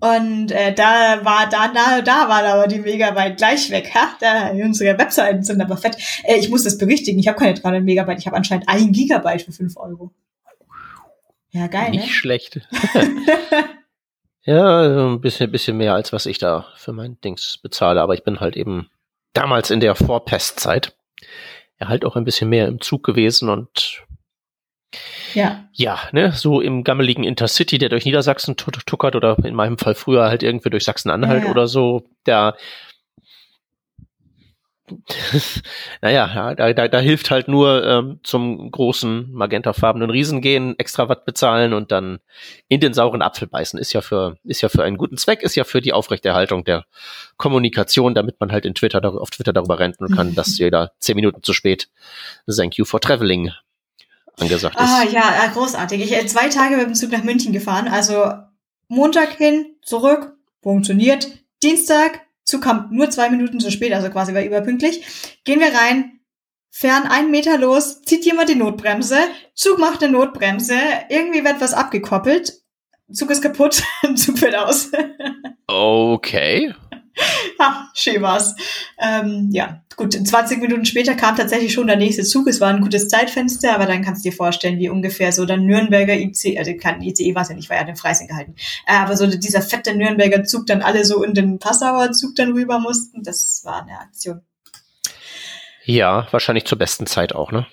und äh, da war da, da, da waren aber die Megabyte gleich weg. Ha? Da, unsere Webseiten sind aber fett. Äh, ich muss das berichtigen, ich habe keine 300 Megabyte, ich habe anscheinend ein Gigabyte für 5 Euro. Ja, geil. Nicht ne? schlecht. [laughs] [laughs] ja, also ein bisschen, bisschen mehr als was ich da für mein Dings bezahle, aber ich bin halt eben damals in der Vorpestzeit ja halt auch ein bisschen mehr im Zug gewesen und ja. Ja, ne, so im gammeligen Intercity, der durch Niedersachsen tuckert oder in meinem Fall früher halt irgendwie durch Sachsen-Anhalt ja, ja. oder so, da [laughs] naja, da, da, da hilft halt nur ähm, zum großen magentafarbenen Riesen gehen, extra Watt bezahlen und dann in den sauren Apfel beißen. Ist ja für, ist ja für einen guten Zweck, ist ja für die Aufrechterhaltung der Kommunikation, damit man halt in Twitter, auf Twitter darüber renten kann, [laughs] dass jeder zehn Minuten zu spät Thank you for traveling angesagt ist. Ah, ja, großartig. Ich bin zwei Tage mit dem Zug nach München gefahren, also Montag hin, zurück, funktioniert. Dienstag Zug kam nur zwei Minuten zu spät, also quasi war überpünktlich. Gehen wir rein, fern einen Meter los, zieht jemand die Notbremse, Zug macht eine Notbremse, irgendwie wird was abgekoppelt, Zug ist kaputt, [laughs] Zug fällt aus. [laughs] okay. ha, schön war's. Ähm, ja, gut, 20 Minuten später kam tatsächlich schon der nächste Zug. Es war ein gutes Zeitfenster, aber dann kannst du dir vorstellen, wie ungefähr so der Nürnberger IC, also kein ICE war es ja nicht, war ja den Freising gehalten. Äh, aber so dieser fette Nürnberger Zug dann alle so in den Passauer Zug dann rüber mussten, das war eine Aktion. Ja, wahrscheinlich zur besten Zeit auch, ne?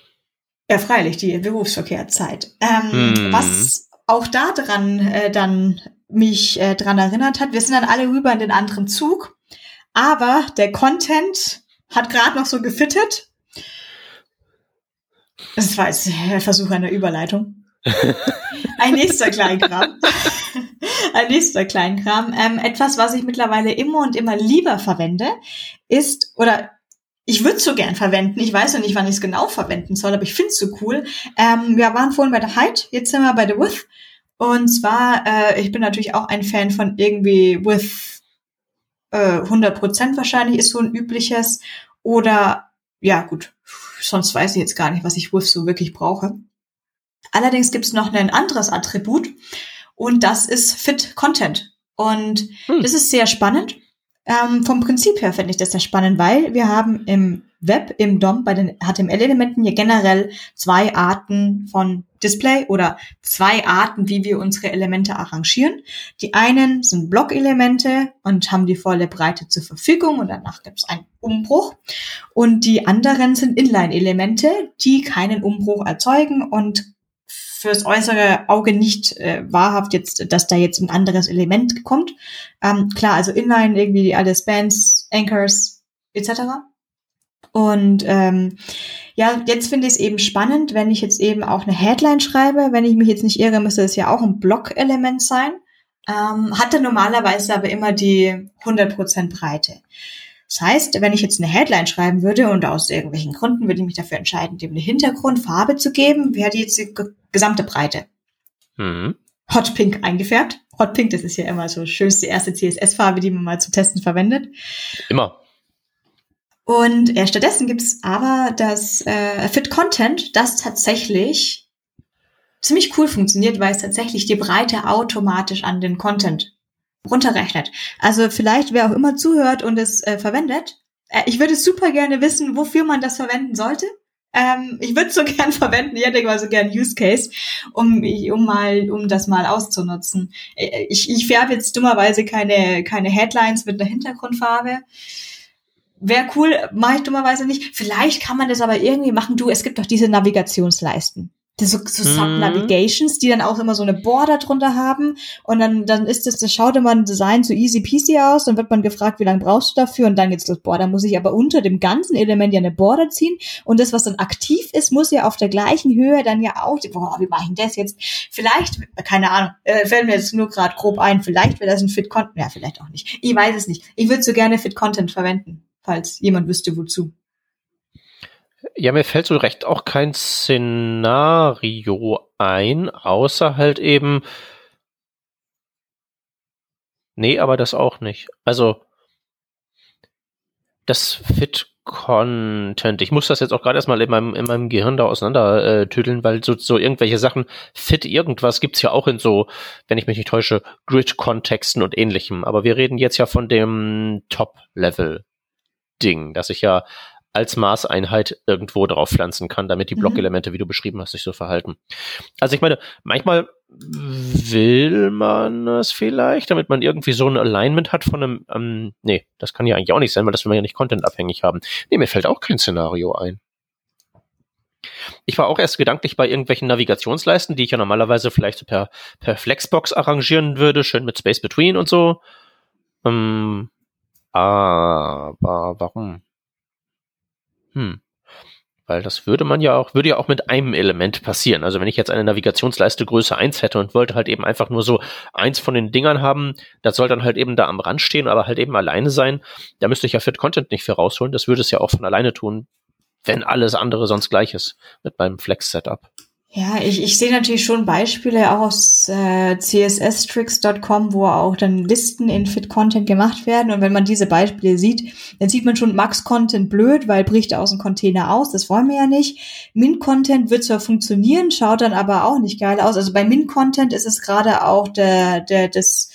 Ja, freilich, die Berufsverkehrszeit. Ähm, hm. Was auch da dran äh, dann mich äh, dran erinnert hat. Wir sind dann alle rüber in den anderen Zug, aber der Content hat gerade noch so gefittet. Das war jetzt ein Versuch einer Überleitung. [laughs] Ein nächster Kleinkram. [laughs] Ein nächster Kleinkram. Ähm, etwas, was ich mittlerweile immer und immer lieber verwende, ist, oder ich würde es so gern verwenden. Ich weiß noch nicht, wann ich es genau verwenden soll, aber ich finde es so cool. Ähm, wir waren vorhin bei der Height, jetzt sind wir bei der Width. Und zwar, äh, ich bin natürlich auch ein Fan von irgendwie with äh, 100% wahrscheinlich ist so ein übliches. Oder, ja gut, sonst weiß ich jetzt gar nicht, was ich with so wirklich brauche. Allerdings gibt es noch ein anderes Attribut und das ist Fit Content. Und hm. das ist sehr spannend. Ähm, vom Prinzip her finde ich das sehr spannend, weil wir haben im Web, im DOM, bei den HTML-Elementen hier generell zwei Arten von Display oder zwei Arten, wie wir unsere Elemente arrangieren. Die einen sind Block-Elemente und haben die volle Breite zur Verfügung und danach gibt es einen Umbruch. Und die anderen sind Inline-Elemente, die keinen Umbruch erzeugen und fürs äußere Auge nicht äh, wahrhaft jetzt, dass da jetzt ein anderes Element kommt. Ähm, klar, also Inline irgendwie alle Spans, Anchors etc. Und ähm, ja, jetzt finde ich es eben spannend, wenn ich jetzt eben auch eine Headline schreibe. Wenn ich mich jetzt nicht irre, müsste es ja auch ein Block-Element sein. Ähm, hat dann normalerweise aber immer die 100% Breite. Das heißt, wenn ich jetzt eine Headline schreiben würde und aus irgendwelchen Gründen würde ich mich dafür entscheiden, dem eine Hintergrundfarbe zu geben, wäre die jetzt die gesamte Breite. Mhm. Hot Pink eingefärbt. Hot Pink, das ist ja immer so schönste erste CSS-Farbe, die man mal zum Testen verwendet. Immer. Und äh, stattdessen gibt's aber das äh, Fit Content, das tatsächlich ziemlich cool funktioniert, weil es tatsächlich die Breite automatisch an den Content runterrechnet. Also vielleicht, wer auch immer zuhört und es äh, verwendet, äh, ich würde super gerne wissen, wofür man das verwenden sollte. Ähm, ich würde so [laughs] gern verwenden, ich hätte mal so gern Use Case, um, um mal, um das mal auszunutzen. Äh, ich, ich färbe jetzt dummerweise keine, keine Headlines mit einer Hintergrundfarbe. Wäre cool, mache ich dummerweise nicht. Vielleicht kann man das aber irgendwie machen. Du, es gibt doch diese Navigationsleisten so, so Sub-Navigations, die dann auch immer so eine Border drunter haben. Und dann, dann ist das, das schaut immer ein Design so easy peasy aus. Dann wird man gefragt, wie lange brauchst du dafür? Und dann geht's los, boah, da muss ich aber unter dem ganzen Element ja eine Border ziehen. Und das, was dann aktiv ist, muss ja auf der gleichen Höhe dann ja auch, boah, wie mache ich das jetzt? Vielleicht, keine Ahnung, äh, fällt mir jetzt nur gerade grob ein, vielleicht wäre das ein Fit Content, ja, vielleicht auch nicht. Ich weiß es nicht. Ich würde so gerne Fit Content verwenden, falls jemand wüsste, wozu. Ja, mir fällt so recht auch kein Szenario ein, außer halt eben. Nee, aber das auch nicht. Also, das Fit Content. Ich muss das jetzt auch gerade erstmal in meinem, in meinem Gehirn da auseinander äh, weil so, so irgendwelche Sachen, Fit irgendwas gibt's ja auch in so, wenn ich mich nicht täusche, Grid-Kontexten und ähnlichem. Aber wir reden jetzt ja von dem Top-Level-Ding, dass ich ja als Maßeinheit irgendwo drauf pflanzen kann, damit die mhm. Blockelemente, wie du beschrieben hast, sich so verhalten. Also ich meine, manchmal will man es vielleicht, damit man irgendwie so ein Alignment hat von einem, ähm, nee, das kann ja eigentlich auch nicht sein, weil das will man ja nicht contentabhängig haben. Nee, mir fällt auch kein Szenario ein. Ich war auch erst gedanklich bei irgendwelchen Navigationsleisten, die ich ja normalerweise vielleicht per, per Flexbox arrangieren würde, schön mit Space Between und so. Ähm, aber warum? Hm. Weil das würde man ja auch, würde ja auch mit einem Element passieren. Also wenn ich jetzt eine Navigationsleiste Größe 1 hätte und wollte halt eben einfach nur so eins von den Dingern haben, das soll dann halt eben da am Rand stehen, aber halt eben alleine sein, da müsste ich ja Fit Content nicht für rausholen. Das würde es ja auch von alleine tun, wenn alles andere sonst gleich ist mit meinem Flex-Setup. Ja, ich, ich sehe natürlich schon Beispiele auch aus äh, csstricks.com, wo auch dann Listen in Fit-Content gemacht werden. Und wenn man diese Beispiele sieht, dann sieht man schon Max-Content blöd, weil bricht aus dem Container aus. Das wollen wir ja nicht. Min-Content wird zwar funktionieren, schaut dann aber auch nicht geil aus. Also bei Min-Content ist es gerade auch der, der, das,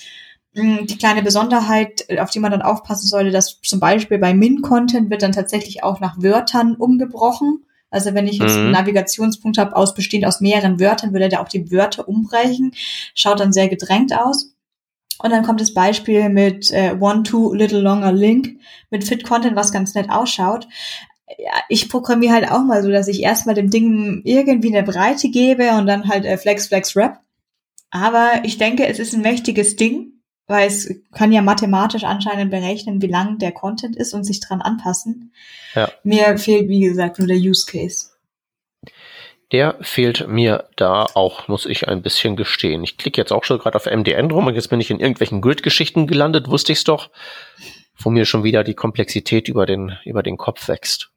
hm, die kleine Besonderheit, auf die man dann aufpassen sollte, dass zum Beispiel bei Min-Content wird dann tatsächlich auch nach Wörtern umgebrochen. Also wenn ich jetzt mhm. einen Navigationspunkt habe, aus bestehend aus mehreren Wörtern, würde der auch die Wörter umbrechen. Schaut dann sehr gedrängt aus. Und dann kommt das Beispiel mit äh, One, Two, Little Longer Link mit Fit Content, was ganz nett ausschaut. Ja, ich programmiere halt auch mal so, dass ich erstmal dem Ding irgendwie eine Breite gebe und dann halt äh, Flex, Flex, Rap. Aber ich denke, es ist ein mächtiges Ding weil es kann ja mathematisch anscheinend berechnen, wie lang der Content ist und sich dran anpassen. Ja. Mir fehlt, wie gesagt, nur der Use Case. Der fehlt mir da auch, muss ich ein bisschen gestehen. Ich klicke jetzt auch schon gerade auf MDN rum und jetzt bin ich in irgendwelchen Grid-Geschichten gelandet, wusste ich's doch, wo mir schon wieder die Komplexität über den, über den Kopf wächst.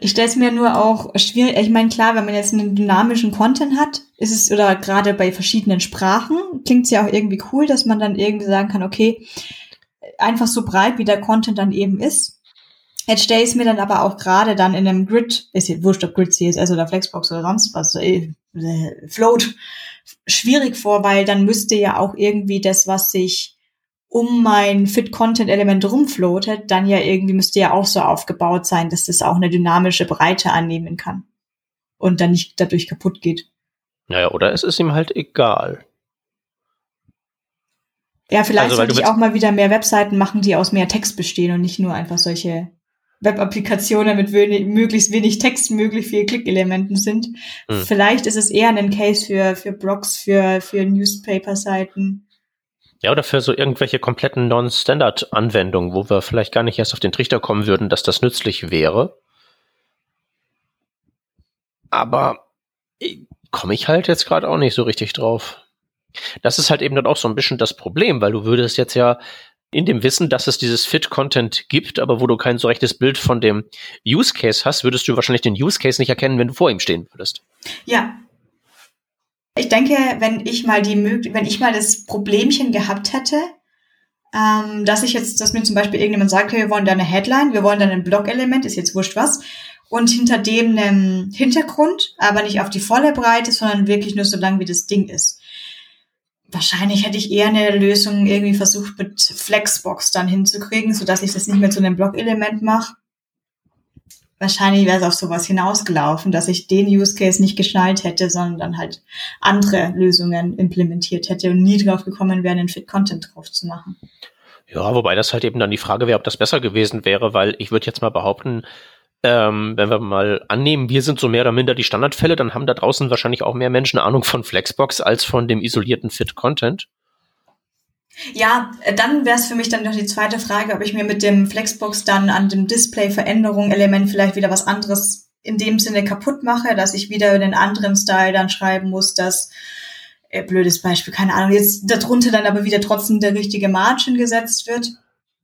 Ich stelle es mir nur auch schwierig, ich meine, klar, wenn man jetzt einen dynamischen Content hat, ist es, oder gerade bei verschiedenen Sprachen, klingt es ja auch irgendwie cool, dass man dann irgendwie sagen kann, okay, einfach so breit, wie der Content dann eben ist. Jetzt stelle ich es mir dann aber auch gerade dann in einem Grid, ist jetzt wurscht, ob Grid CSS oder Flexbox oder sonst was, äh, Float, schwierig vor, weil dann müsste ja auch irgendwie das, was sich um mein Fit-Content-Element rumfloatet, dann ja irgendwie müsste ja auch so aufgebaut sein, dass das auch eine dynamische Breite annehmen kann und dann nicht dadurch kaputt geht. Naja, oder es ist ihm halt egal. Ja, vielleicht also, sollte ich auch mal wieder mehr Webseiten machen, die aus mehr Text bestehen und nicht nur einfach solche Web-Applikationen mit wenig, möglichst wenig Text, möglichst viel Klickelementen sind. Hm. Vielleicht ist es eher ein Case für, für Blogs, für, für Newspaper-Seiten. Ja, oder für so irgendwelche kompletten Non-Standard-Anwendungen, wo wir vielleicht gar nicht erst auf den Trichter kommen würden, dass das nützlich wäre. Aber komme ich halt jetzt gerade auch nicht so richtig drauf. Das ist halt eben dann auch so ein bisschen das Problem, weil du würdest jetzt ja in dem Wissen, dass es dieses Fit-Content gibt, aber wo du kein so rechtes Bild von dem Use Case hast, würdest du wahrscheinlich den Use Case nicht erkennen, wenn du vor ihm stehen würdest. Ja, ich denke, wenn ich mal die wenn ich mal das Problemchen gehabt hätte, ähm, dass ich jetzt, dass mir zum Beispiel irgendjemand sagt, okay, wir wollen da eine Headline, wir wollen da ein Blog-Element, ist jetzt wurscht was, und hinter dem einen Hintergrund, aber nicht auf die volle Breite, sondern wirklich nur so lang, wie das Ding ist. Wahrscheinlich hätte ich eher eine Lösung irgendwie versucht, mit Flexbox dann hinzukriegen, so dass ich das nicht mehr zu einem Blog-Element mache wahrscheinlich wäre es auf sowas hinausgelaufen, dass ich den Use Case nicht geschnallt hätte, sondern halt andere Lösungen implementiert hätte und nie drauf gekommen wäre, einen Fit Content drauf zu machen. Ja, wobei das halt eben dann die Frage wäre, ob das besser gewesen wäre, weil ich würde jetzt mal behaupten, ähm, wenn wir mal annehmen, wir sind so mehr oder minder die Standardfälle, dann haben da draußen wahrscheinlich auch mehr Menschen Ahnung von Flexbox als von dem isolierten Fit Content. Ja, äh, dann wäre es für mich dann noch die zweite Frage, ob ich mir mit dem Flexbox dann an dem Display-Veränderung-Element vielleicht wieder was anderes in dem Sinne kaputt mache, dass ich wieder in einen anderen Style dann schreiben muss, dass, äh, blödes Beispiel, keine Ahnung, jetzt darunter dann aber wieder trotzdem der richtige Margin gesetzt wird.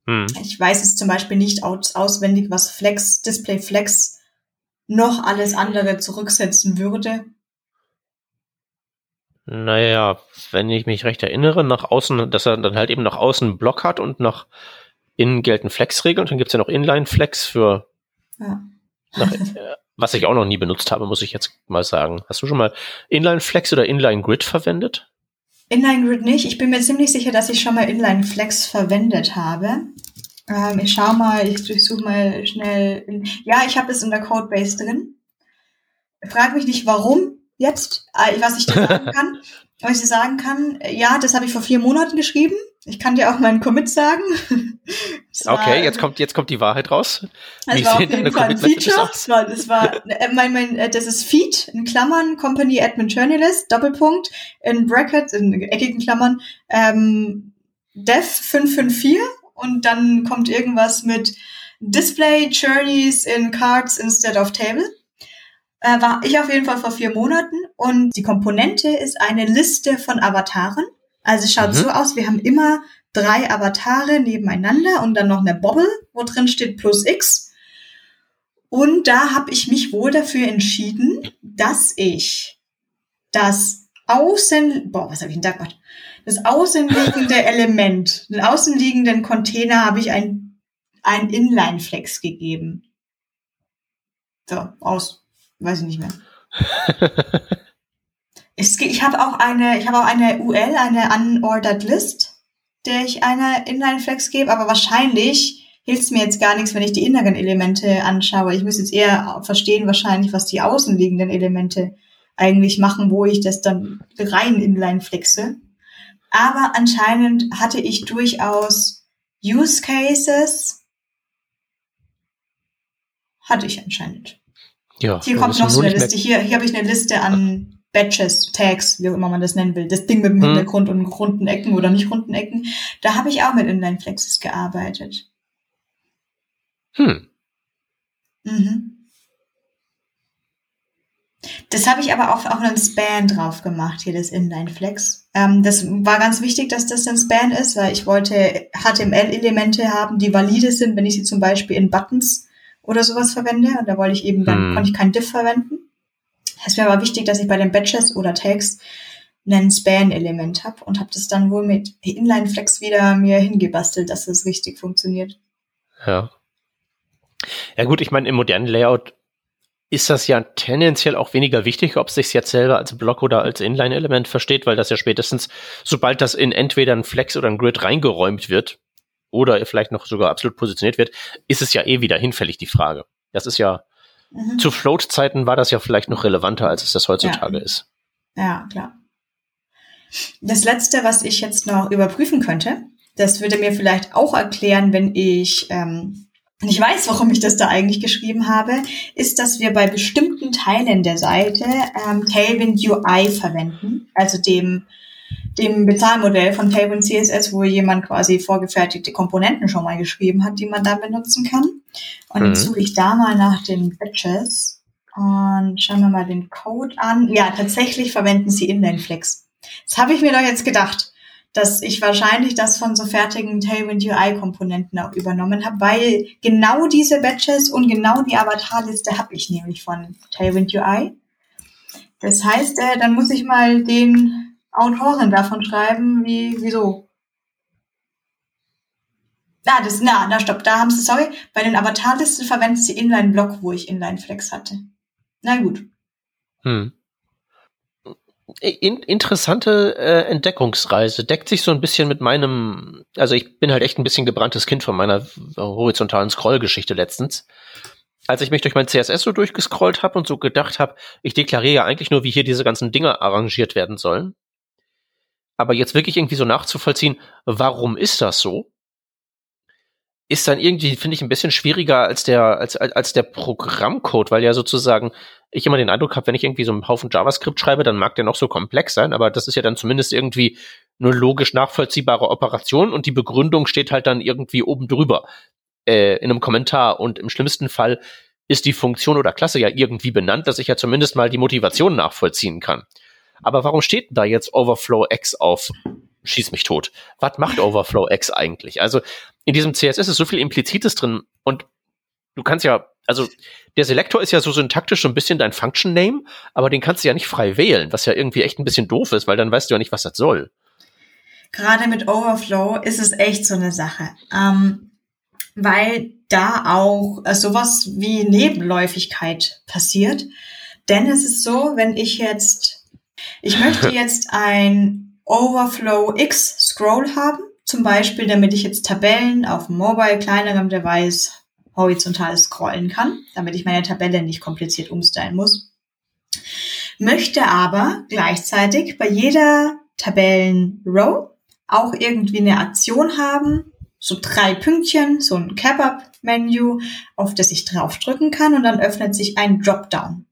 Hm. Ich weiß es zum Beispiel nicht aus, auswendig, was Flex, Display Flex noch alles andere zurücksetzen würde. Naja, wenn ich mich recht erinnere, nach außen, dass er dann halt eben nach außen einen Block hat und nach innen gelten Flex-Regeln und dann gibt's ja noch Inline-Flex für ja. nach, äh, was ich auch noch nie benutzt habe, muss ich jetzt mal sagen. Hast du schon mal Inline-Flex oder Inline-Grid verwendet? Inline-Grid nicht. Ich bin mir ziemlich sicher, dass ich schon mal Inline-Flex verwendet habe. Ähm, ich schau mal, ich durchsuche mal schnell. Ja, ich habe es in der Codebase drin. Frag mich nicht, warum jetzt, äh, was ich dir sagen [laughs] kann. was ich dir sagen kann, ja, das habe ich vor vier Monaten geschrieben. Ich kann dir auch meinen Commit sagen. [laughs] okay, jetzt kommt jetzt kommt die Wahrheit raus. Wie war sehen deine Commit Feature. Das war, das war äh, mein, mein, äh, das ist Feed in Klammern Company Admin Journalist Doppelpunkt in Brackets in eckigen Klammern ähm, Dev 554 und dann kommt irgendwas mit Display Journeys in Cards instead of Table äh, war ich auf jeden Fall vor vier Monaten. Und die Komponente ist eine Liste von Avataren. Also es schaut mhm. so aus, wir haben immer drei Avatare nebeneinander und dann noch eine Bobble, wo drin steht plus X. Und da habe ich mich wohl dafür entschieden, dass ich das Außen, boah, was habe ich denn da gemacht? Das außenliegende [laughs] Element, den außenliegenden Container habe ich ein, ein Inline-Flex gegeben. So, aus weiß ich nicht mehr. [laughs] es, ich habe auch eine, ich habe auch eine UL, eine Unordered List, der ich eine Inline-Flex gebe, aber wahrscheinlich hilft es mir jetzt gar nichts, wenn ich die inneren Elemente anschaue. Ich muss jetzt eher verstehen wahrscheinlich, was die außenliegenden Elemente eigentlich machen, wo ich das dann rein inline flexe. Aber anscheinend hatte ich durchaus Use Cases. Hatte ich anscheinend. Ja, hier kommt noch so eine Liste. Hier, hier habe ich eine Liste an Batches, Tags, wie auch immer man das nennen will. Das Ding mit dem hm. Hintergrund und runden Ecken oder nicht runden Ecken. Da habe ich auch mit Inline-Flexes gearbeitet. Hm. Mhm. Das habe ich aber auch auf einen Span drauf gemacht, hier das Inline-Flex. Ähm, das war ganz wichtig, dass das ein Span ist, weil ich wollte HTML-Elemente haben, die valide sind, wenn ich sie zum Beispiel in Buttons oder sowas verwende. Und da wollte ich eben, dann hm. konnte ich kein Diff verwenden. Es wäre aber wichtig, dass ich bei den Batches oder Tags ein Span-Element habe und habe das dann wohl mit Inline-Flex wieder mir hingebastelt, dass es richtig funktioniert. Ja. Ja gut, ich meine, im modernen Layout ist das ja tendenziell auch weniger wichtig, ob es sich jetzt selber als Block oder als Inline-Element versteht, weil das ja spätestens, sobald das in entweder ein Flex oder ein Grid reingeräumt wird oder vielleicht noch sogar absolut positioniert wird, ist es ja eh wieder hinfällig, die Frage. Das ist ja, mhm. zu Float-Zeiten war das ja vielleicht noch relevanter, als es das heutzutage ja. ist. Ja, klar. Das letzte, was ich jetzt noch überprüfen könnte, das würde mir vielleicht auch erklären, wenn ich ähm, ich weiß, warum ich das da eigentlich geschrieben habe, ist, dass wir bei bestimmten Teilen der Seite ähm, Tailwind UI verwenden, also dem dem Bezahlmodell von Tailwind CSS, wo jemand quasi vorgefertigte Komponenten schon mal geschrieben hat, die man da benutzen kann. Und mhm. jetzt suche ich da mal nach den Batches und schauen wir mal den Code an. Ja, tatsächlich verwenden sie Inline-Flex. Das habe ich mir doch jetzt gedacht dass ich wahrscheinlich das von so fertigen Tailwind UI-Komponenten auch übernommen habe, weil genau diese Batches und genau die Avatarliste habe ich nämlich von Tailwind UI. Das heißt, äh, dann muss ich mal den Autoren davon schreiben, wie, wieso. Ah, das, na, na, stopp, da haben sie, sorry, bei den Avatarlisten verwenden sie Inline-Block, wo ich Inline-Flex hatte. Na gut. Hm in, interessante äh, Entdeckungsreise. Deckt sich so ein bisschen mit meinem, also ich bin halt echt ein bisschen gebranntes Kind von meiner horizontalen Scrollgeschichte letztens. Als ich mich durch mein CSS so durchgescrollt habe und so gedacht habe, ich deklariere ja eigentlich nur, wie hier diese ganzen Dinge arrangiert werden sollen. Aber jetzt wirklich irgendwie so nachzuvollziehen, warum ist das so? ist dann irgendwie, finde ich, ein bisschen schwieriger als der, als, als der Programmcode, weil ja sozusagen ich immer den Eindruck habe, wenn ich irgendwie so einen Haufen JavaScript schreibe, dann mag der noch so komplex sein, aber das ist ja dann zumindest irgendwie eine logisch nachvollziehbare Operation und die Begründung steht halt dann irgendwie oben drüber äh, in einem Kommentar und im schlimmsten Fall ist die Funktion oder Klasse ja irgendwie benannt, dass ich ja zumindest mal die Motivation nachvollziehen kann. Aber warum steht da jetzt Overflow X auf schieß mich tot. Was macht Overflow X eigentlich? Also in diesem CSS ist so viel Implizites drin und du kannst ja, also der Selektor ist ja so syntaktisch so ein bisschen dein Function Name, aber den kannst du ja nicht frei wählen, was ja irgendwie echt ein bisschen doof ist, weil dann weißt du ja nicht, was das soll. Gerade mit Overflow ist es echt so eine Sache, ähm, weil da auch äh, sowas wie Nebenläufigkeit passiert. Denn es ist so, wenn ich jetzt, ich möchte [laughs] jetzt ein Overflow X Scroll haben, zum Beispiel, damit ich jetzt Tabellen auf Mobile kleinerem Device horizontal scrollen kann, damit ich meine Tabelle nicht kompliziert umstylen muss. Möchte aber gleichzeitig bei jeder Tabellen-Row auch irgendwie eine Aktion haben, so drei Pünktchen, so ein Cap-Up-Menü, auf das ich draufdrücken kann und dann öffnet sich ein Dropdown.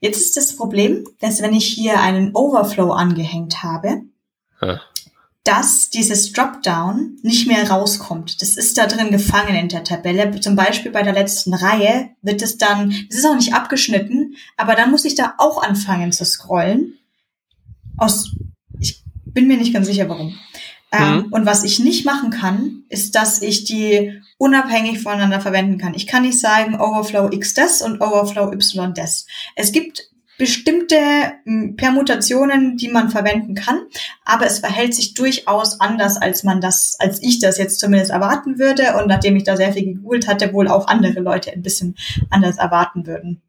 Jetzt ist das Problem, dass wenn ich hier einen Overflow angehängt habe, ja. dass dieses Dropdown nicht mehr rauskommt. Das ist da drin gefangen in der Tabelle. Zum Beispiel bei der letzten Reihe wird es dann, das ist auch nicht abgeschnitten, aber dann muss ich da auch anfangen zu scrollen. Aus, ich bin mir nicht ganz sicher warum. Ähm, mhm. und was ich nicht machen kann, ist, dass ich die unabhängig voneinander verwenden kann. Ich kann nicht sagen Overflow X des und Overflow Y des. Es gibt bestimmte hm, Permutationen, die man verwenden kann, aber es verhält sich durchaus anders, als man das, als ich das jetzt zumindest erwarten würde und nachdem ich da sehr viel gegoogelt hatte, wohl auch andere Leute ein bisschen anders erwarten würden.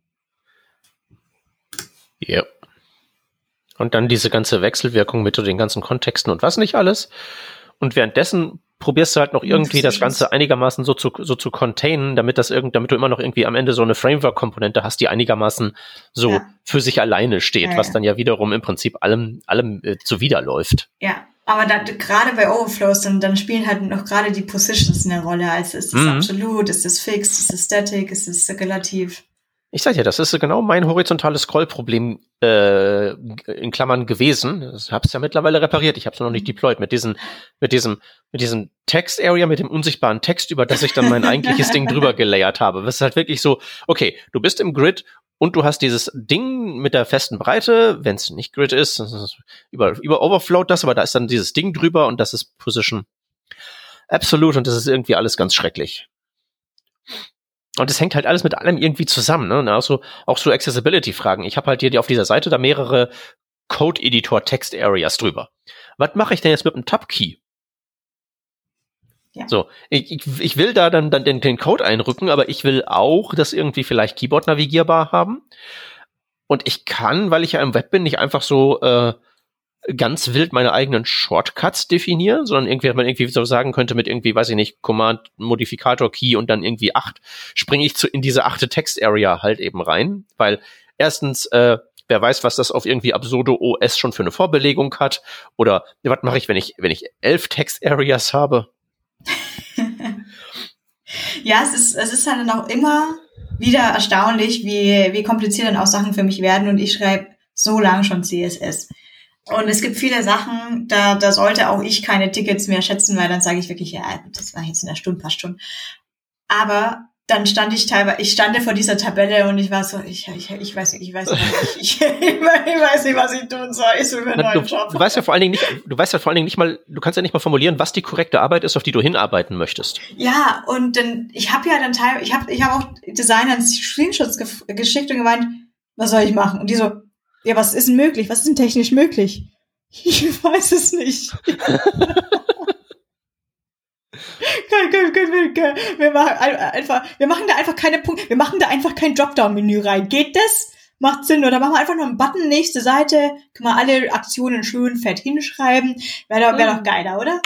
Ja. Und dann diese ganze Wechselwirkung mit den ganzen Kontexten und was nicht alles. Und währenddessen probierst du halt noch irgendwie das, Ganze einigermaßen so zu, so zu containen, damit das irgend, damit du immer noch irgendwie am Ende so eine Framework-Komponente hast, die einigermaßen so ja. für sich alleine steht, ja, was dann ja wiederum im Prinzip allem, allem äh, zuwiderläuft. Ja, aber gerade bei Overflows, dann, dann spielen halt noch gerade die Positions eine Rolle. Also ist es mhm. absolut, ist es fixed, ist es static, ist es relativ. Ich sag ja, das ist genau mein horizontales Scrollproblem äh, in Klammern gewesen. Ich habe es ja mittlerweile repariert. Ich habe es noch nicht deployed mit diesem, mit diesem, mit diesem Text Area, mit dem unsichtbaren Text, über das ich dann mein [laughs] eigentliches Ding drüber gelayert habe. Das ist halt wirklich so, okay, du bist im Grid und du hast dieses Ding mit der festen Breite, wenn es nicht Grid ist, ist über, über Overflow das, aber da ist dann dieses Ding drüber und das ist Position Absolute und das ist irgendwie alles ganz schrecklich. Und es hängt halt alles mit allem irgendwie zusammen. Ne? Also auch so Accessibility-Fragen. Ich habe halt hier auf dieser Seite da mehrere Code-Editor-Text-Areas drüber. Was mache ich denn jetzt mit einem Tab-Key? Ja. So, ich, ich, ich will da dann, dann den, den Code einrücken, aber ich will auch das irgendwie vielleicht Keyboard navigierbar haben. Und ich kann, weil ich ja im Web bin, nicht einfach so äh, ganz wild meine eigenen Shortcuts definieren, sondern irgendwie, man irgendwie so sagen könnte mit irgendwie, weiß ich nicht, Command, Modifikator Key und dann irgendwie acht, springe ich zu, in diese achte Text Area halt eben rein, weil erstens, äh, wer weiß, was das auf irgendwie Absurdo OS schon für eine Vorbelegung hat oder was mache ich, wenn ich, wenn ich elf Text Areas habe? [laughs] ja, es ist, es ist halt dann auch immer wieder erstaunlich, wie, wie kompliziert dann auch Sachen für mich werden und ich schreibe so lang schon CSS. Und es gibt viele Sachen, da, da sollte auch ich keine Tickets mehr schätzen, weil dann sage ich wirklich, ja, das war jetzt in der Stunde, passt schon. Aber dann stand ich teilweise, ich stand vor dieser Tabelle und ich war so, ich, ich, ich weiß nicht, ich weiß nicht, ich, [laughs] ich, ich, weiß nicht, was ich tun soll. Ich mir einen neuen Job. Du weißt ja vor allen Dingen nicht, du weißt ja vor allen Dingen nicht mal, du kannst ja nicht mal formulieren, was die korrekte Arbeit ist, auf die du hinarbeiten möchtest. Ja, und dann, ich habe ja dann teil, ich habe, ich habe auch Designern Screenshots ge geschickt und gemeint, was soll ich machen? Und die so, ja, was ist denn möglich? Was ist denn technisch möglich? [laughs] Ich weiß es nicht. [laughs] können, können, können, wir, machen einfach, wir machen da einfach keine Punkte, wir machen da einfach kein Dropdown-Menü rein. Geht das? Macht Sinn. Oder machen wir einfach nur einen Button, nächste Seite, kann man alle Aktionen schön fett hinschreiben. Wäre doch, wär doch geiler, oder?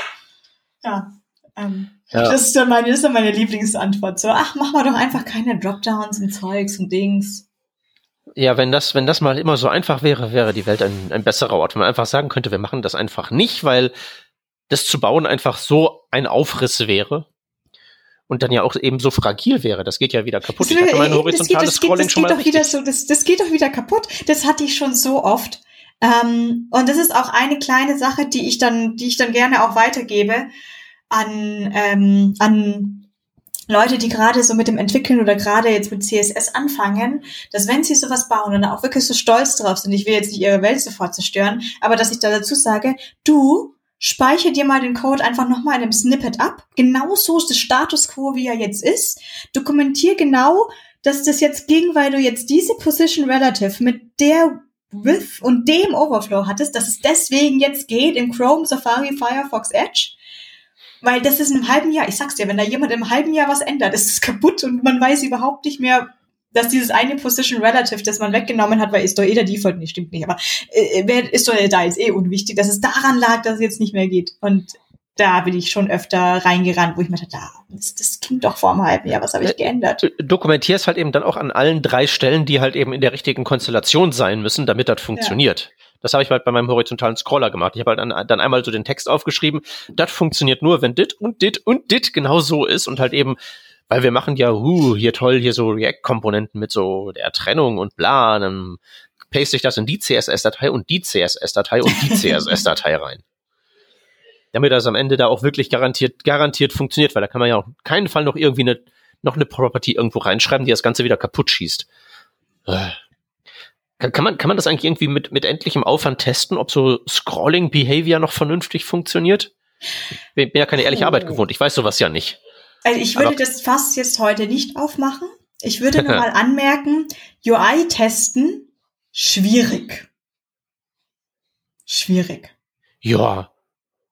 Ja. Ähm, ja. Das, ist dann meine, das ist dann meine Lieblingsantwort. So, ach, mach mal doch einfach keine Dropdowns und Zeugs und Dings. Ja, wenn das, wenn das mal immer so einfach wäre, wäre die Welt ein, ein besserer Ort. Wenn man einfach sagen könnte, wir machen das einfach nicht, weil das zu bauen einfach so ein Aufriss wäre und dann ja auch eben so fragil wäre. Das geht ja wieder kaputt. Das, ich hatte mein horizontales Scrolling das geht, das schon mal wieder so, das, das geht doch wieder kaputt. Das hatte ich schon so oft. Ähm, und das ist auch eine kleine Sache, die ich dann, die ich dann gerne auch weitergebe an, ähm, an Leute, die gerade so mit dem Entwickeln oder gerade jetzt mit CSS anfangen, dass wenn sie sowas bauen und auch wirklich so stolz drauf sind, ich will jetzt nicht ihre Welt sofort zerstören, aber dass ich da dazu sage, du speicher dir mal den Code einfach nochmal in einem Snippet ab. Genauso ist der Status quo, wie er jetzt ist. Dokumentier genau, dass das jetzt ging, weil du jetzt diese Position Relative mit der Width und dem Overflow hattest, dass es deswegen jetzt geht in Chrome, Safari, Firefox, Edge weil das ist in einem halben Jahr, ich sag's dir, wenn da jemand im halben Jahr was ändert, ist es kaputt und man weiß überhaupt nicht mehr, dass dieses eine Position Relative, das man weggenommen hat, weil ist doch eh der Default, nee, stimmt nicht, aber äh, ist doch da ist eh unwichtig, dass es daran lag, dass es jetzt nicht mehr geht. Und da bin ich schon öfter reingerannt, wo ich mir dachte, da, das, das ging doch vor einem halben Jahr, was habe ich geändert? Dokumentierst halt eben dann auch an allen drei Stellen, die halt eben in der richtigen Konstellation sein müssen, damit das funktioniert. Ja. Das habe ich halt bei meinem horizontalen Scroller gemacht. Ich habe halt dann, dann einmal so den Text aufgeschrieben. Das funktioniert nur, wenn dit und dit und dit genau so ist und halt eben weil wir machen ja, uh, hier toll, hier so React-Komponenten mit so der Trennung und bla, dann paste ich das in die CSS-Datei und die CSS-Datei und die [laughs] CSS-Datei rein. Damit das am Ende da auch wirklich garantiert, garantiert funktioniert, weil da kann man ja auf keinen Fall noch irgendwie eine, noch eine Property irgendwo reinschreiben, die das Ganze wieder kaputt schießt. Kann, man, kann man das eigentlich irgendwie mit, mit endlichem Aufwand testen, ob so Scrolling Behavior noch vernünftig funktioniert? Ich bin ja keine ehrliche oh. Arbeit gewohnt. Ich weiß sowas ja nicht. Also ich würde Aber das fast jetzt heute nicht aufmachen. Ich würde nur [laughs] mal anmerken, UI testen, schwierig. Schwierig. Ja.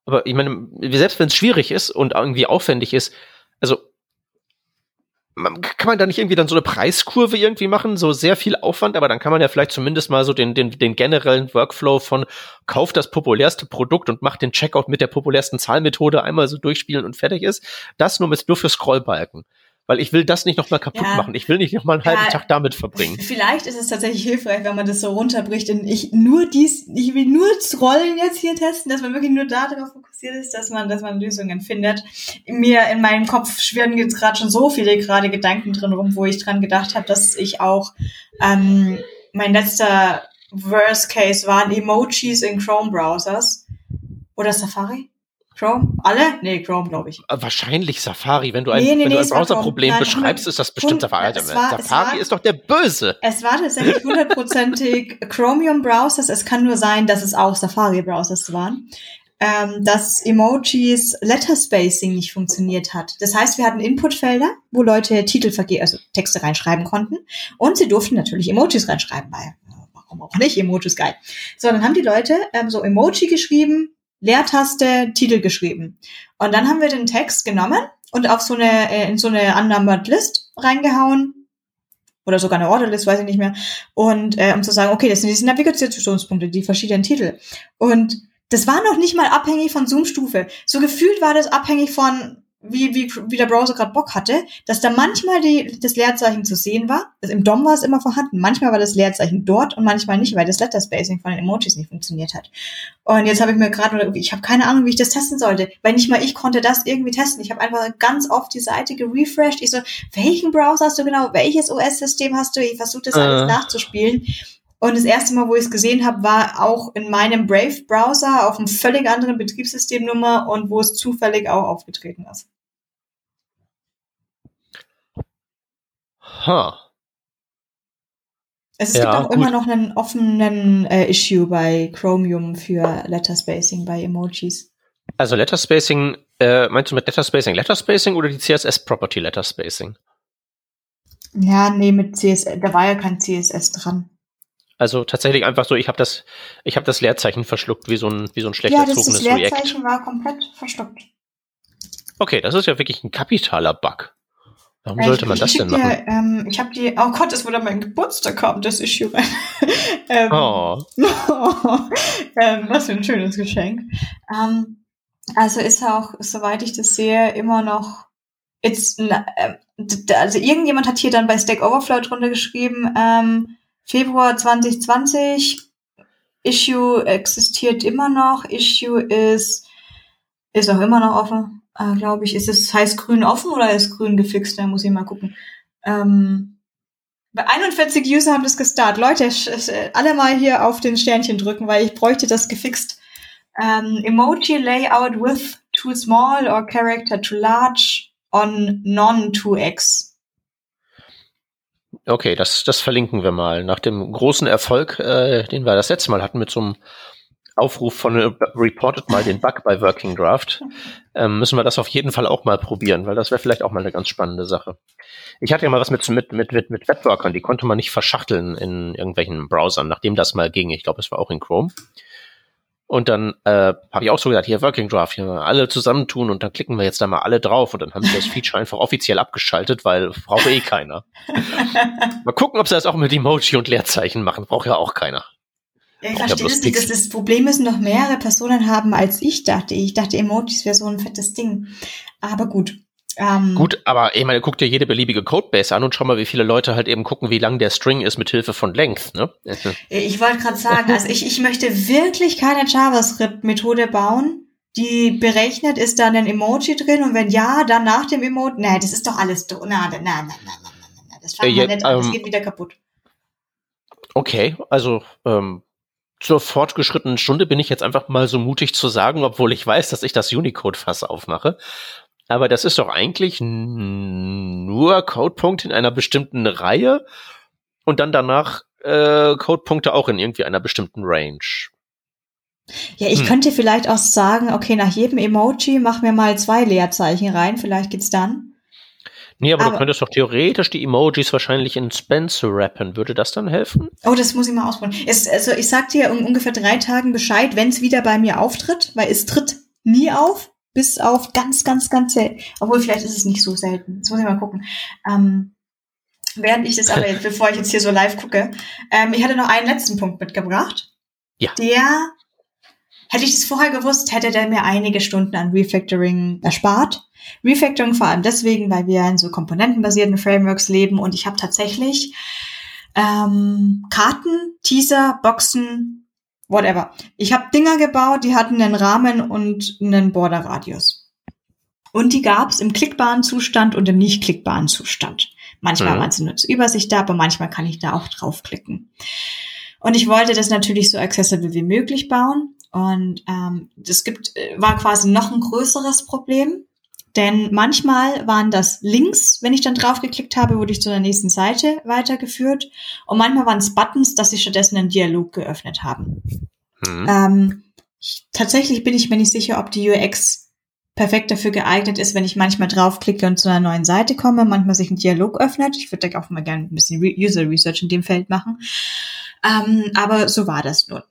Aber ich meine, selbst wenn es schwierig ist und irgendwie aufwendig ist, also kann man da nicht irgendwie dann so eine Preiskurve irgendwie machen? So sehr viel Aufwand, aber dann kann man ja vielleicht zumindest mal so den, den, den generellen Workflow von kauft das populärste Produkt und macht den Checkout mit der populärsten Zahlmethode einmal so durchspielen und fertig ist. Das nur mit, nur für Scrollbalken weil ich will das nicht nochmal kaputt ja. machen. Ich will nicht nochmal einen halben ja, Tag damit verbringen. [laughs] Vielleicht ist es tatsächlich hilfreich, wenn man das so runterbricht und ich nur dies, ich will nur Scrollen jetzt hier testen, dass man wirklich nur darauf fokussiert ist, dass man, dass man Lösungen findet. Mir in meinem Kopf schwirren jetzt gerade schon so viele gerade Gedanken drin rum, wo ich dran gedacht habe, dass ich auch ähm, mein letzter Worst Case waren Emojis in Chrome Browsers oder Safari. Chrome? Alle? Nee, Chrome, glaube ich. Äh, wahrscheinlich Safari. Wenn du ein, nee, nee, nee, ein Browserproblem beschreibst, ist das bestimmt Safari. War, Safari war, ist doch der Böse. Es war tatsächlich hundertprozentig [laughs] Chromium Browsers. Es kann nur sein, dass es auch Safari Browsers waren. Ähm, dass Emojis Letter Spacing nicht funktioniert hat. Das heißt, wir hatten Inputfelder, wo Leute Titel, also Texte reinschreiben konnten. Und sie durften natürlich Emojis reinschreiben, weil warum auch nicht, Emojis geil. So, dann haben die Leute ähm, so Emoji geschrieben, Leertaste, Titel geschrieben. Und dann haben wir den Text genommen und auf so eine, äh, in so eine unnumbered List reingehauen. Oder sogar eine Orderlist, weiß ich nicht mehr. Und äh, um zu sagen, okay, das sind diese Navigationspunkte, die verschiedenen Titel. Und das war noch nicht mal abhängig von Zoom-Stufe. So gefühlt war das abhängig von wie, wie, wie der Browser gerade Bock hatte, dass da manchmal die, das Leerzeichen zu sehen war. Also Im DOM war es immer vorhanden. Manchmal war das Leerzeichen dort und manchmal nicht, weil das Letter Spacing von den Emojis nicht funktioniert hat. Und jetzt habe ich mir gerade, ich habe keine Ahnung, wie ich das testen sollte, weil nicht mal ich konnte das irgendwie testen. Ich habe einfach ganz oft die Seite gerefreshed. Ich so, welchen Browser hast du genau? Welches OS-System hast du? Ich versuche das äh. alles nachzuspielen. Und das erste Mal, wo ich es gesehen habe, war auch in meinem Brave-Browser auf einem völlig anderen Betriebssystemnummer und wo es zufällig auch aufgetreten ist. Huh. Es ja, gibt auch gut. immer noch einen offenen äh, Issue bei Chromium für Letterspacing bei Emojis. Also Letterspacing, äh, meinst du mit Letterspacing Letterspacing oder die CSS Property Letterspacing? Ja, nee, mit CSS, da war ja kein CSS dran. Also tatsächlich einfach so, ich habe das, ich habe das Leerzeichen verschluckt, wie so ein, wie so ein schlecht ja, erzogenes React. Ja, das Leerzeichen war komplett verschluckt. Okay, das ist ja wirklich ein kapitaler Bug. Warum äh, sollte man das denn machen? Dir, ähm, ich habe die, oh Gott, es wurde mein Geburtstag haben, das Issue [laughs] ähm, oh. [laughs] ähm, was für ein schönes Geschenk. Ähm, also ist auch, soweit ich das sehe, immer noch It's, äh, also irgendjemand hat hier dann bei Stack Overflow drunter geschrieben, ähm, Februar 2020, Issue existiert immer noch, Issue ist, ist auch immer noch offen, äh, glaube ich. Ist es heißt grün offen oder ist grün gefixt? Da muss ich mal gucken. Ähm, bei 41 User haben das gestartet. Leute, alle mal hier auf den Sternchen drücken, weil ich bräuchte das gefixt. Ähm, Emoji Layout with too small or character too large on non 2x. Okay, das, das verlinken wir mal. Nach dem großen Erfolg, äh, den wir das letzte Mal hatten mit so einem Aufruf von äh, Reported mal den Bug bei Working Draft, ähm, müssen wir das auf jeden Fall auch mal probieren, weil das wäre vielleicht auch mal eine ganz spannende Sache. Ich hatte ja mal was mit, mit, mit, mit, mit Webworkern, die konnte man nicht verschachteln in irgendwelchen Browsern, nachdem das mal ging. Ich glaube, es war auch in Chrome. Und dann äh, habe ich auch so gesagt, hier Working Draft, hier mal alle zusammentun und dann klicken wir jetzt da mal alle drauf und dann haben sie das Feature einfach offiziell abgeschaltet, weil braucht eh keiner. [laughs] mal gucken, ob sie das auch mit Emoji und Leerzeichen machen, braucht ja auch keiner. Ja, ich verstehe das nicht. Das, das Problem müssen noch mehrere Personen haben, als ich dachte. Ich dachte, Emojis wäre so ein fettes Ding. Aber gut. Ähm, Gut, aber ich meine, guck dir jede beliebige Codebase an und schau mal, wie viele Leute halt eben gucken, wie lang der String ist mit Hilfe von Length. Ne? [laughs] Ich wollte gerade sagen, also ich, ich möchte wirklich keine JavaScript-Methode bauen, die berechnet, ist da ein Emoji drin und wenn ja, dann nach dem Emoji. Nein, das ist doch alles. Na, na, na, na, na, na, das fangen wir nicht an, das ähm, geht wieder kaputt. Okay, also ähm, zur fortgeschrittenen Stunde bin ich jetzt einfach mal so mutig zu sagen, obwohl ich weiß, dass ich das Unicode-Fass aufmache. Aber das ist doch eigentlich nur Codepunkte in einer bestimmten Reihe und dann danach äh, Codepunkte auch in irgendwie einer bestimmten Range. Ja, ich hm. könnte vielleicht auch sagen, okay, nach jedem Emoji mach mir mal zwei Leerzeichen rein, vielleicht geht's dann. Nee, aber, aber, du könntest doch theoretisch die Emojis wahrscheinlich in Spencer rappen. Würde das dann helfen? Oh, das muss ich mal ausprobieren. Es, also ich sag dir um ungefähr drei Tagen Bescheid, wenn es wieder bei mir auftritt, weil es tritt nie auf. Bis auf ganz, ganz, ganz selten. Obwohl, vielleicht ist es nicht so selten. Das muss ich mal gucken. Ähm, während ich das aber [laughs] jetzt, bevor ich jetzt hier so live gucke, ähm, ich hatte noch einen letzten Punkt mitgebracht. Ja. Der, hätte ich das vorher gewusst, hätte der mir einige Stunden an Refactoring erspart. Refactoring vor allem deswegen, weil wir in so komponentenbasierten Frameworks leben und ich habe tatsächlich ähm, Karten, Teaser, Boxen, whatever. Ich habe Dinger gebaut, die hatten einen Rahmen und einen Borderradius. Und die gab's im klickbaren Zustand und im nicht klickbaren Zustand. Manchmal mhm. waren sie nur zur Übersicht da, aber manchmal kann ich da auch draufklicken. Und ich wollte das natürlich so accessible wie möglich bauen. Und ähm, das gibt, äh, war quasi noch ein größeres Problem. Denn manchmal waren das Links, wenn ich dann draufgeklickt habe, wurde ich zu der nächsten Seite weitergeführt. Und manchmal waren es Buttons, dass sie stattdessen einen Dialog geöffnet haben. Mhm. Ähm, ich, tatsächlich bin ich mir nicht sicher, ob die UX perfekt dafür geeignet ist, wenn ich manchmal draufklicke und zu einer neuen Seite komme, manchmal sich ein Dialog öffnet. Ich würde da auch mal gerne ein bisschen User Research in dem Feld machen. Ähm, aber so war das nun.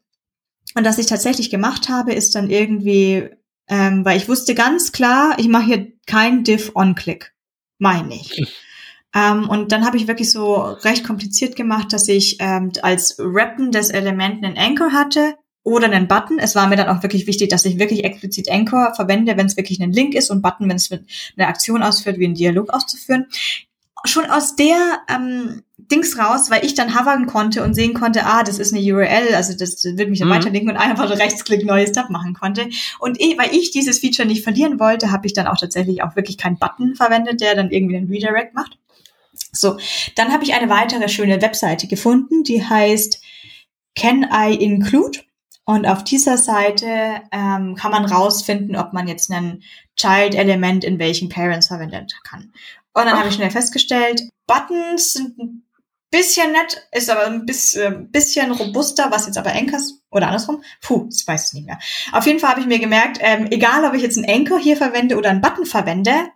Und was ich tatsächlich gemacht habe, ist dann irgendwie, ähm, weil ich wusste ganz klar, ich mache hier kein Div-On-Click. Meine ich. Ähm, und dann habe ich wirklich so recht kompliziert gemacht, dass ich ähm, als Rappen des Element einen Anchor hatte oder einen Button. Es war mir dann auch wirklich wichtig, dass ich wirklich explizit Anchor verwende, wenn es wirklich ein Link ist und Button, wenn es eine Aktion ausführt, wie einen Dialog auszuführen. Schon aus der ähm, Dings raus, weil ich dann hovern konnte und sehen konnte, ah, das ist eine URL, also das wird mich dann mhm. weiterlinken und einfach Rechtsklick neues Tab machen konnte. Und eh, weil ich dieses Feature nicht verlieren wollte, habe ich dann auch tatsächlich auch wirklich keinen Button verwendet, der dann irgendwie einen Redirect macht. So, dann habe ich eine weitere schöne Webseite gefunden, die heißt Can I Include? Und auf dieser Seite ähm, kann man rausfinden, ob man jetzt ein Child-Element in welchen Parents verwenden kann. Und dann habe ich schnell festgestellt, Buttons sind ein bisschen nett, ist aber ein bisschen, bisschen robuster, was jetzt aber Anchors oder andersrum. Puh, ich weiß es nicht mehr. Auf jeden Fall habe ich mir gemerkt, ähm, egal ob ich jetzt einen Anchor hier verwende oder einen Button verwende,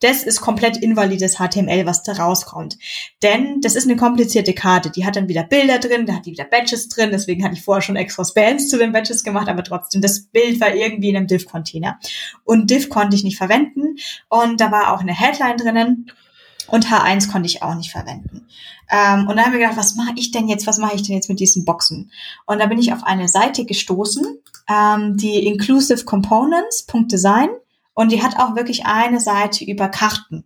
das ist komplett invalides HTML, was da rauskommt. Denn das ist eine komplizierte Karte. Die hat dann wieder Bilder drin, da hat die wieder Badges drin. Deswegen hatte ich vorher schon extra Spans zu den Badges gemacht, aber trotzdem, das Bild war irgendwie in einem Div-Container. Und Div konnte ich nicht verwenden. Und da war auch eine Headline drinnen. Und H1 konnte ich auch nicht verwenden. Ähm, und da haben wir gedacht, was mache ich denn jetzt, was mache ich denn jetzt mit diesen Boxen? Und da bin ich auf eine Seite gestoßen, ähm, die inclusive components.design und die hat auch wirklich eine Seite über Karten.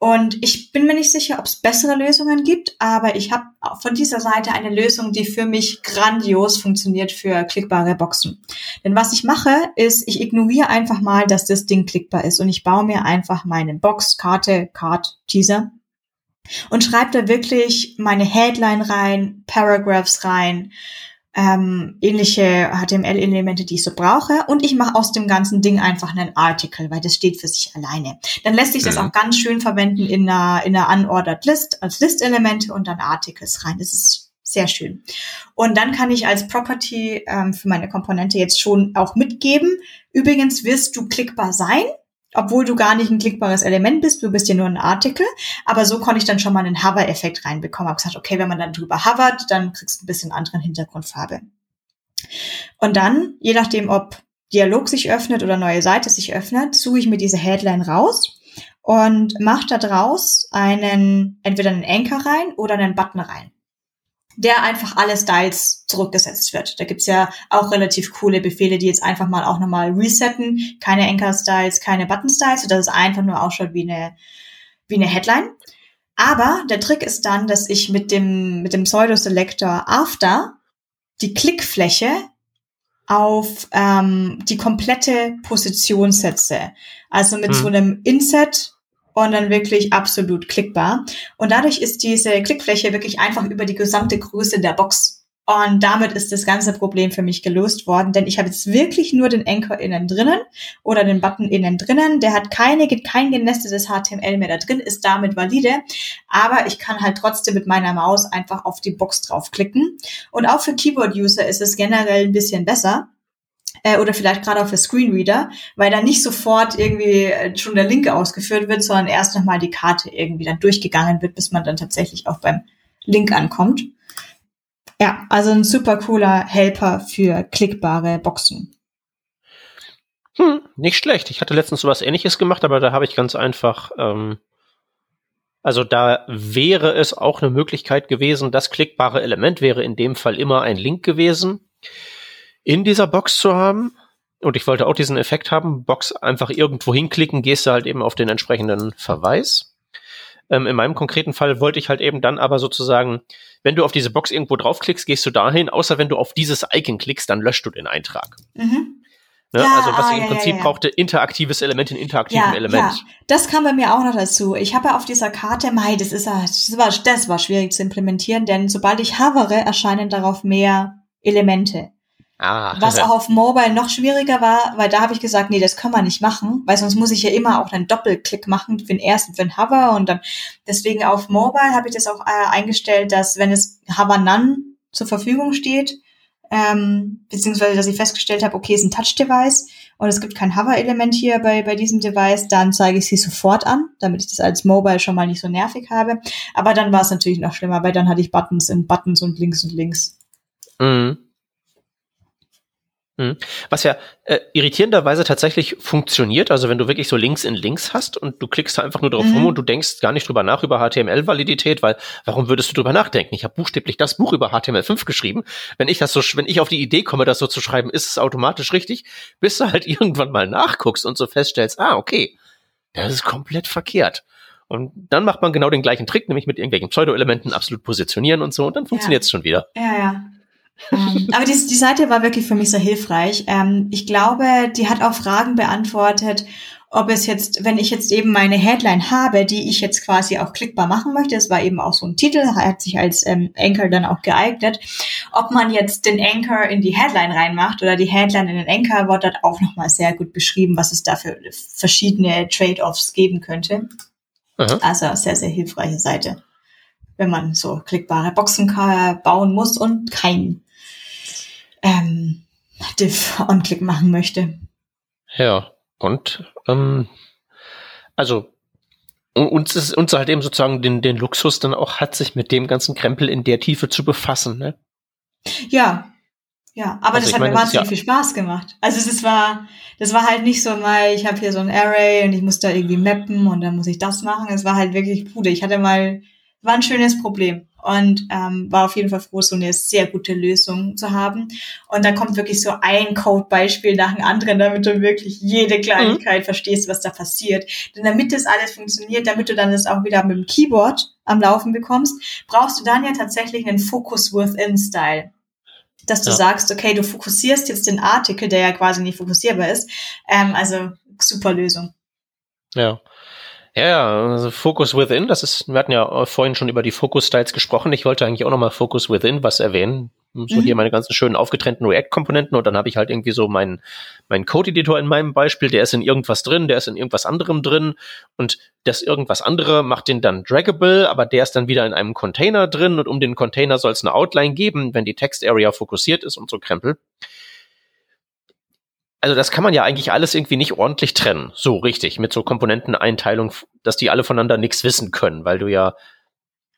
Und ich bin mir nicht sicher, ob es bessere Lösungen gibt, aber ich habe von dieser Seite eine Lösung, die für mich grandios funktioniert für klickbare Boxen. Denn was ich mache, ist, ich ignoriere einfach mal, dass das Ding klickbar ist und ich baue mir einfach meine Box, Karte, Card, Teaser und schreibe da wirklich meine Headline rein, Paragraphs rein, ähm, ähnliche HTML-Elemente, die ich so brauche. Und ich mache aus dem ganzen Ding einfach einen Article, weil das steht für sich alleine. Dann lässt sich das mhm. auch ganz schön verwenden in einer, in einer Unordered List als List-Elemente und dann Articles rein. Das ist sehr schön. Und dann kann ich als Property ähm, für meine Komponente jetzt schon auch mitgeben. Übrigens wirst du klickbar sein obwohl du gar nicht ein klickbares Element bist, du bist ja nur ein Artikel. Aber so konnte ich dann schon mal einen Hover-Effekt reinbekommen. Habe gesagt, okay, wenn man dann drüber hovert, dann kriegst du ein bisschen anderen Hintergrundfarbe. Und dann, je nachdem, ob Dialog sich öffnet oder neue Seite sich öffnet, suche ich mir diese Headline raus und mache da draus einen, entweder einen Anchor rein oder einen Button rein der einfach alle Styles zurückgesetzt wird. Da gibt's ja auch relativ coole Befehle, die jetzt einfach mal auch nochmal resetten. Keine Anchor-Styles, keine Button-Styles, sodass es einfach nur ausschaut wie eine, wie eine Headline. Aber der Trick ist dann, dass ich mit dem, mit dem Pseudo-Selector After die Klickfläche auf ähm, die komplette Position setze. Also mit hm. so einem Inset und dann wirklich absolut klickbar. Und dadurch ist diese Klickfläche wirklich einfach über die gesamte Größe der Box. Und damit ist das ganze Problem für mich gelöst worden, denn ich habe jetzt wirklich nur den Anchor innen drinnen oder den Button innen drinnen. Der hat keine, kein genestetes HTML mehr da drin, ist damit valide. Aber ich kann halt trotzdem mit meiner Maus einfach auf die Box draufklicken. Und auch für Keyboard-User ist es generell ein bisschen besser äh, oder vielleicht gerade auch für Screenreader, weil dann nicht sofort irgendwie äh, schon der Link ausgeführt wird, sondern erst nochmal die Karte irgendwie dann durchgegangen wird, bis man dann tatsächlich auch beim Link ankommt. Ja, also ein super cooler Helper für klickbare Boxen. Hm, nicht schlecht. Ich hatte letztens sowas ähnliches gemacht, aber da habe ich ganz einfach, ähm, also da wäre es auch eine Möglichkeit gewesen, das klickbare Element wäre in dem Fall immer ein Link gewesen in dieser Box zu haben. Und ich wollte auch diesen Effekt haben, Box einfach irgendwo hinklicken, gehst du halt eben auf den entsprechenden Verweis. Ähm, in meinem konkreten Fall wollte ich halt eben dann aber sozusagen, wenn du auf diese Box irgendwo draufklickst, gehst du dahin, außer wenn du auf dieses Icon klickst, dann löscht du den Eintrag. Mhm. Ne? Ja, also was ah, ich im ja, Prinzip ja, brauchte, interaktives Element in interaktivem Element. Ja, das kam bei mir auch noch dazu. Ich habe ja auf dieser Karte, Mai, das ist das war, das war schwierig zu implementieren, denn sobald ich hovere, erscheinen darauf mehr Elemente. Ah, Was auch auf Mobile noch schwieriger war, weil da habe ich gesagt, nee, das kann man nicht machen, weil sonst muss ich ja immer auch einen Doppelklick machen für den ersten, für den Hover und dann deswegen auf Mobile habe ich das auch äh, eingestellt, dass wenn es Hover None zur Verfügung steht, ähm, beziehungsweise dass ich festgestellt habe, okay, es ist ein Touch-Device und es gibt kein Hover-Element hier bei, bei diesem Device, dann zeige ich sie sofort an, damit ich das als Mobile schon mal nicht so nervig habe. Aber dann war es natürlich noch schlimmer, weil dann hatte ich Buttons in Buttons und links und links. Mhm. Mhm. Was ja äh, irritierenderweise tatsächlich funktioniert, also wenn du wirklich so Links in Links hast und du klickst da einfach nur drauf mhm. rum und du denkst gar nicht drüber nach über HTML-Validität, weil warum würdest du drüber nachdenken? Ich habe buchstäblich das Buch über HTML5 geschrieben. Wenn ich das so, wenn ich auf die Idee komme, das so zu schreiben, ist es automatisch richtig, bis du halt [laughs] irgendwann mal nachguckst und so feststellst, ah, okay, das ist komplett verkehrt. Und dann macht man genau den gleichen Trick, nämlich mit irgendwelchen Pseudo-Elementen absolut positionieren und so, und dann funktioniert es ja. schon wieder. Ja, ja aber die, die Seite war wirklich für mich sehr hilfreich. Ähm, ich glaube, die hat auch Fragen beantwortet, ob es jetzt, wenn ich jetzt eben meine Headline habe, die ich jetzt quasi auch klickbar machen möchte, das war eben auch so ein Titel, hat sich als ähm, Anchor dann auch geeignet, ob man jetzt den Anchor in die Headline reinmacht oder die Headline in den Anchor, wird dort auch nochmal sehr gut beschrieben, was es da für verschiedene Trade-offs geben könnte. Aha. Also sehr, sehr hilfreiche Seite, wenn man so klickbare Boxen bauen muss und kein ähm, Div on-Click machen möchte. Ja, und ähm, also uns ist uns halt eben sozusagen den, den Luxus dann auch hat, sich mit dem ganzen Krempel in der Tiefe zu befassen, ne? Ja, ja, aber also das hat meine, mir wahnsinnig ja viel Spaß gemacht. Also es war, das war halt nicht so mal, ich habe hier so ein Array und ich muss da irgendwie mappen und dann muss ich das machen. Es war halt wirklich Pude. Ich hatte mal, war ein schönes Problem und ähm, war auf jeden Fall froh, so eine sehr gute Lösung zu haben. Und da kommt wirklich so ein Codebeispiel nach dem anderen, damit du wirklich jede Kleinigkeit mhm. verstehst, was da passiert. Denn damit das alles funktioniert, damit du dann das auch wieder mit dem Keyboard am Laufen bekommst, brauchst du dann ja tatsächlich einen Focus Within Style. Dass du ja. sagst, okay, du fokussierst jetzt den Artikel, der ja quasi nicht fokussierbar ist. Ähm, also super Lösung. Ja. Ja, also Focus Within, das ist, wir hatten ja vorhin schon über die Focus Styles gesprochen. Ich wollte eigentlich auch nochmal Focus Within was erwähnen. So mhm. hier meine ganzen schönen aufgetrennten React-Komponenten und dann habe ich halt irgendwie so meinen mein Code-Editor in meinem Beispiel, der ist in irgendwas drin, der ist in irgendwas anderem drin und das irgendwas andere macht den dann draggable, aber der ist dann wieder in einem Container drin und um den Container soll es eine Outline geben, wenn die Text-Area fokussiert ist und so Krempel also das kann man ja eigentlich alles irgendwie nicht ordentlich trennen. So richtig, mit so Komponenteneinteilung, dass die alle voneinander nichts wissen können, weil du ja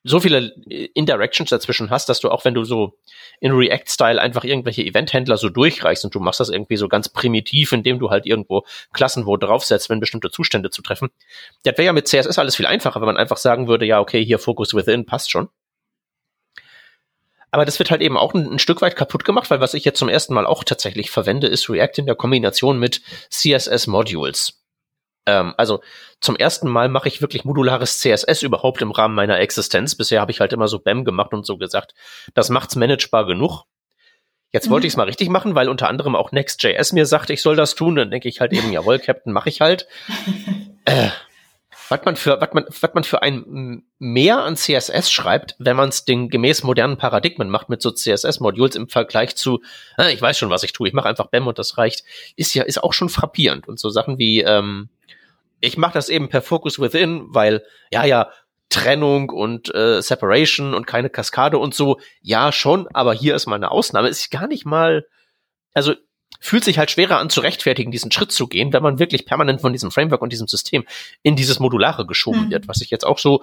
so viele Indirections dazwischen hast, dass du auch wenn du so in React-Style einfach irgendwelche Event-Händler so durchreichst und du machst das irgendwie so ganz primitiv, indem du halt irgendwo Klassen wo draufsetzt, wenn bestimmte Zustände zu treffen. Das wäre ja mit CSS alles viel einfacher, wenn man einfach sagen würde, ja, okay, hier Focus Within passt schon. Aber das wird halt eben auch ein, ein, Stück weit kaputt gemacht, weil was ich jetzt zum ersten Mal auch tatsächlich verwende, ist React in der Kombination mit CSS Modules. Ähm, also zum ersten Mal mache ich wirklich modulares CSS überhaupt im Rahmen meiner Existenz. Bisher habe ich halt immer so BAM gemacht und so gesagt, das macht's managebar genug. Jetzt mhm. wollte ich es mal richtig machen, weil unter anderem auch Next.js mir sagt, ich soll das tun. Dann denke ich halt eben, jawohl, Captain, mache ich halt. [laughs] äh, was man für, was man, was man für ein mehr an CSS schreibt, wenn man es den gemäß modernen Paradigmen macht mit so CSS-Modules im Vergleich zu, ah, ich weiß schon, was ich tue, ich mache einfach BAM und das reicht, ist ja, ist auch schon frappierend. Und so Sachen wie, ähm, ich mache das eben per Focus Within, weil, ja, ja, Trennung und äh, Separation und keine Kaskade und so, ja, schon, aber hier ist mal eine Ausnahme. Ist gar nicht mal, also fühlt sich halt schwerer an zu rechtfertigen, diesen Schritt zu gehen, wenn man wirklich permanent von diesem Framework und diesem System in dieses Modulare geschoben mhm. wird, was ich jetzt auch so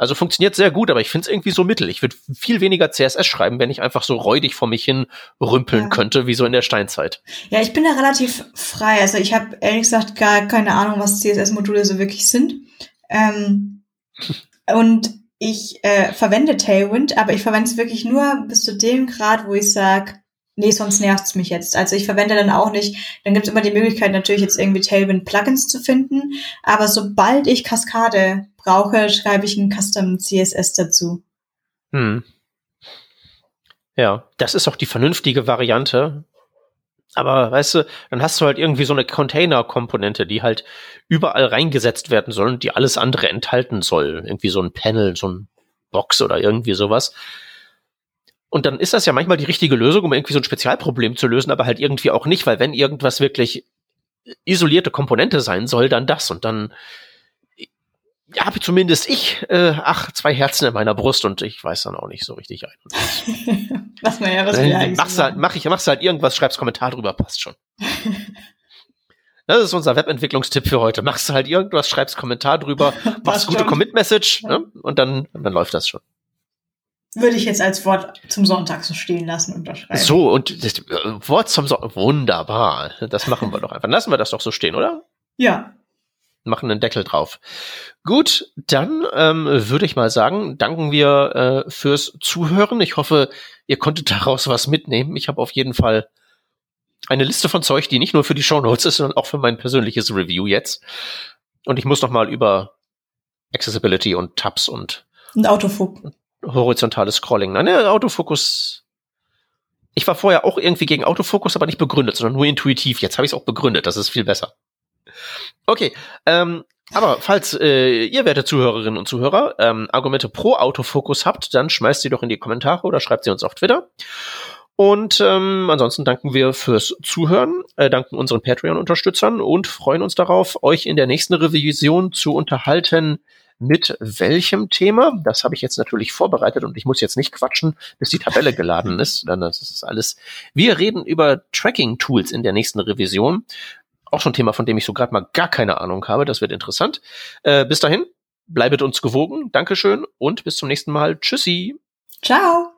also funktioniert sehr gut, aber ich finde es irgendwie so mittel. Ich würde viel weniger CSS schreiben, wenn ich einfach so räudig vor mich hin rümpeln ja. könnte, wie so in der Steinzeit. Ja, ich bin da relativ frei. Also ich habe ehrlich gesagt gar keine Ahnung, was CSS-Module so wirklich sind. Ähm, [laughs] und ich äh, verwende Tailwind, aber ich verwende es wirklich nur bis zu dem Grad, wo ich sage, nee, sonst nervt's mich jetzt. Also ich verwende dann auch nicht, dann gibt's immer die Möglichkeit natürlich jetzt irgendwie Tailwind-Plugins zu finden, aber sobald ich Kaskade brauche, schreibe ich ein Custom CSS dazu. Hm. Ja, das ist auch die vernünftige Variante. Aber weißt du, dann hast du halt irgendwie so eine Container-Komponente, die halt überall reingesetzt werden soll und die alles andere enthalten soll. Irgendwie so ein Panel, so ein Box oder irgendwie sowas. Und dann ist das ja manchmal die richtige Lösung, um irgendwie so ein Spezialproblem zu lösen, aber halt irgendwie auch nicht, weil wenn irgendwas wirklich isolierte Komponente sein soll, dann das und dann ja, habe zumindest ich, äh, ach, zwei Herzen in meiner Brust und ich weiß dann auch nicht so richtig ein. was [laughs] man ja, was wir eigentlich machst halt, mach ich, machst halt irgendwas, schreibst Kommentar drüber, passt schon. [laughs] Das ist unser Webentwicklungstipp für heute. Machst du halt irgendwas, schreibst Kommentar drüber, [laughs] machst gute Commit-Message ne? und dann, dann läuft das schon. Würde ich jetzt als Wort zum Sonntag so stehen lassen und unterschreiben. So, und das äh, Wort zum Sonntag. Wunderbar. Das machen wir doch einfach. Lassen wir das doch so stehen, oder? Ja. Machen einen Deckel drauf. Gut, dann ähm, würde ich mal sagen, danken wir äh, fürs Zuhören. Ich hoffe, ihr konntet daraus was mitnehmen. Ich habe auf jeden Fall eine Liste von Zeug, die nicht nur für die Show Notes ist, sondern auch für mein persönliches Review jetzt. Und ich muss noch mal über Accessibility und Tabs und, und Autofokus horizontales Scrolling. Nein, der Autofokus. Ich war vorher auch irgendwie gegen Autofokus, aber nicht begründet, sondern nur intuitiv. Jetzt habe ich es auch begründet. Das ist viel besser. Okay, ähm, aber falls äh, ihr, werte Zuhörerinnen und Zuhörer, ähm, Argumente pro Autofokus habt, dann schmeißt sie doch in die Kommentare oder schreibt sie uns auf Twitter. Und ähm, ansonsten danken wir fürs Zuhören, äh, danken unseren Patreon-Unterstützern und freuen uns darauf, euch in der nächsten Revision zu unterhalten mit welchem Thema. Das habe ich jetzt natürlich vorbereitet und ich muss jetzt nicht quatschen, bis die Tabelle geladen [laughs] ist. Dann das ist alles. Wir reden über Tracking-Tools in der nächsten Revision. Auch schon ein Thema, von dem ich so gerade mal gar keine Ahnung habe. Das wird interessant. Äh, bis dahin, bleibet uns gewogen. Dankeschön und bis zum nächsten Mal. Tschüssi. Ciao.